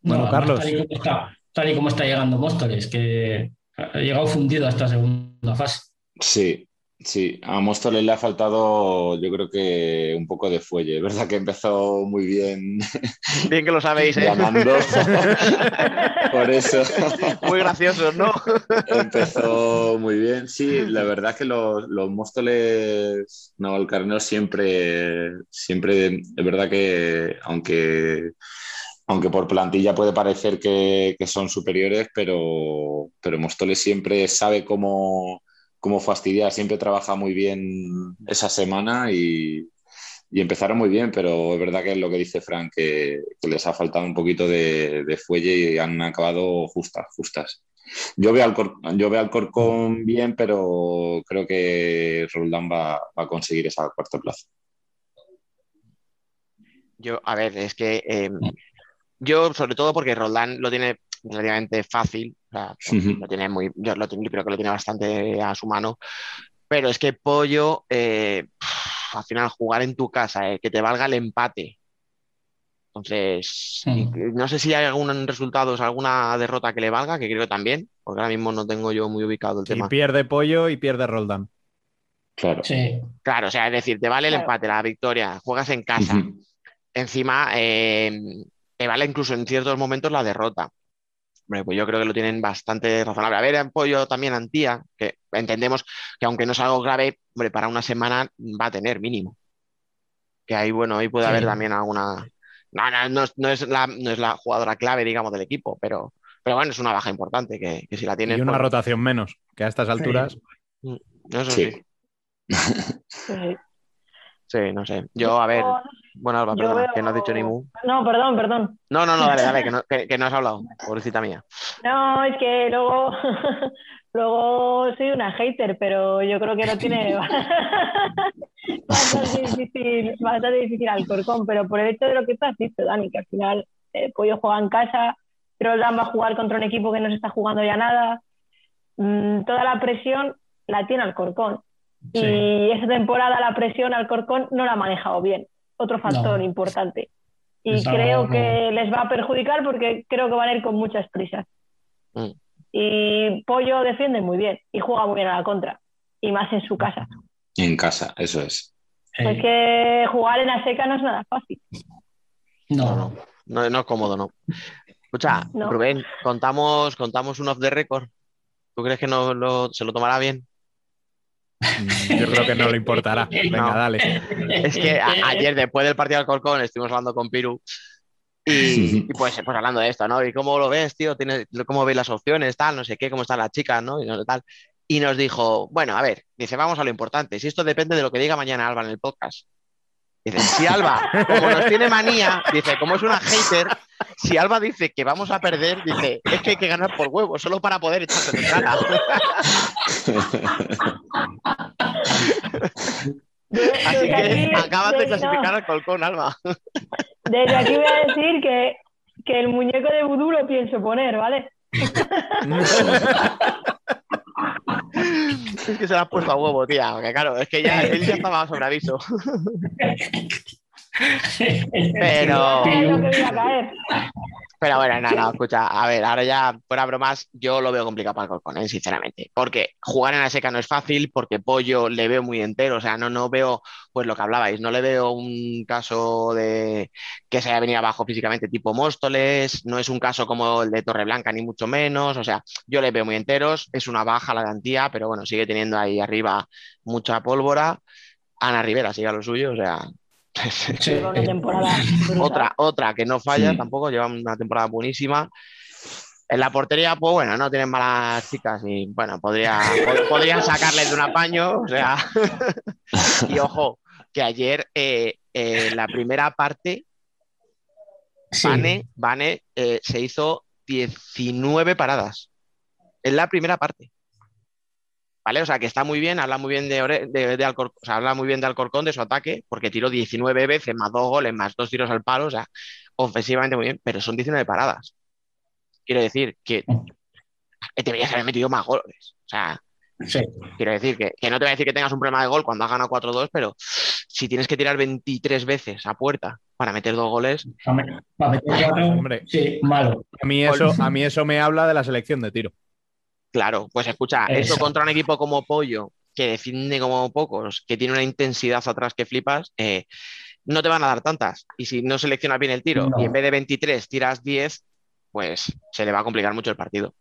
Bueno, Carlos. Tal y, como está, llegando Móstoles, que ha llegado fundido a esta segunda fase. Sí, Sí, a Móstoles le ha faltado, yo creo que un poco de fuelle. Es verdad que empezó muy bien. Bien que lo sabéis, ¿eh? Ganando. Por eso. Muy gracioso, ¿no? Empezó muy bien. Sí, la verdad es que los, los Móstoles Navalcarneros siempre, siempre, es verdad que aunque aunque por plantilla puede parecer que, que son superiores, pero, pero Móstoles siempre sabe cómo como fastidiar, siempre trabaja muy bien esa semana y, empezaron muy bien, pero es verdad que es lo que dice Frank, que, les ha faltado un poquito de, fuelle y han acabado justas, justas. Yo veo al, yo veo al Corcón bien, pero creo que Roldán va, a conseguir esa cuarta plaza. Yo, a ver, es que em, yo, sobre todo porque Roldán lo tiene relativamente fácil, lo tiene muy, yo lo creo que lo tiene bastante a su mano, pero es que Pollo, eh, al final jugar en tu casa, eh, que te valga el empate. Entonces, no sé si hay algún resultado, alguna derrota que le valga, que creo que también, porque ahora mismo no tengo yo muy ubicado el tema. Y pierde Pollo y pierde Roldán. Claro. Claro, o sea, es decir, te vale el empate, la victoria, juegas en casa. Encima, eh, te vale incluso en ciertos momentos la derrota pues yo creo que lo tienen bastante razonable. A ver, apoyo también Antía, que entendemos que aunque no es algo grave, hombre, para una semana va a tener mínimo. Que ahí, bueno, ahí puede haber también alguna. No, no, no, es la, no es la jugadora clave, digamos, del equipo, pero, pero bueno, es una baja importante que, si la tienen. Y una pues rotación menos, que a estas alturas. Mm, eso sí. Sí, no sé. Yo, a ver. Bueno, Alba, perdona, que no has dicho ni mu. No, perdón, perdón. No, no, no, dale, dale, que no, que, no has hablado, pobrecita mía. No, es que luego, luego soy una hater, pero yo creo que no tiene bastante difícil, bastante difícil Alcorcón, pero por el hecho de lo que tú has dicho, Dani, que al final el Pollo juega en casa, Dan va a jugar contra un equipo que no se está jugando ya nada. Mm, toda la presión la tiene Alcorcón. Y esa temporada la presión al Corcón no la ha manejado bien. Otro factor importante. Y creo que les va a perjudicar porque creo que van a ir con muchas prisas. Mm. Y Pollo defiende muy bien y juega muy bien a la contra. Y más en su casa. En casa, eso es. Es que jugar en la seca no es nada fácil. No, no, no, no es cómodo, no. Escucha, Rubén, contamos, contamos un off the record. ¿Tú crees que no se lo tomará bien? Mm, yo creo que no le importará. Venga, dale. Es que ayer, después del partido del Corcón, estuvimos hablando con Piru y, pues, pues, hablando de esto, ¿no? ¿Y cómo lo ves, tío? ¿Cómo ves las opciones, tal? No sé qué, cómo están las chicas, ¿no? Y, tal. y nos dijo, bueno, a ver, dice, vamos a lo importante. Si esto depende de lo que diga mañana Alba en el podcast. Dice, si Alba, como nos tiene manía, dice, como es una hater, si Alba dice que vamos a perder, dice, es que hay que ganar por huevo, solo para poder echarse de cara. Así que acabas de clasificar al Colcón, Alba. Desde aquí voy a decir que, que el muñeco de vudú lo pienso poner, ¿vale? es que se la ha puesto a huevo, tía. Porque claro, es que ya él ya estaba sobre aviso. Pero. Pero bueno, nada, no, escucha, a ver, ahora ya, fuera bromas, yo lo veo complicado para Alcorcón, ¿eh? sinceramente. Porque jugar en la seca no es fácil, porque Pollo le veo muy entero, o sea, no, no veo, pues lo que hablabais, no le veo un caso de que se haya venido abajo físicamente tipo Móstoles, no es un caso como el de Torreblanca, ni mucho menos, o sea, yo le veo muy enteros, es una baja la de pero bueno, sigue teniendo ahí arriba mucha pólvora. Ana Rivera sigue a lo suyo, o sea, otra, otra que no falla tampoco, lleva una temporada buenísima. En la portería, pues bueno, no tienen malas chicas y bueno, podría, podrían sacarles de un apaño. O sea, y ojo, que ayer eh, eh, la primera parte, Vane, eh, se hizo 19 paradas. En la primera parte. ¿Vale? O sea, que está muy bien, habla muy bien de, de, Alcorcón, o sea, habla muy bien de Alcorcón, de su ataque, porque tiró 19 veces, más dos goles, más dos tiros al palo, o sea, ofensivamente muy bien, pero son 19 paradas. Quiero decir que deberías haber metido más goles. O sea, quiero decir que, no te voy a decir que tengas un problema de gol cuando has ganado 4-2, pero si tienes que tirar 23 veces a puerta para meter dos goles. Para meter Hombre, sí, malo. A mí, eso, a mí eso me habla de la selección de tiro. Claro, pues escucha, eso. contra un equipo como Pollo, que defiende como pocos, que tiene una intensidad atrás que flipas, eh, no te van a dar tantas. Y si no seleccionas bien el tiro y en vez de 23 tiras 10, pues se le va a complicar mucho el partido.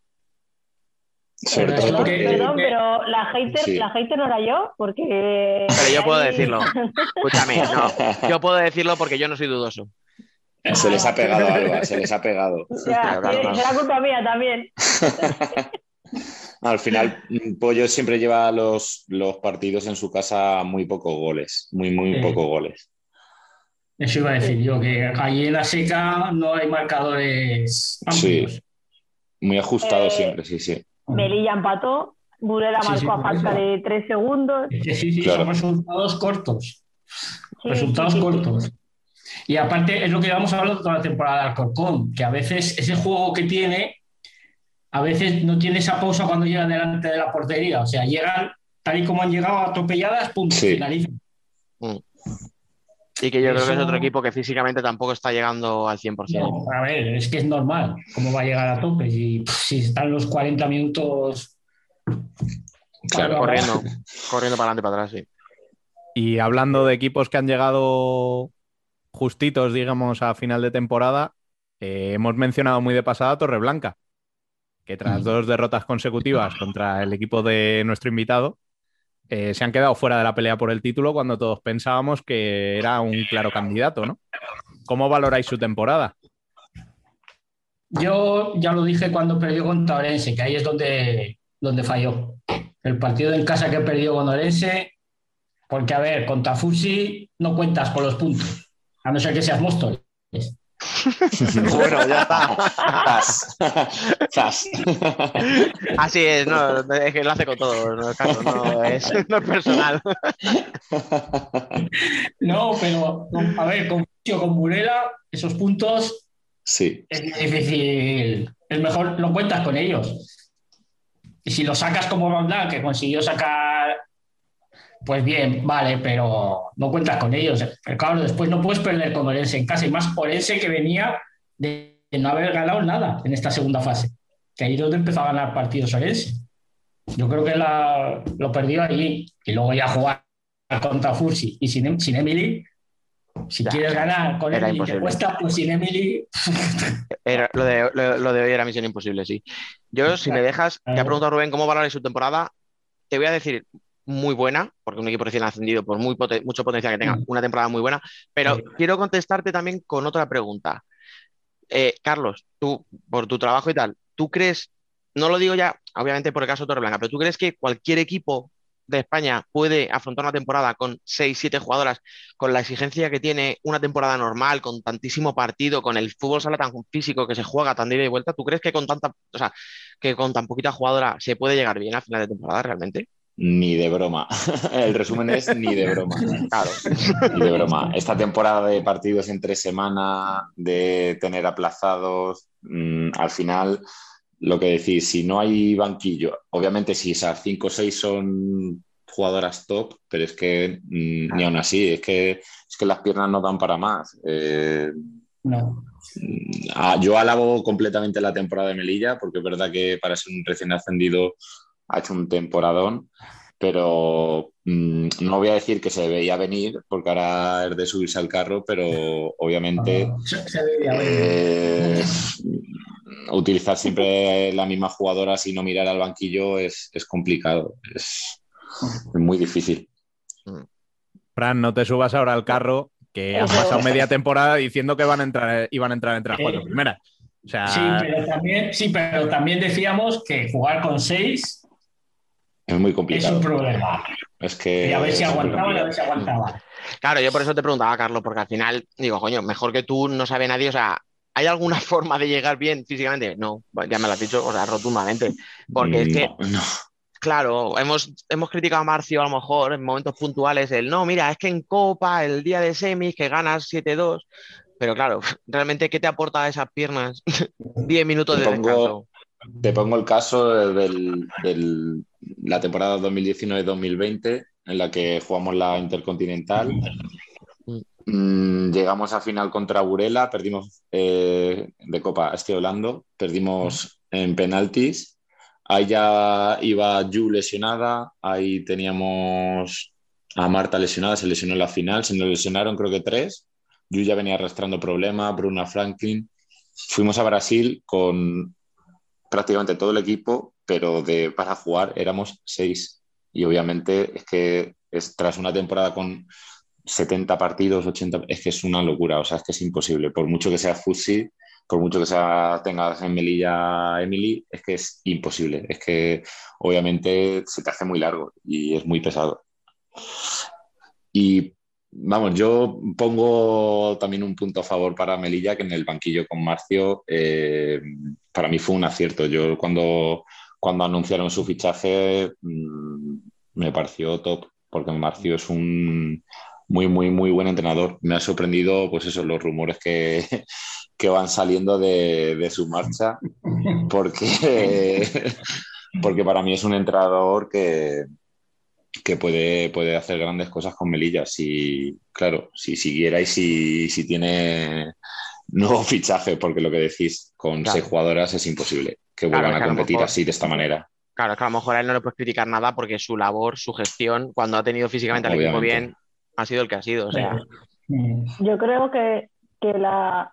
Perdón, pero la hater, la hater no era yo, porque. Pero yo puedo decirlo. Escúchame, no. Yo puedo decirlo porque yo no soy dudoso. Se les ha pegado, Alba, se les ha pegado. Ya, será culpa mía también. Al final, Pollo siempre lleva los, los, partidos en su casa muy pocos goles, muy, muy pocos goles. Eso iba a decir yo, que allí en la seca no hay marcadores Sí, muy ajustado eh, siempre, sí, sí. Melilla empató, Burela marcó a falta de tres segundos. Sí, sí, son resultados cortos. resultados cortos. Y aparte es lo que llevamos hablando toda la temporada de Alcorcón, que a veces ese juego que tiene a veces no tiene esa pausa cuando llegan delante de la portería. O sea, llegan tal y como han llegado atropelladas, punto, finalizan. Mm. Y que yo creo que es otro equipo que físicamente tampoco está llegando al 100%. a ver, es que es normal. ¿Cómo va a llegar a tope? Si, si están los 40 minutos. Claro, corriendo, corriendo para adelante y para atrás, sí. Y hablando de equipos que han llegado justitos, digamos, a final de temporada, eh, hemos mencionado muy de pasada Torreblanca que tras dos derrotas consecutivas contra el equipo de nuestro invitado, eh, se han quedado fuera de la pelea por el título cuando todos pensábamos que era un claro candidato, ¿no? ¿Cómo valoráis su temporada? Yo ya lo dije cuando perdió contra Orense, que ahí es donde, donde falló. El partido en casa que perdió con Orense, porque a ver, contra Fusi no cuentas con los puntos, a no ser que seas Móstoles. bueno, ya está. Así es, no, es que lo hace con todo, no, no, es, no es personal. no, pero a ver, con, con Burela, esos puntos sí. es difícil. Es mejor, lo cuentas con ellos. Y si lo sacas como Rondán, que consiguió sacar pues bien, vale, pero no cuentas con ellos. Pero claro, después no puedes perder con Orense en casa, y más Orense que venía de, no haber ganado nada en esta segunda fase, que ahí es donde empezó a ganar partidos Orense. Yo creo que la, lo perdió ahí y luego ya jugar contra Fursi y sin, sin Emily. Si quieres ganar con Emily te cuesta, pues sin Emily. lo, de, lo, de, hoy era misión imposible, sí. Yo, si me dejas, te ha preguntado Rubén cómo valorar su temporada. Te voy a decir, muy buena, porque un equipo recién ascendido, por muy mucho potencial que tenga, mm. una temporada muy buena. Pero quiero contestarte también con otra pregunta. Eh, Carlos, tú, por tu trabajo y tal, ¿tú crees, no lo digo ya, obviamente por el caso de Torreblanca, pero tú crees que cualquier equipo de España puede afrontar una temporada con 6, 7 jugadoras, con la exigencia que tiene una temporada normal, con tantísimo partido, con el fútbol sala tan físico que se juega tan de ida y vuelta, ¿tú crees que con tanta, o sea, que con tan poquita jugadora se puede llegar bien al final de temporada realmente? Ni de broma. El resumen es ni de broma. Claro, ni de broma. Esta temporada de partidos entre semana, de tener aplazados, mm, al final, lo que decís, si no hay banquillo, obviamente si esas 5 o 6 son jugadoras top, pero es que mm, ni aún así, es que, es que las piernas no dan para más. Eh, No. Ah, yo alabo completamente la temporada de Melilla, porque es verdad que para ser un recién ascendido ha hecho un temporadón, pero mm, no voy a decir que se veía venir, porque ahora es de subirse al carro, pero obviamente Ah, eh, utilizar siempre la misma jugadora sin no mirar al banquillo es, es complicado, es, es muy difícil. Fran, no te subas ahora al carro, que han pasado media temporada diciendo que van a entrar, iban a entrar entre las cuatro primeras. O sea, Sí, pero también, sí, pero también decíamos que jugar con seis Es muy es complicado. un problema. Es que Y a ver si es muy aguantaban, a ver si aguantaban. Claro, yo por eso te preguntaba, Carlos, porque al final digo, coño, mejor que tú no sabe nadie, o sea, ¿hay alguna forma de llegar bien físicamente? No, ya me lo has dicho, o sea, rotundamente. Porque es que, No, claro, hemos, hemos criticado a Marcio a lo mejor en momentos puntuales el, no, mira, es que en Copa, el día de semis, que ganas 7-2, pero claro, realmente, ¿qué te aporta a esas piernas? 10 minutos de Te descanso. pongo, te pongo el caso de la temporada 2019-2020, en la que jugamos la Intercontinental. Mm, llegamos a final contra Burela, perdimos eh, de Copa, estoy hablando, perdimos en penaltis. Ahí ya iba Yu lesionada, ahí teníamos a Marta lesionada, se lesionó en la final, se nos lesionaron creo que tres. Yu ya venía arrastrando problemas, Bruna Franklin. Fuimos a Brasil con prácticamente todo el equipo, pero de, para jugar éramos seis. Y obviamente es que tras una temporada con 70 partidos, 80, es que es una locura, o sea, es que es imposible. Por mucho que sea Futsi, por mucho que sea, tengas en Melilla Emily, es que es imposible. Es que obviamente se te hace muy largo y es muy pesado. Y vamos, yo pongo también un punto a favor para Melilla, que en el banquillo con Marcio, eh, para mí fue un acierto. Yo cuando, cuando anunciaron su fichaje mmm, me pareció top, porque Marcio es un muy, muy, muy buen entrenador. Me ha sorprendido, pues eso, los rumores que, que van saliendo de, de su marcha, porque, porque para mí es un entrenador que, que puede, puede hacer grandes cosas con Melilla. Si, claro, si siguiera y si, si tiene nuevo fichaje, porque lo que decís, con Claro. seis jugadoras es imposible que Claro, vuelvan es que a competir mejor- así, de esta manera. Claro, es que a lo mejor a él no le puedes criticar nada porque su labor, su gestión, cuando ha tenido físicamente al equipo bien, ha sido el que ha sido. O sea, Yo creo que, que la,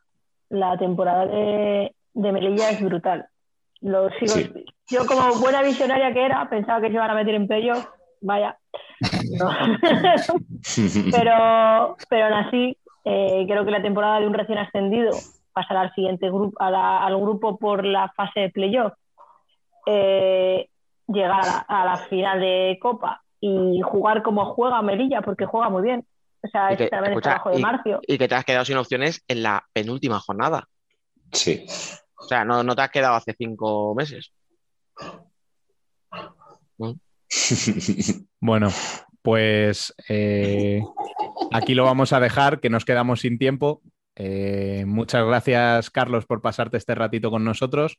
la temporada de, de Melilla es brutal. Lo sigo, Sí. Yo, como buena visionaria que era, pensaba que se iban a meter en playoff. Vaya. No. pero, pero aún así, eh, creo que la temporada de un recién ascendido pasar al siguiente grupo, a la- al grupo por la fase de playoff, eh, llegar a la, a la final de Copa y jugar como juega Melilla, porque juega muy bien. O sea, es que, también el escucha, trabajo de y- Marcio. y que te has quedado sin opciones en la penúltima jornada. Sí. O sea, no, no te has quedado hace cinco meses. Bueno, pues eh, aquí lo vamos a dejar, que nos quedamos sin tiempo. Eh, muchas gracias, Carlos, por pasarte este ratito con nosotros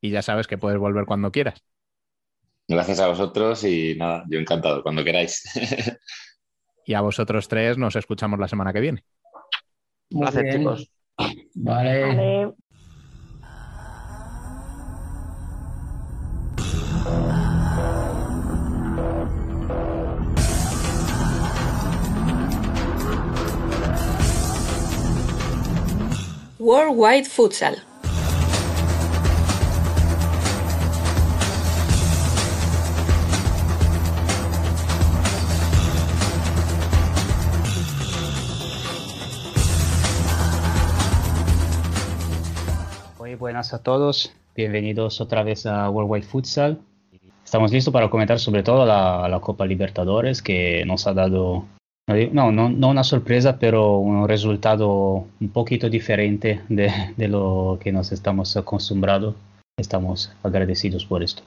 y ya sabes que puedes volver cuando quieras. Gracias a vosotros y nada, yo encantado, cuando queráis. Y a vosotros tres nos escuchamos la semana que viene. Muy Gracias, bien. chicos. Vale. Vale. Worldwide Futsal. Muy buenas a todos, bienvenidos otra vez a Worldwide Futsal. Estamos listos para comentar sobre todo la, la Copa Libertadores que nos ha dado, no no, no, una sorpresa, pero un resultado un poquito diferente de, de lo que nos estamos acostumbrados. Estamos agradecidos por esto.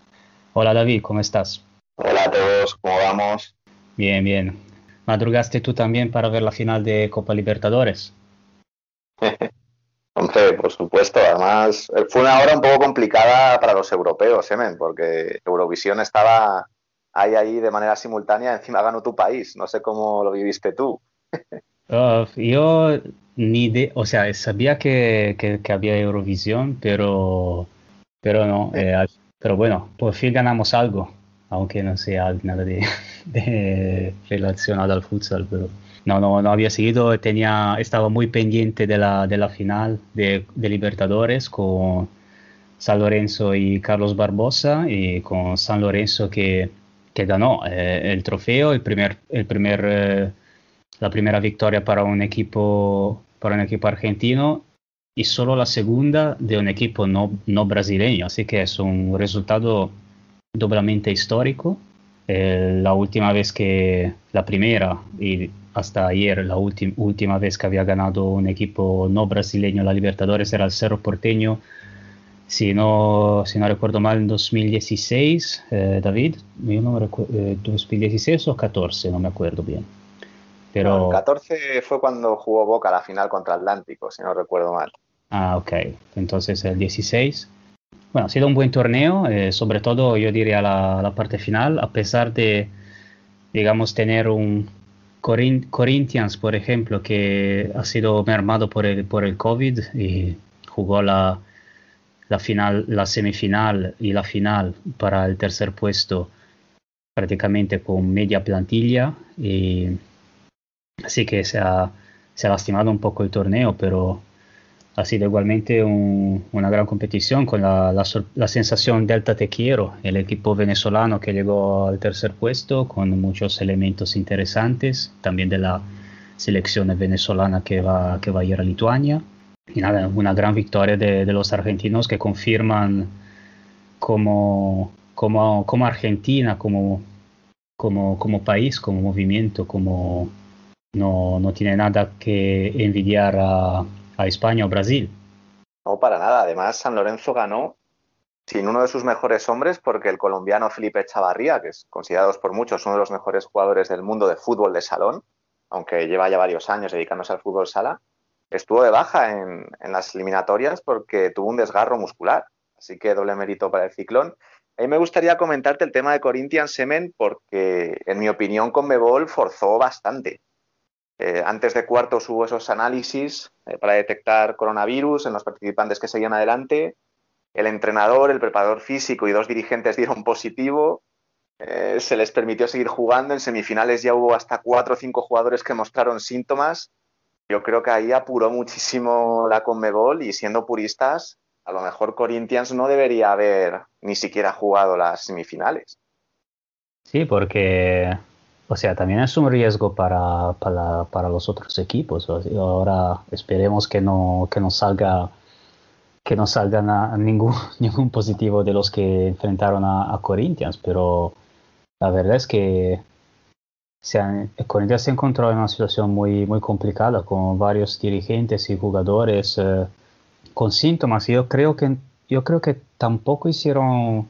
Hola David, ¿cómo estás? Hola a todos, ¿cómo vamos? Bien, bien. ¿Madrugaste tú también para ver la final de Copa Libertadores? Hombre, por supuesto. Además, eh, fue una hora un poco complicada para los europeos, ¿eh, men? Porque Eurovisión estaba ahí, ahí de manera simultánea. Encima ganó tu país. No sé cómo lo viviste tú. Uh, yo ni de, o sea, sabía que, que, había Eurovisión, pero, pero no, eh, pero bueno, por fin ganamos algo, aunque no sea nada de, de relacionado al futsal, pero no, no, no había seguido, tenía, estaba muy pendiente de la, de la final de, de Libertadores con San Lorenzo y Carlos Barbosa y con San Lorenzo que, que ganó eh, el trofeo, el primer, el primer, eh, la primera victoria para un equipo para un equipo argentino y solo la segunda de un equipo no, no brasileño, así que es un resultado doblemente histórico. Eh, la última vez que, la primera y hasta ayer, la última vez que había ganado un equipo no brasileño la Libertadores era el Cerro Porteño si no, si no recuerdo mal, en 2016, eh, David, yo no me 2016 o 14, no me acuerdo bien. Pero... 14 fue cuando jugó Boca la final contra Atlántico, si no recuerdo mal. Ah, ok. Entonces el 16. Bueno, ha sido un buen torneo, eh, sobre todo yo diría la, la, parte final, a pesar de, digamos, tener un Corinthians, por ejemplo, que ha sido mermado por el, por el COVID y jugó la, la, final, la semifinal y la final para el tercer puesto prácticamente con media plantilla. Y, así que se ha, se ha lastimado un poco el torneo, pero ha sido igualmente una gran competición con la, la, sensación Delta Te Quiero, el equipo venezolano que llegó al tercer puesto con muchos elementos interesantes, también de la selección venezolana que va, que va a ir a Lituania y nada, una gran victoria de, los argentinos que confirman como, Argentina, como, país, como movimiento, como no, no tiene nada que envidiar a, a, España o Brasil. No, para nada. Además, San Lorenzo ganó sin uno de sus mejores hombres porque el colombiano Felipe Chavarría, que es considerado por muchos uno de los mejores jugadores del mundo de fútbol de salón, aunque lleva ya varios años dedicándose al fútbol sala, estuvo de baja en, las eliminatorias porque tuvo un desgarro muscular. Así que doble mérito para el ciclón. A mí me gustaría comentarte el tema de Corinthians Semen porque, en mi opinión, Conmebol forzó bastante. Eh, antes de cuartos hubo esos análisis eh, para detectar coronavirus en los participantes que seguían adelante. El entrenador, el preparador físico y dos dirigentes dieron positivo. Eh, se les permitió seguir jugando. En semifinales ya hubo hasta cuatro o cinco jugadores que mostraron síntomas yo creo que ahí apuró muchísimo la Conmebol y siendo puristas, a lo mejor Corinthians no debería haber ni siquiera jugado las semifinales. Sí, porque, o sea, también es un riesgo para, para, los otros equipos. Ahora esperemos que no, que no salga que no salga ningún, ningún positivo de los que enfrentaron a Corinthians, pero la verdad es que se han, Corinthians se encontró en una situación muy, muy complicada con varios dirigentes y jugadores eh, con síntomas. Yo creo que yo creo que tampoco hicieron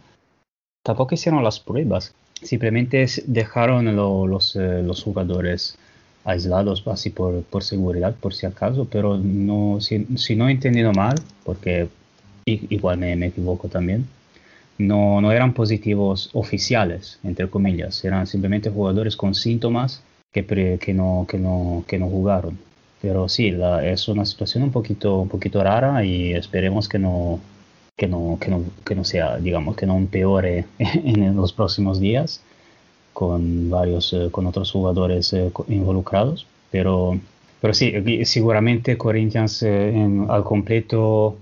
tampoco hicieron las pruebas. Simplemente dejaron los, eh, los jugadores aislados así por, por, seguridad, por si acaso, pero no, si, si no he entendido mal, porque igual me, me equivoco también, no, no eran positivos oficiales, entre comillas, eran simplemente jugadores con síntomas que, que, no, que, no, que no jugaron. Pero sí, es una situación un poquito, un poquito rara y esperemos que no, que no, que no, que no sea, digamos, que no empeore en los próximos días con varios, eh, con otros jugadores eh, involucrados. Pero, pero sí, seguramente Corinthians eh, al completo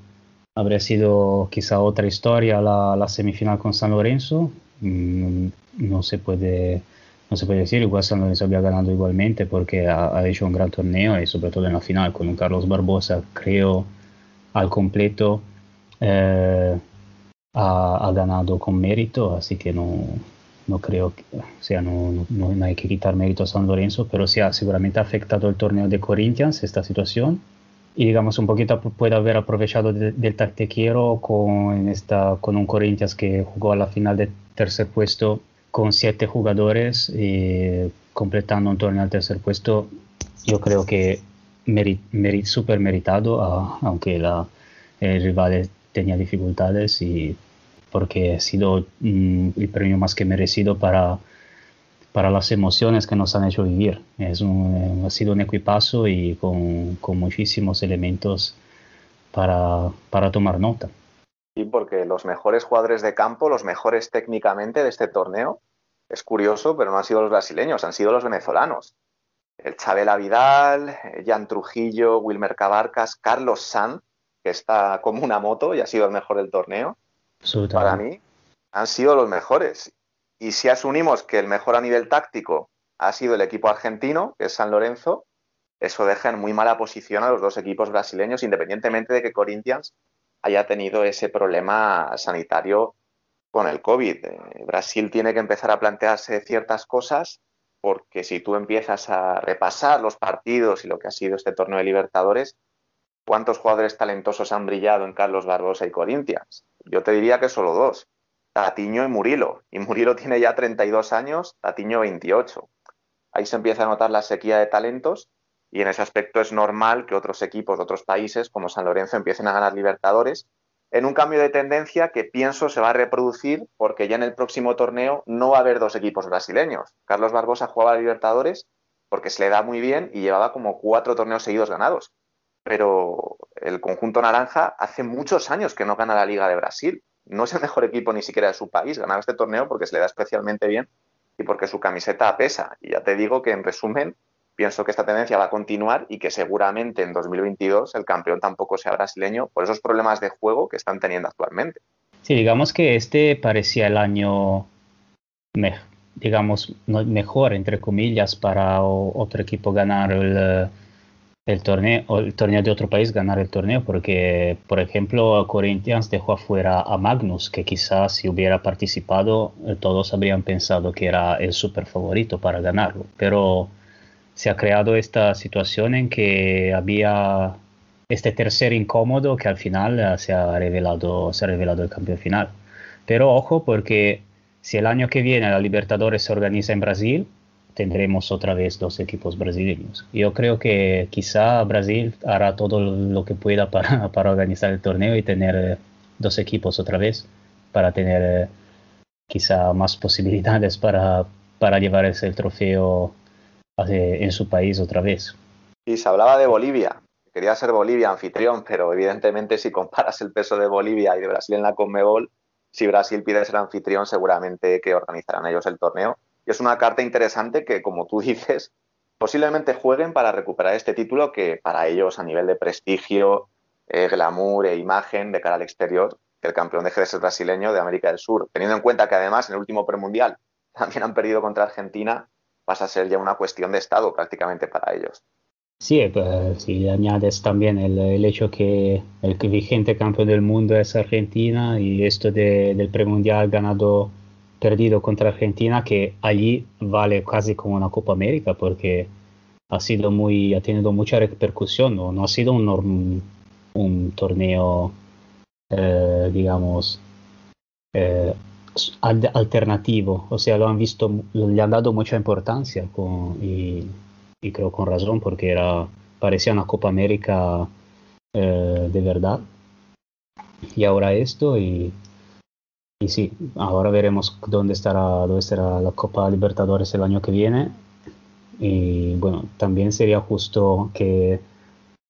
habría sido quizá otra historia la, semifinal con San Lorenzo. Mm, no se puede no se puede decir, igual San Lorenzo había ganado igualmente porque ha, hecho un gran torneo y sobre todo en la final con un Carlos Barbosa, creo, al completo eh, ha, ganado con mérito, así que no, no creo que, o sea, no, no, hay que quitar mérito a San Lorenzo, pero sí ha seguramente afectado el torneo de Corinthians esta situación y digamos un poquito puede haber aprovechado del tactequiero con, esta, con un Corinthians que jugó a la final de tercer puesto con siete jugadores y completando un torneo al tercer puesto. Yo creo que merit, merit súper meritado aunque la, el rival tenía dificultades y porque ha sido mm, el premio más que merecido para para las emociones que nos han hecho vivir. Es un, ha sido un equipazo y con, con muchísimos elementos para, para tomar nota. Sí, porque los mejores jugadores de campo, los mejores técnicamente de este torneo, es curioso, pero no han sido los brasileños, han sido los venezolanos. El Chabela Vidal, Jan Trujillo, Wilmer Cabarcas, Carlos Sanz, que está como una moto y ha sido el mejor del torneo. Para mí, han sido los mejores. Y si asumimos que el mejor a nivel táctico ha sido el equipo argentino, que es San Lorenzo, eso deja en muy mala posición a los dos equipos brasileños, independientemente de que Corinthians haya tenido ese problema sanitario con el COVID. Eh, Brasil tiene que empezar a plantearse ciertas cosas porque si tú empiezas a repasar los partidos y lo que ha sido este torneo de Libertadores, ¿cuántos jugadores talentosos han brillado en Carlos Barbosa y Corinthians? Yo te diría que solo dos, Tatiño y Murilo. Y Murilo tiene ya 32 años, Tatiño 28. Ahí se empieza a notar la sequía de talentos y en ese aspecto es normal que otros equipos de otros países, como San Lorenzo, empiecen a ganar Libertadores en un cambio de tendencia que pienso se va a reproducir porque ya en el próximo torneo no va a haber dos equipos brasileños. Carlos Barbosa jugaba a Libertadores porque se le da muy bien y llevaba como cuatro torneos seguidos ganados. Pero el conjunto naranja hace muchos años que no gana la Liga de Brasil. No es el mejor equipo ni siquiera de su país. Ganar este torneo porque se le da especialmente bien y porque su camiseta pesa. Y ya te digo que en resumen, pienso que esta tendencia va a continuar y que seguramente en 2022 el campeón tampoco sea brasileño por esos problemas de juego que están teniendo actualmente. Sí, digamos que este parecía el año, digamos, mejor, entre comillas, para otro equipo ganar el, el torneo, el torneo de otro país ganar el torneo, porque, por ejemplo, Corinthians dejó afuera a Magnus, que quizás si hubiera participado, eh, todos habrían pensado que era el super favorito para ganarlo. Pero se ha creado esta situación en que había este tercer incómodo que al final eh, se ha revelado, se ha revelado el campeón final. Pero ojo porque si el año que viene la Libertadores se organiza en Brasil, tendremos otra vez dos equipos brasileños. Yo creo que quizá Brasil hará todo lo que pueda para, para organizar el torneo y tener eh, dos equipos otra vez, para tener eh, quizá más posibilidades para, para llevar ese trofeo en su país otra vez. Y se hablaba de Bolivia. Quería ser Bolivia anfitrión, pero evidentemente si comparas el peso de Bolivia y de Brasil en la Conmebol, si Brasil pide ser anfitrión, seguramente que organizarán ellos el torneo. Y es una carta interesante que, como tú dices, posiblemente jueguen para recuperar este título que para ellos a nivel de prestigio, eh, glamour e imagen de cara al exterior, que el campeón deje de ser brasileño de América del Sur. Teniendo en cuenta que además en el último premundial también han perdido contra Argentina, pasa a ser ya una cuestión de Estado prácticamente para ellos. Sí, pues, si añades también el, hecho que el vigente campeón del mundo es Argentina y esto del premundial ganado, perdido contra Argentina, que allí vale casi como una Copa América porque ha sido muy, ha tenido mucha repercusión, no, no ha sido un, torneo, eh, digamos, eh, alternativo, o sea, lo han visto, le han dado mucha importancia y, creo con razón porque era, parecía una Copa América eh, de verdad. Y ahora esto y, y sí, ahora veremos dónde estará, dónde estará la Copa Libertadores el año que viene. Y bueno, también sería justo que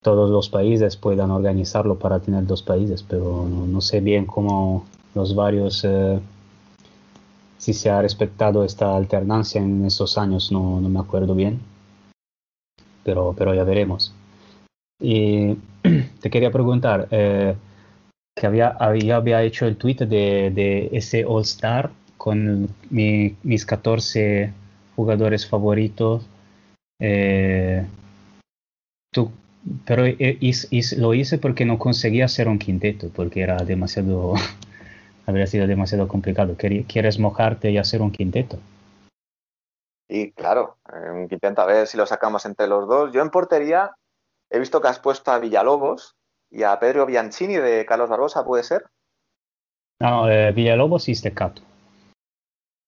todos los países puedan organizarlo para tener dos países, pero no, sé bien cómo los varios eh, si se ha respetado esta alternancia en estos años, no, me acuerdo bien, pero, pero ya veremos. Y te quería preguntar, eh, que había, había, hecho el tweet de, de ese All Star con mis 14 jugadores favoritos. Eh, pero lo hice porque no conseguía hacer un quinteto, porque era demasiado habría sido demasiado complicado. ¿Quieres mojarte y hacer un quinteto? Y claro, un quinteto a ver si lo sacamos entre los dos. Yo en portería he visto que has puesto a Villalobos y a Pedro Bianchini de Carlos Barbosa, ¿puede ser? No, eh, Villalobos y Estecato.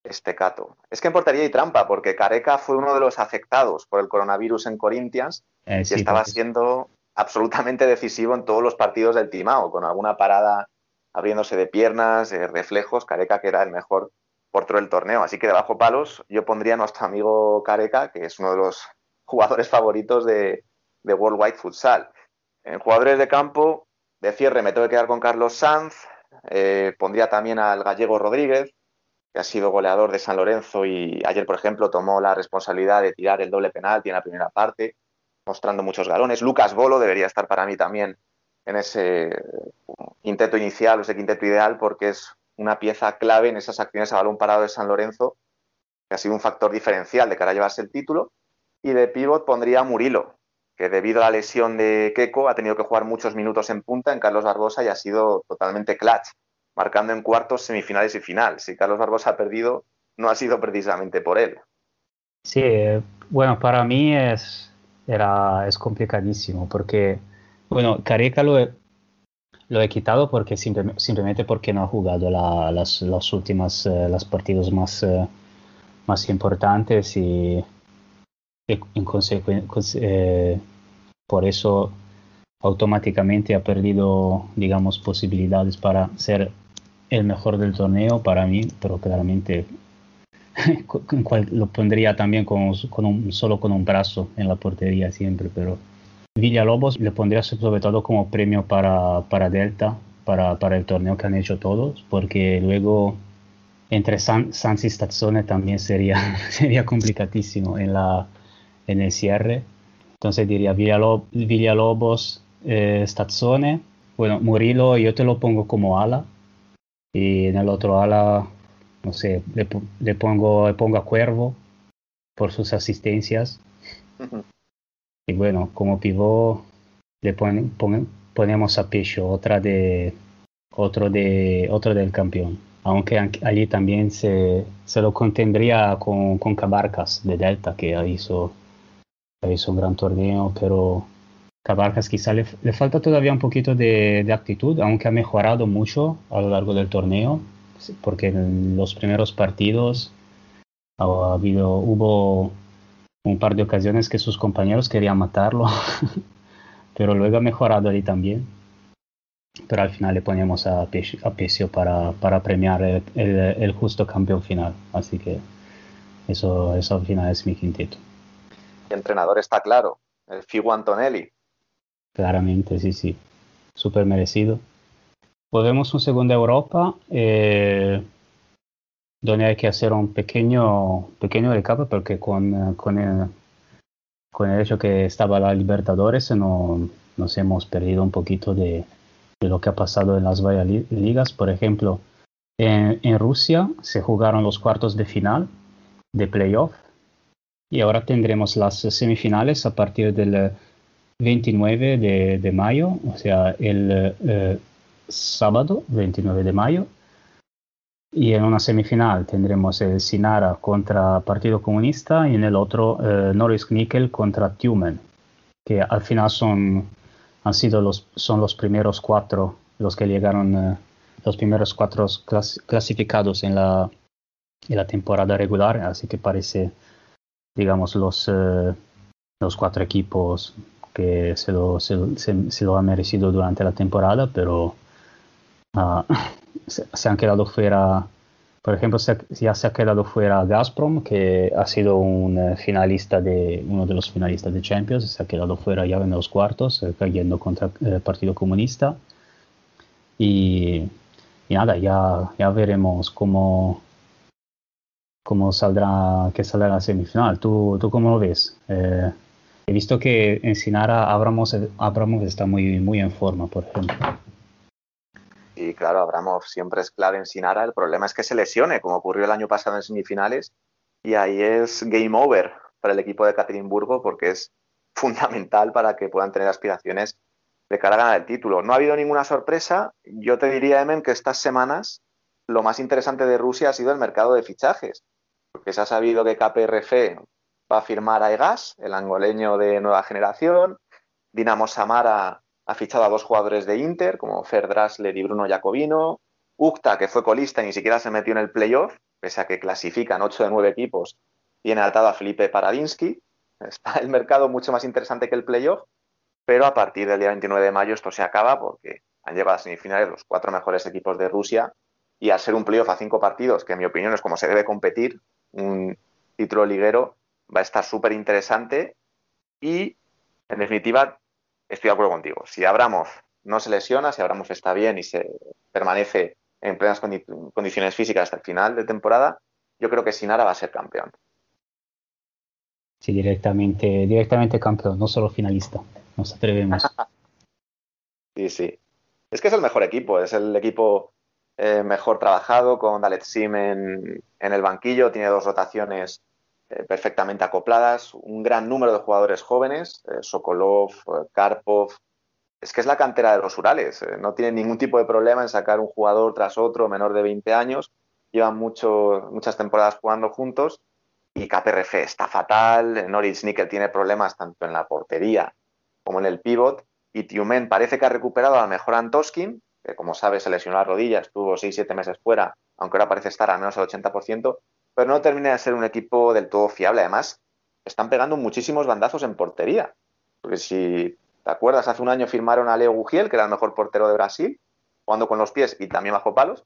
Estecato. Es que en portería hay trampa, porque Careca fue uno de los afectados por el coronavirus en Corinthians eh, y estaba siendo absolutamente decisivo en todos los partidos del Timao, con alguna parada abriéndose de piernas, reflejos, Careca que era el mejor por todo el torneo. Así que debajo palos yo pondría a nuestro amigo Careca, que es uno de los jugadores favoritos de, de Worldwide Futsal. En jugadores de campo, de cierre me tengo que quedar con Carlos Sanz, eh, pondría también al gallego Rodríguez, que ha sido goleador de San Lorenzo y ayer, por ejemplo, tomó la responsabilidad de tirar el doble penalti en la primera parte, mostrando muchos galones. Lucas Bolo debería estar para mí también en ese quinteto inicial ese quinteto ideal, porque es una pieza clave en esas acciones a balón parado de San Lorenzo, que ha sido un factor diferencial de cara a llevarse el título. Y de pivot pondría Murilo, que debido a la lesión de Keco ha tenido que jugar muchos minutos en punta en Carlos Barbosa y ha sido totalmente clutch marcando en cuartos, semifinales y final. Si Carlos Barbosa ha perdido, no ha sido precisamente por él. Sí, eh, bueno, para mí es, era, es complicadísimo porque, bueno, Careca lo he, lo he quitado porque simplemente porque no ha jugado las, las, últimas, eh, los partidos más, eh, más importantes y, en consecuencia, por eso automáticamente ha perdido, digamos, posibilidades para ser el mejor del torneo para mí, pero claramente lo pondría también con, un, solo con un brazo en la portería siempre, pero Villalobos le pondría sobre todo como premio para, para Delta, para, para, el torneo que han hecho todos, porque luego entre San, y Stazzone también sería, sería complicadísimo en, la, en el cierre. Entonces diría Villalobos, eh, Stazzone, bueno, Murillo yo te lo pongo como ala, y en el otro ala, no sé, le, pongo, le pongo a Cuervo por sus asistencias. Y bueno, como pivot le ponemos a Pecho, otra de, otro, de, otro del campeón. Aunque allí también se, se lo contendría con, con Cabarcas de Delta, que hizo, hizo un gran torneo, pero Cabarcas quizá le, falta todavía un poquito de, actitud, aunque ha mejorado mucho a lo largo del torneo, porque en los primeros partidos ha habido, hubo un par de ocasiones que sus compañeros querían matarlo, pero luego ha mejorado ahí también. Pero al final le ponemos a, Pesio para, para premiar el, justo campeón final. Así que eso, eso al final es mi quinteto. Entrenador está claro, el Figu Antonelli. Claramente, sí, sí. Súper merecido. Volvemos un segundo a Europa, eh, donde hay que hacer un pequeño, pequeño recap, porque con, con, el, con el hecho que estaba la Libertadores no, nos hemos perdido un poquito de, de lo que ha pasado en las varias ligas. Por ejemplo, en, en Rusia se jugaron los cuartos de final de playoff y ahora tendremos las semifinales a partir del 29 de, mayo, o sea, el eh, sábado 29 de mayo. Y en una semifinal tendremos el Sinara contra Partido Comunista y en el otro eh, Norris Nickel contra Tumen, que al final son, han sido los, son los primeros cuatro, los que llegaron, eh, los primeros cuatro clasificados en la, en la temporada regular, así que parece, digamos, los, los cuatro equipos que se lo, se, lo ha merecido durante la temporada, pero ah, se, han quedado fuera, por ejemplo, ya se ha quedado fuera Gazprom, que ha sido un eh, finalista de, uno de los finalistas de Champions, se ha quedado fuera ya en los cuartos, eh, cayendo contra el Partido Comunista. Y, nada, ya, ya veremos cómo, cómo saldrá, que saldrá la semifinal. ¿Tú, tú cómo lo ves? Eh, He visto que en Sinara Abramos, está muy, muy en forma, por ejemplo. Y claro, Abramov siempre es clave en Sinara. El problema es que se lesione, como ocurrió el año pasado en semifinales. Y ahí es game over para el equipo de Caterinburgo porque es fundamental para que puedan tener aspiraciones de cara a ganar el título. No ha habido ninguna sorpresa. Yo te diría, Emen, que estas semanas lo más interesante de Rusia ha sido el mercado de fichajes. Porque se ha sabido que KPRF va a firmar a Egas, el angoleño de nueva generación. Dinamo Samara ha fichado a dos jugadores de Inter, como Fer Drasler y Bruno Jacobino. Ukta, que fue colista y ni siquiera se metió en el playoff, pese a que clasifican ocho de nueve equipos, tiene atado a Felipe Paradinsky. Está el mercado mucho más interesante que el playoff, pero a partir del día 29 de mayo esto se acaba porque han llegado a semifinales los cuatro mejores equipos de Rusia y al ser un playoff a cinco partidos, que en mi opinión es como se debe competir, un título liguero va a estar súper interesante y, en definitiva, estoy de acuerdo contigo. Si Abramos no se lesiona, si Abramos está bien y se permanece en plenas condiciones físicas hasta el final de temporada, yo creo que Sinara va a ser campeón. Sí, directamente, directamente campeón, no solo finalista. Nos atrevemos. sí, sí. Es que es el mejor equipo, es el equipo eh, mejor trabajado, con Dalet Sim en, el banquillo, tiene dos rotaciones eh, perfectamente acopladas, un gran número de jugadores jóvenes, eh, Sokolov, Karpov. Es que es la cantera de los Urales, no tiene ningún tipo de problema en sacar un jugador tras otro menor de 20 años, llevan muchas temporadas jugando juntos y KPRF está fatal, Norwich Nickel tiene problemas tanto en la portería como en el pivot y Tiumen parece que ha recuperado a la mejor Antoskin, que como sabes se lesionó la rodilla, estuvo 6-7 meses fuera, aunque ahora parece estar al menos al 80%, pero no termina de ser un equipo del todo fiable. Además, están pegando muchísimos bandazos en portería. Porque si te acuerdas, hace un año firmaron a Leo Gugiel, que era el mejor portero de Brasil, jugando con los pies y también bajo palos,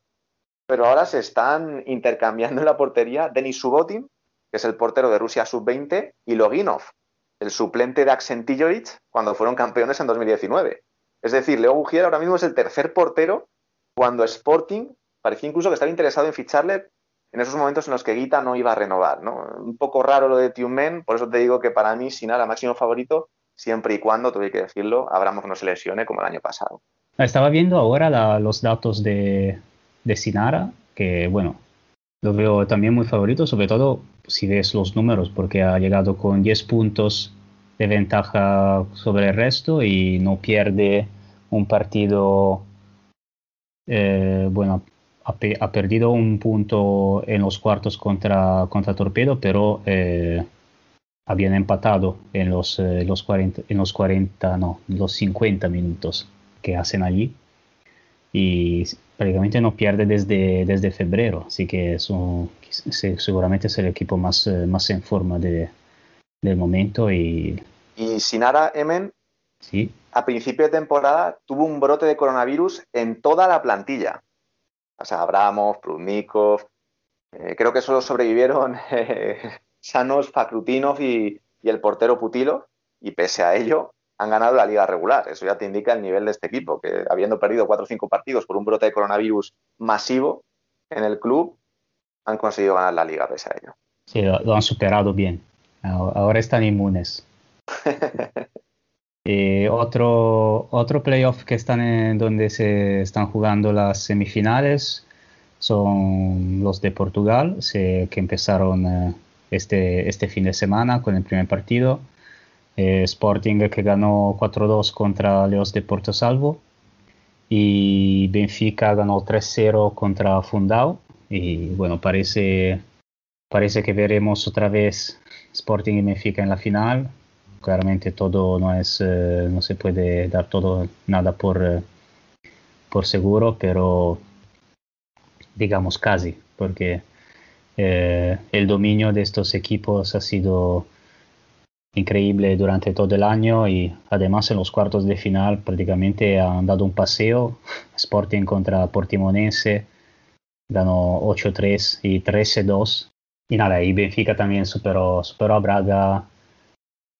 pero ahora se están intercambiando en la portería Denis Subotin, que es el portero de Rusia sub-20, y Loginov, el suplente de Aksentilloric cuando fueron campeones en 2019. Es decir, Leo ahora mismo es el tercer portero cuando Sporting parecía incluso que estaba interesado en ficharle en esos momentos en los que Guita no iba a renovar. Un poco raro lo de Tiumen, por eso te digo que para mí Sinara máximo favorito, siempre y cuando, tuve que decirlo, Abramos no se lesione como el año pasado. Estaba viendo ahora los datos de, de Sinara, que bueno, lo veo también muy favorito, sobre todo si ves los números, porque ha llegado con 10 puntos de ventaja sobre el resto y no pierde un partido, eh, bueno, ha, perdido un punto en los cuartos contra, contra Torpedo, pero eh, habían empatado en los, eh, los 40, en los 40, no, los 50 minutos que hacen allí. Y prácticamente no pierde desde, desde febrero, así que es seguramente es el equipo más, eh, más en forma de, del momento. Y, y Sinara Emen, ¿Sí? a principio de temporada, tuvo un brote de coronavirus en toda la plantilla. O sea, Abramov, Prudnikov, eh, creo que solo sobrevivieron eh, Sanos, Fakrutinov y, y el portero Putilo, y pese a ello, han ganado la liga regular. Eso ya te indica el nivel de este equipo, que habiendo perdido cuatro o cinco partidos por un brote de coronavirus masivo en el club, han conseguido ganar la liga pese a ello. Sí, lo, han superado bien. Ahora están inmunes. y otro, otro playoff que están en donde se están jugando las semifinales son los de Portugal, que empezaron eh, este, este fin de semana con el primer partido. Eh, Sporting que ganó 4-2 contra Leos de Porto Salvo y Benfica ganó 3-0 contra Fundao y bueno, parece, parece que veremos otra vez Sporting y Benfica en la final. Claramente todo no es, eh, no se puede dar todo nada por, eh, por seguro, pero digamos casi, porque el dominio de estos equipos ha sido increíble durante todo el año y además en los cuartos de final prácticamente han dado un paseo. Sporting contra Portimonense ganó 8-3 y 13-2. Y nada, y Benfica también superó, superó a Braga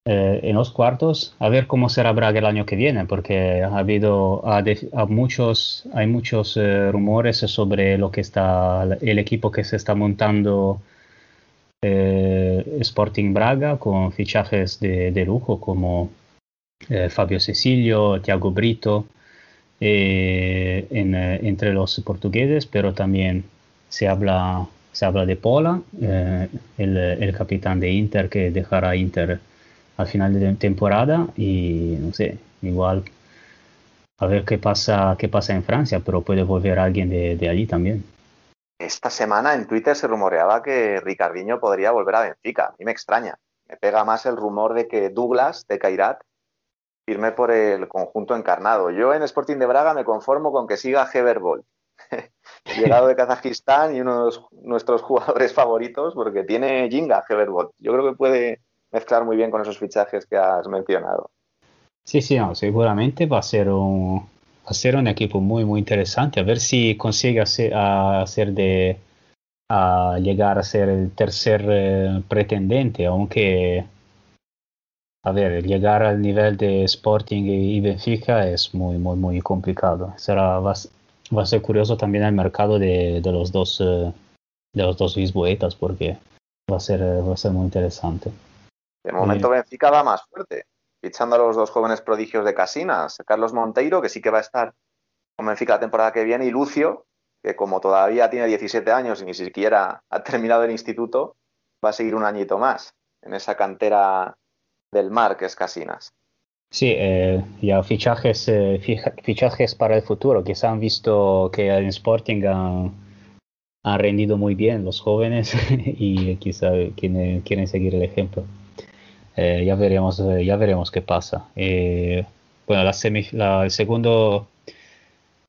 eh, en los cuartos. A ver cómo será Braga el año que viene, porque ha habido muchos, hay muchos eh, rumores sobre lo que está el equipo que se está montando eh, Sporting Braga con fichajes de, lujo como eh, Fabio Cecilio, Thiago Brito eh, entre los portugueses, pero también se habla, se habla de Pola, el, capitán de Inter que dejará Inter al final de temporada y no sé, igual a ver qué pasa, qué pasa en Francia, pero puede volver alguien de, de allí también. Esta semana en Twitter se rumoreaba que Ricardinho podría volver a Benfica. A mí me extraña. Me pega más el rumor de que Douglas de Cairat firme por el conjunto encarnado. Yo en Sporting de Braga me conformo con que siga Heberbol, llegado de Kazajistán y uno de nuestros jugadores favoritos, porque tiene Jinga Heberbol. Yo creo que puede mezclar muy bien con esos fichajes que has mencionado. Sí, sí, seguramente va a ser un, ser un equipo muy, muy interesante. A ver si consigue hacer, hacer de a llegar a ser el tercer eh, pretendente, aunque, a ver, llegar al nivel de Sporting y Benfica es muy, muy, muy complicado. Será, va, a ser curioso también el mercado de, de los dos, eh, de los dos lisboetas, porque va a ser, va a ser muy interesante. De momento Benfica va más fuerte, fichando a los dos jóvenes prodigios de Casinas, Carlos Monteiro, que sí que va a estar con Benfica la temporada que viene, y Lucio, que como todavía tiene 17 años y ni siquiera ha terminado el instituto, va a seguir un añito más en esa cantera del mar que es Casinas. Sí, eh, ya fichajes, eh, fichajes para el futuro. Quizá han visto que en Sporting han, rendido muy bien los jóvenes y quizá quieren, quieren seguir el ejemplo. Eh, ya veremos ya veremos qué pasa. bueno, la, el segundo,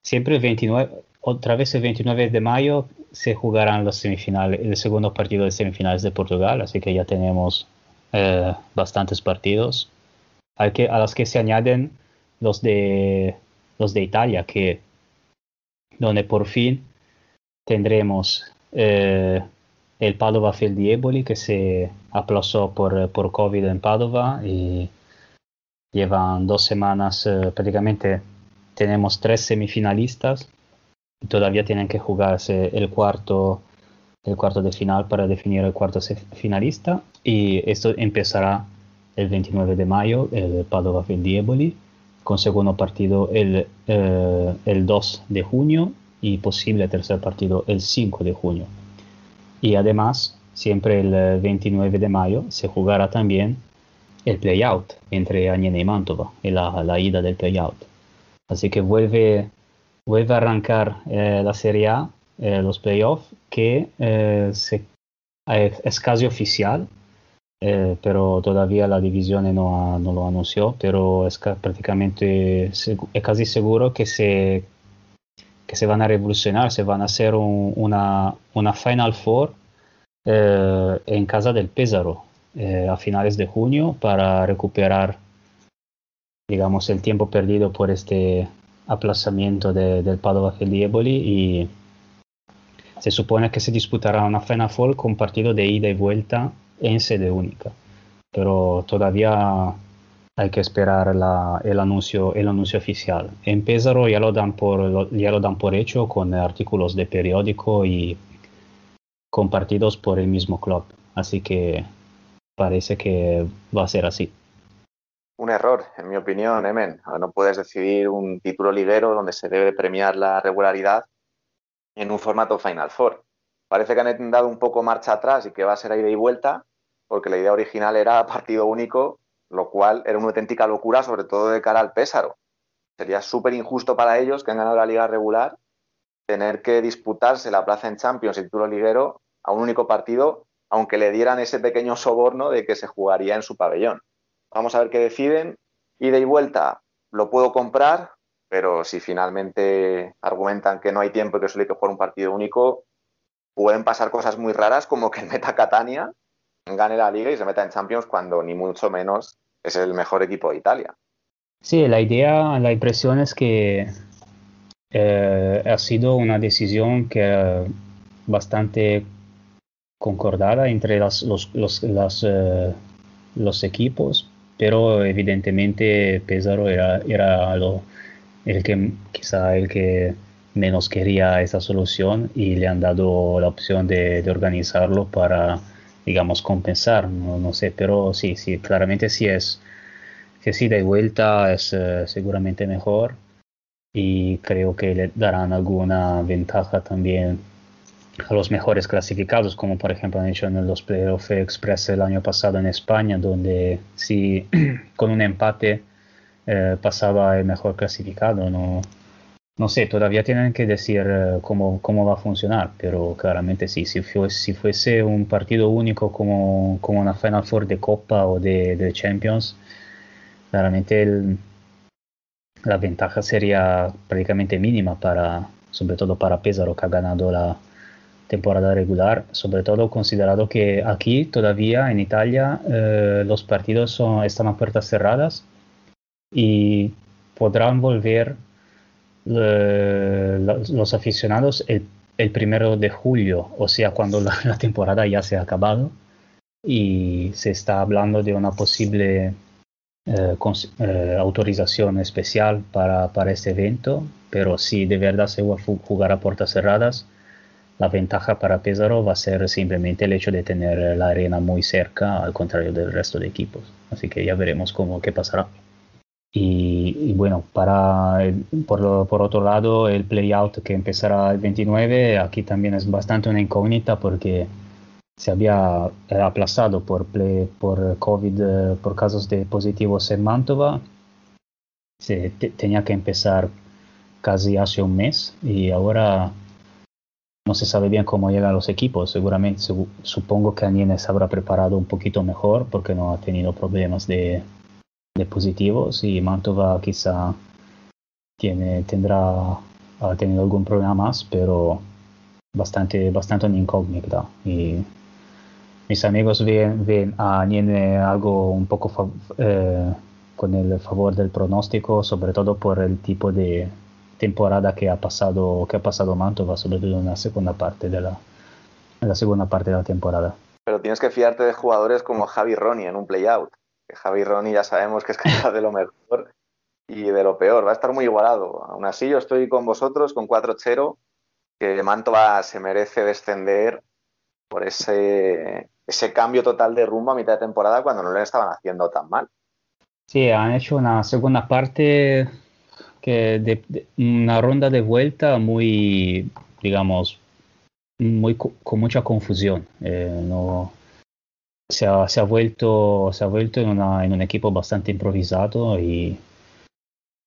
siempre el 29, otra vez el 29 de mayo se jugarán los semifinales, el segundo partido de semifinales de Portugal, así que ya tenemos eh, bastantes partidos. Hay que, a los que se añaden los de los de Italia, que donde por fin tendremos eh, el Padova Feldieboli que se aplazó por, por COVID en Padova y llevan dos semanas eh, prácticamente tenemos tres semifinalistas todavía tienen que jugarse el cuarto, el cuarto de final para definir el cuarto finalista y esto empezará el 29 de mayo, el Padova Dieboli, con segundo partido el, eh, el 2 de junio y posible tercer partido el 5 de junio. Y además, siempre el 29 de mayo se jugará también el playout entre Añena y Mantova, la, la ida del playout. Así que vuelve vuelve a arrancar eh, la Serie A, eh, los playoffs, que eh, es casi oficial, pero todavía la división no, no, lo anunció, pero es prácticamente es casi seguro que se, que se van a revolucionar, se van a hacer una, una Final Four en casa del Pesaro a finales de junio para recuperar digamos el tiempo perdido por este aplazamiento del Padova Dieboli y se supone que se disputará una Final Four con partido de ida y vuelta en sede única. Pero todavía hay que esperar el, anuncio, el anuncio oficial. En Pesaro ya lo, dan por, ya lo dan por hecho con artículos de periódico y compartidos por el mismo club. Así que parece que va a ser así un error, en mi opinión, Emen. No puedes decidir un título liguero donde se debe premiar la regularidad en un formato Final Four. Parece que han dado un poco marcha atrás y que va a ser ida y vuelta, porque la idea original era partido único, lo cual era una auténtica locura, sobre todo de cara al Pésaro. Sería súper injusto para ellos que han ganado la liga regular tener que disputarse la plaza en Champions y título liguero a un único partido, aunque le dieran ese pequeño soborno de que se jugaría en su pabellón. Vamos a ver qué deciden. Ida y vuelta lo puedo comprar, pero si finalmente argumentan que no hay tiempo y que solo hay que jugar un partido único, pueden pasar cosas muy raras como que meta Catania gane la liga y se meta en Champions cuando ni mucho menos es el mejor equipo de Italia. Sí, la idea, la impresión es que eh, ha sido una decisión que bastante concordada entre los, los, eh, los equipos pero evidentemente Pesaro era, era el que quizá el que menos quería esa solución y le han dado la opción de, de organizarlo para, digamos, compensar, no, no, sé, pero sí, sí, claramente sí es, que sí de vuelta es uh, seguramente mejor y creo que le darán alguna ventaja también a los mejores clasificados, como por ejemplo han hecho en los Playoff Express el año pasado en España, donde si con un empate eh, pasaba el mejor clasificado. No, no sé, todavía tienen que decir eh, cómo, cómo, va a funcionar, pero claramente sí, si, fuese, un partido único como, como una Final Four de Copa o de, de Champions, claramente la ventaja sería prácticamente mínima para, sobre todo para Pesaro que ha ganado la, temporada regular, sobre todo considerado que aquí todavía en Italia eh, los partidos están a puertas cerradas y podrán volver los aficionados el, el, primero de julio, o sea, cuando la, temporada ya se ha acabado y se está hablando de una posible eh, eh, autorización especial para, para, este evento, pero si de verdad se va a jugar a puertas cerradas, la ventaja para Pesaro va a ser simplemente el hecho de tener la arena muy cerca, al contrario del resto de equipos. Así que ya veremos cómo qué pasará. Y, bueno, para por, por, otro lado, el playout que empezará el 29, aquí también es bastante una incógnita porque se había aplazado por, por COVID, por casos de positivos en Mantova. Se tenía que empezar casi hace un mes y ahora no se sabe bien cómo llegan los equipos. Seguramente supongo que Aniene se habrá preparado un poquito mejor porque no ha tenido problemas de, de positivos y Mantova quizá tiene, tendrá ha tenido algún problema más, pero bastante, bastante incógnita. Y mis amigos ven, ven a Aniene algo un poco eh, con el favor del pronóstico, sobre todo por el tipo de temporada que ha pasado que ha pasado Mantova, sobre todo en la segunda parte de la, en la segunda parte de la temporada. Pero tienes que fiarte de jugadores como Javi Ronnie en un playout. Que Javi Ronnie ya sabemos que es capaz de lo mejor y de lo peor. Va a estar muy igualado. Aún así, yo estoy con vosotros con 4-0, que Mantova se merece descender por ese, ese cambio total de rumbo a mitad de temporada cuando no le estaban haciendo tan mal. Sí, han hecho una segunda parte de, una ronda de vuelta muy, digamos, muy con mucha confusión. Eh, no, se, ha, se, ha, vuelto, se ha vuelto en, una, en un equipo bastante improvisado y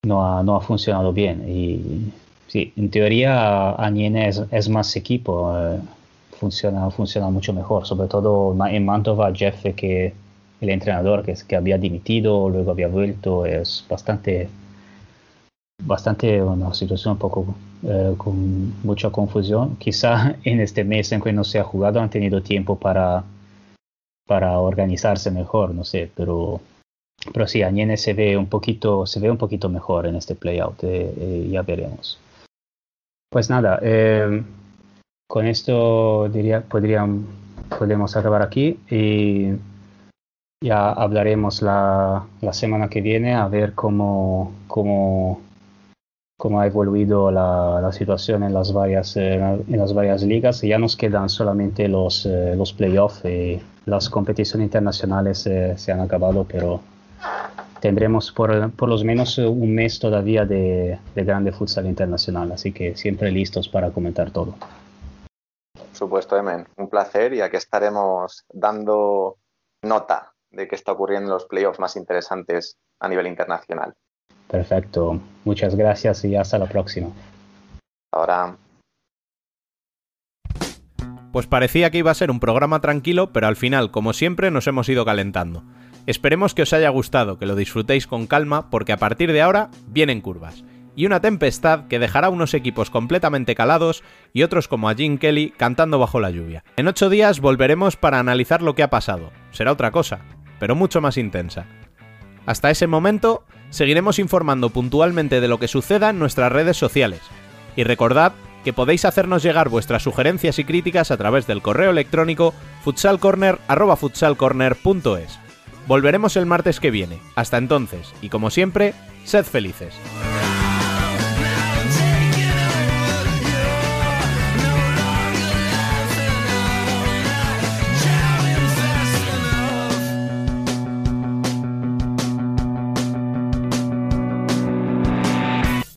no ha, no ha funcionado bien. Y sí, en teoría Aniene es, es más equipo, eh, funciona, funciona mucho mejor, sobre todo en Mantova, Jeff, que el entrenador que, que había dimitido, luego había vuelto, es bastante bastante una situación un poco eh, con mucha confusión. Quizá en este mes en que no se ha jugado han tenido tiempo para, para organizarse mejor, no sé, pero, pero sí, Añene se ve un poquito, se ve un poquito mejor en este playout, eh, eh, ya veremos. Pues nada, con esto diría, podrían, podemos acabar aquí y ya hablaremos la, la semana que viene a ver cómo, cómo cómo ha evoluido la, la situación en las varias eh, en las varias ligas. Ya nos quedan solamente los eh, los playoffs y las competiciones internacionales eh, se han acabado pero tendremos por, por lo menos un mes todavía de, de grande futsal internacional. Así que siempre listos para comentar todo. Por supuesto Emen. Un placer y aquí estaremos dando nota de qué está ocurriendo en los playoffs más interesantes a nivel internacional Perfecto. Muchas gracias y hasta la próxima. Ahora. Pues parecía que iba a ser un programa tranquilo, pero al final, como siempre, nos hemos ido calentando. Esperemos que os haya gustado, que lo disfrutéis con calma, porque a partir de ahora vienen curvas. Y una tempestad que dejará unos equipos completamente calados y otros como a Jim Kelly cantando bajo la lluvia. En ocho días volveremos para analizar lo que ha pasado. Será otra cosa, pero mucho más intensa. Hasta ese momento, seguiremos informando puntualmente de lo que suceda en nuestras redes sociales. Y recordad que podéis hacernos llegar vuestras sugerencias y críticas a través del correo electrónico futsalcorner.futsalcorner.es. Volveremos el martes que viene. Hasta entonces, y como siempre, sed felices.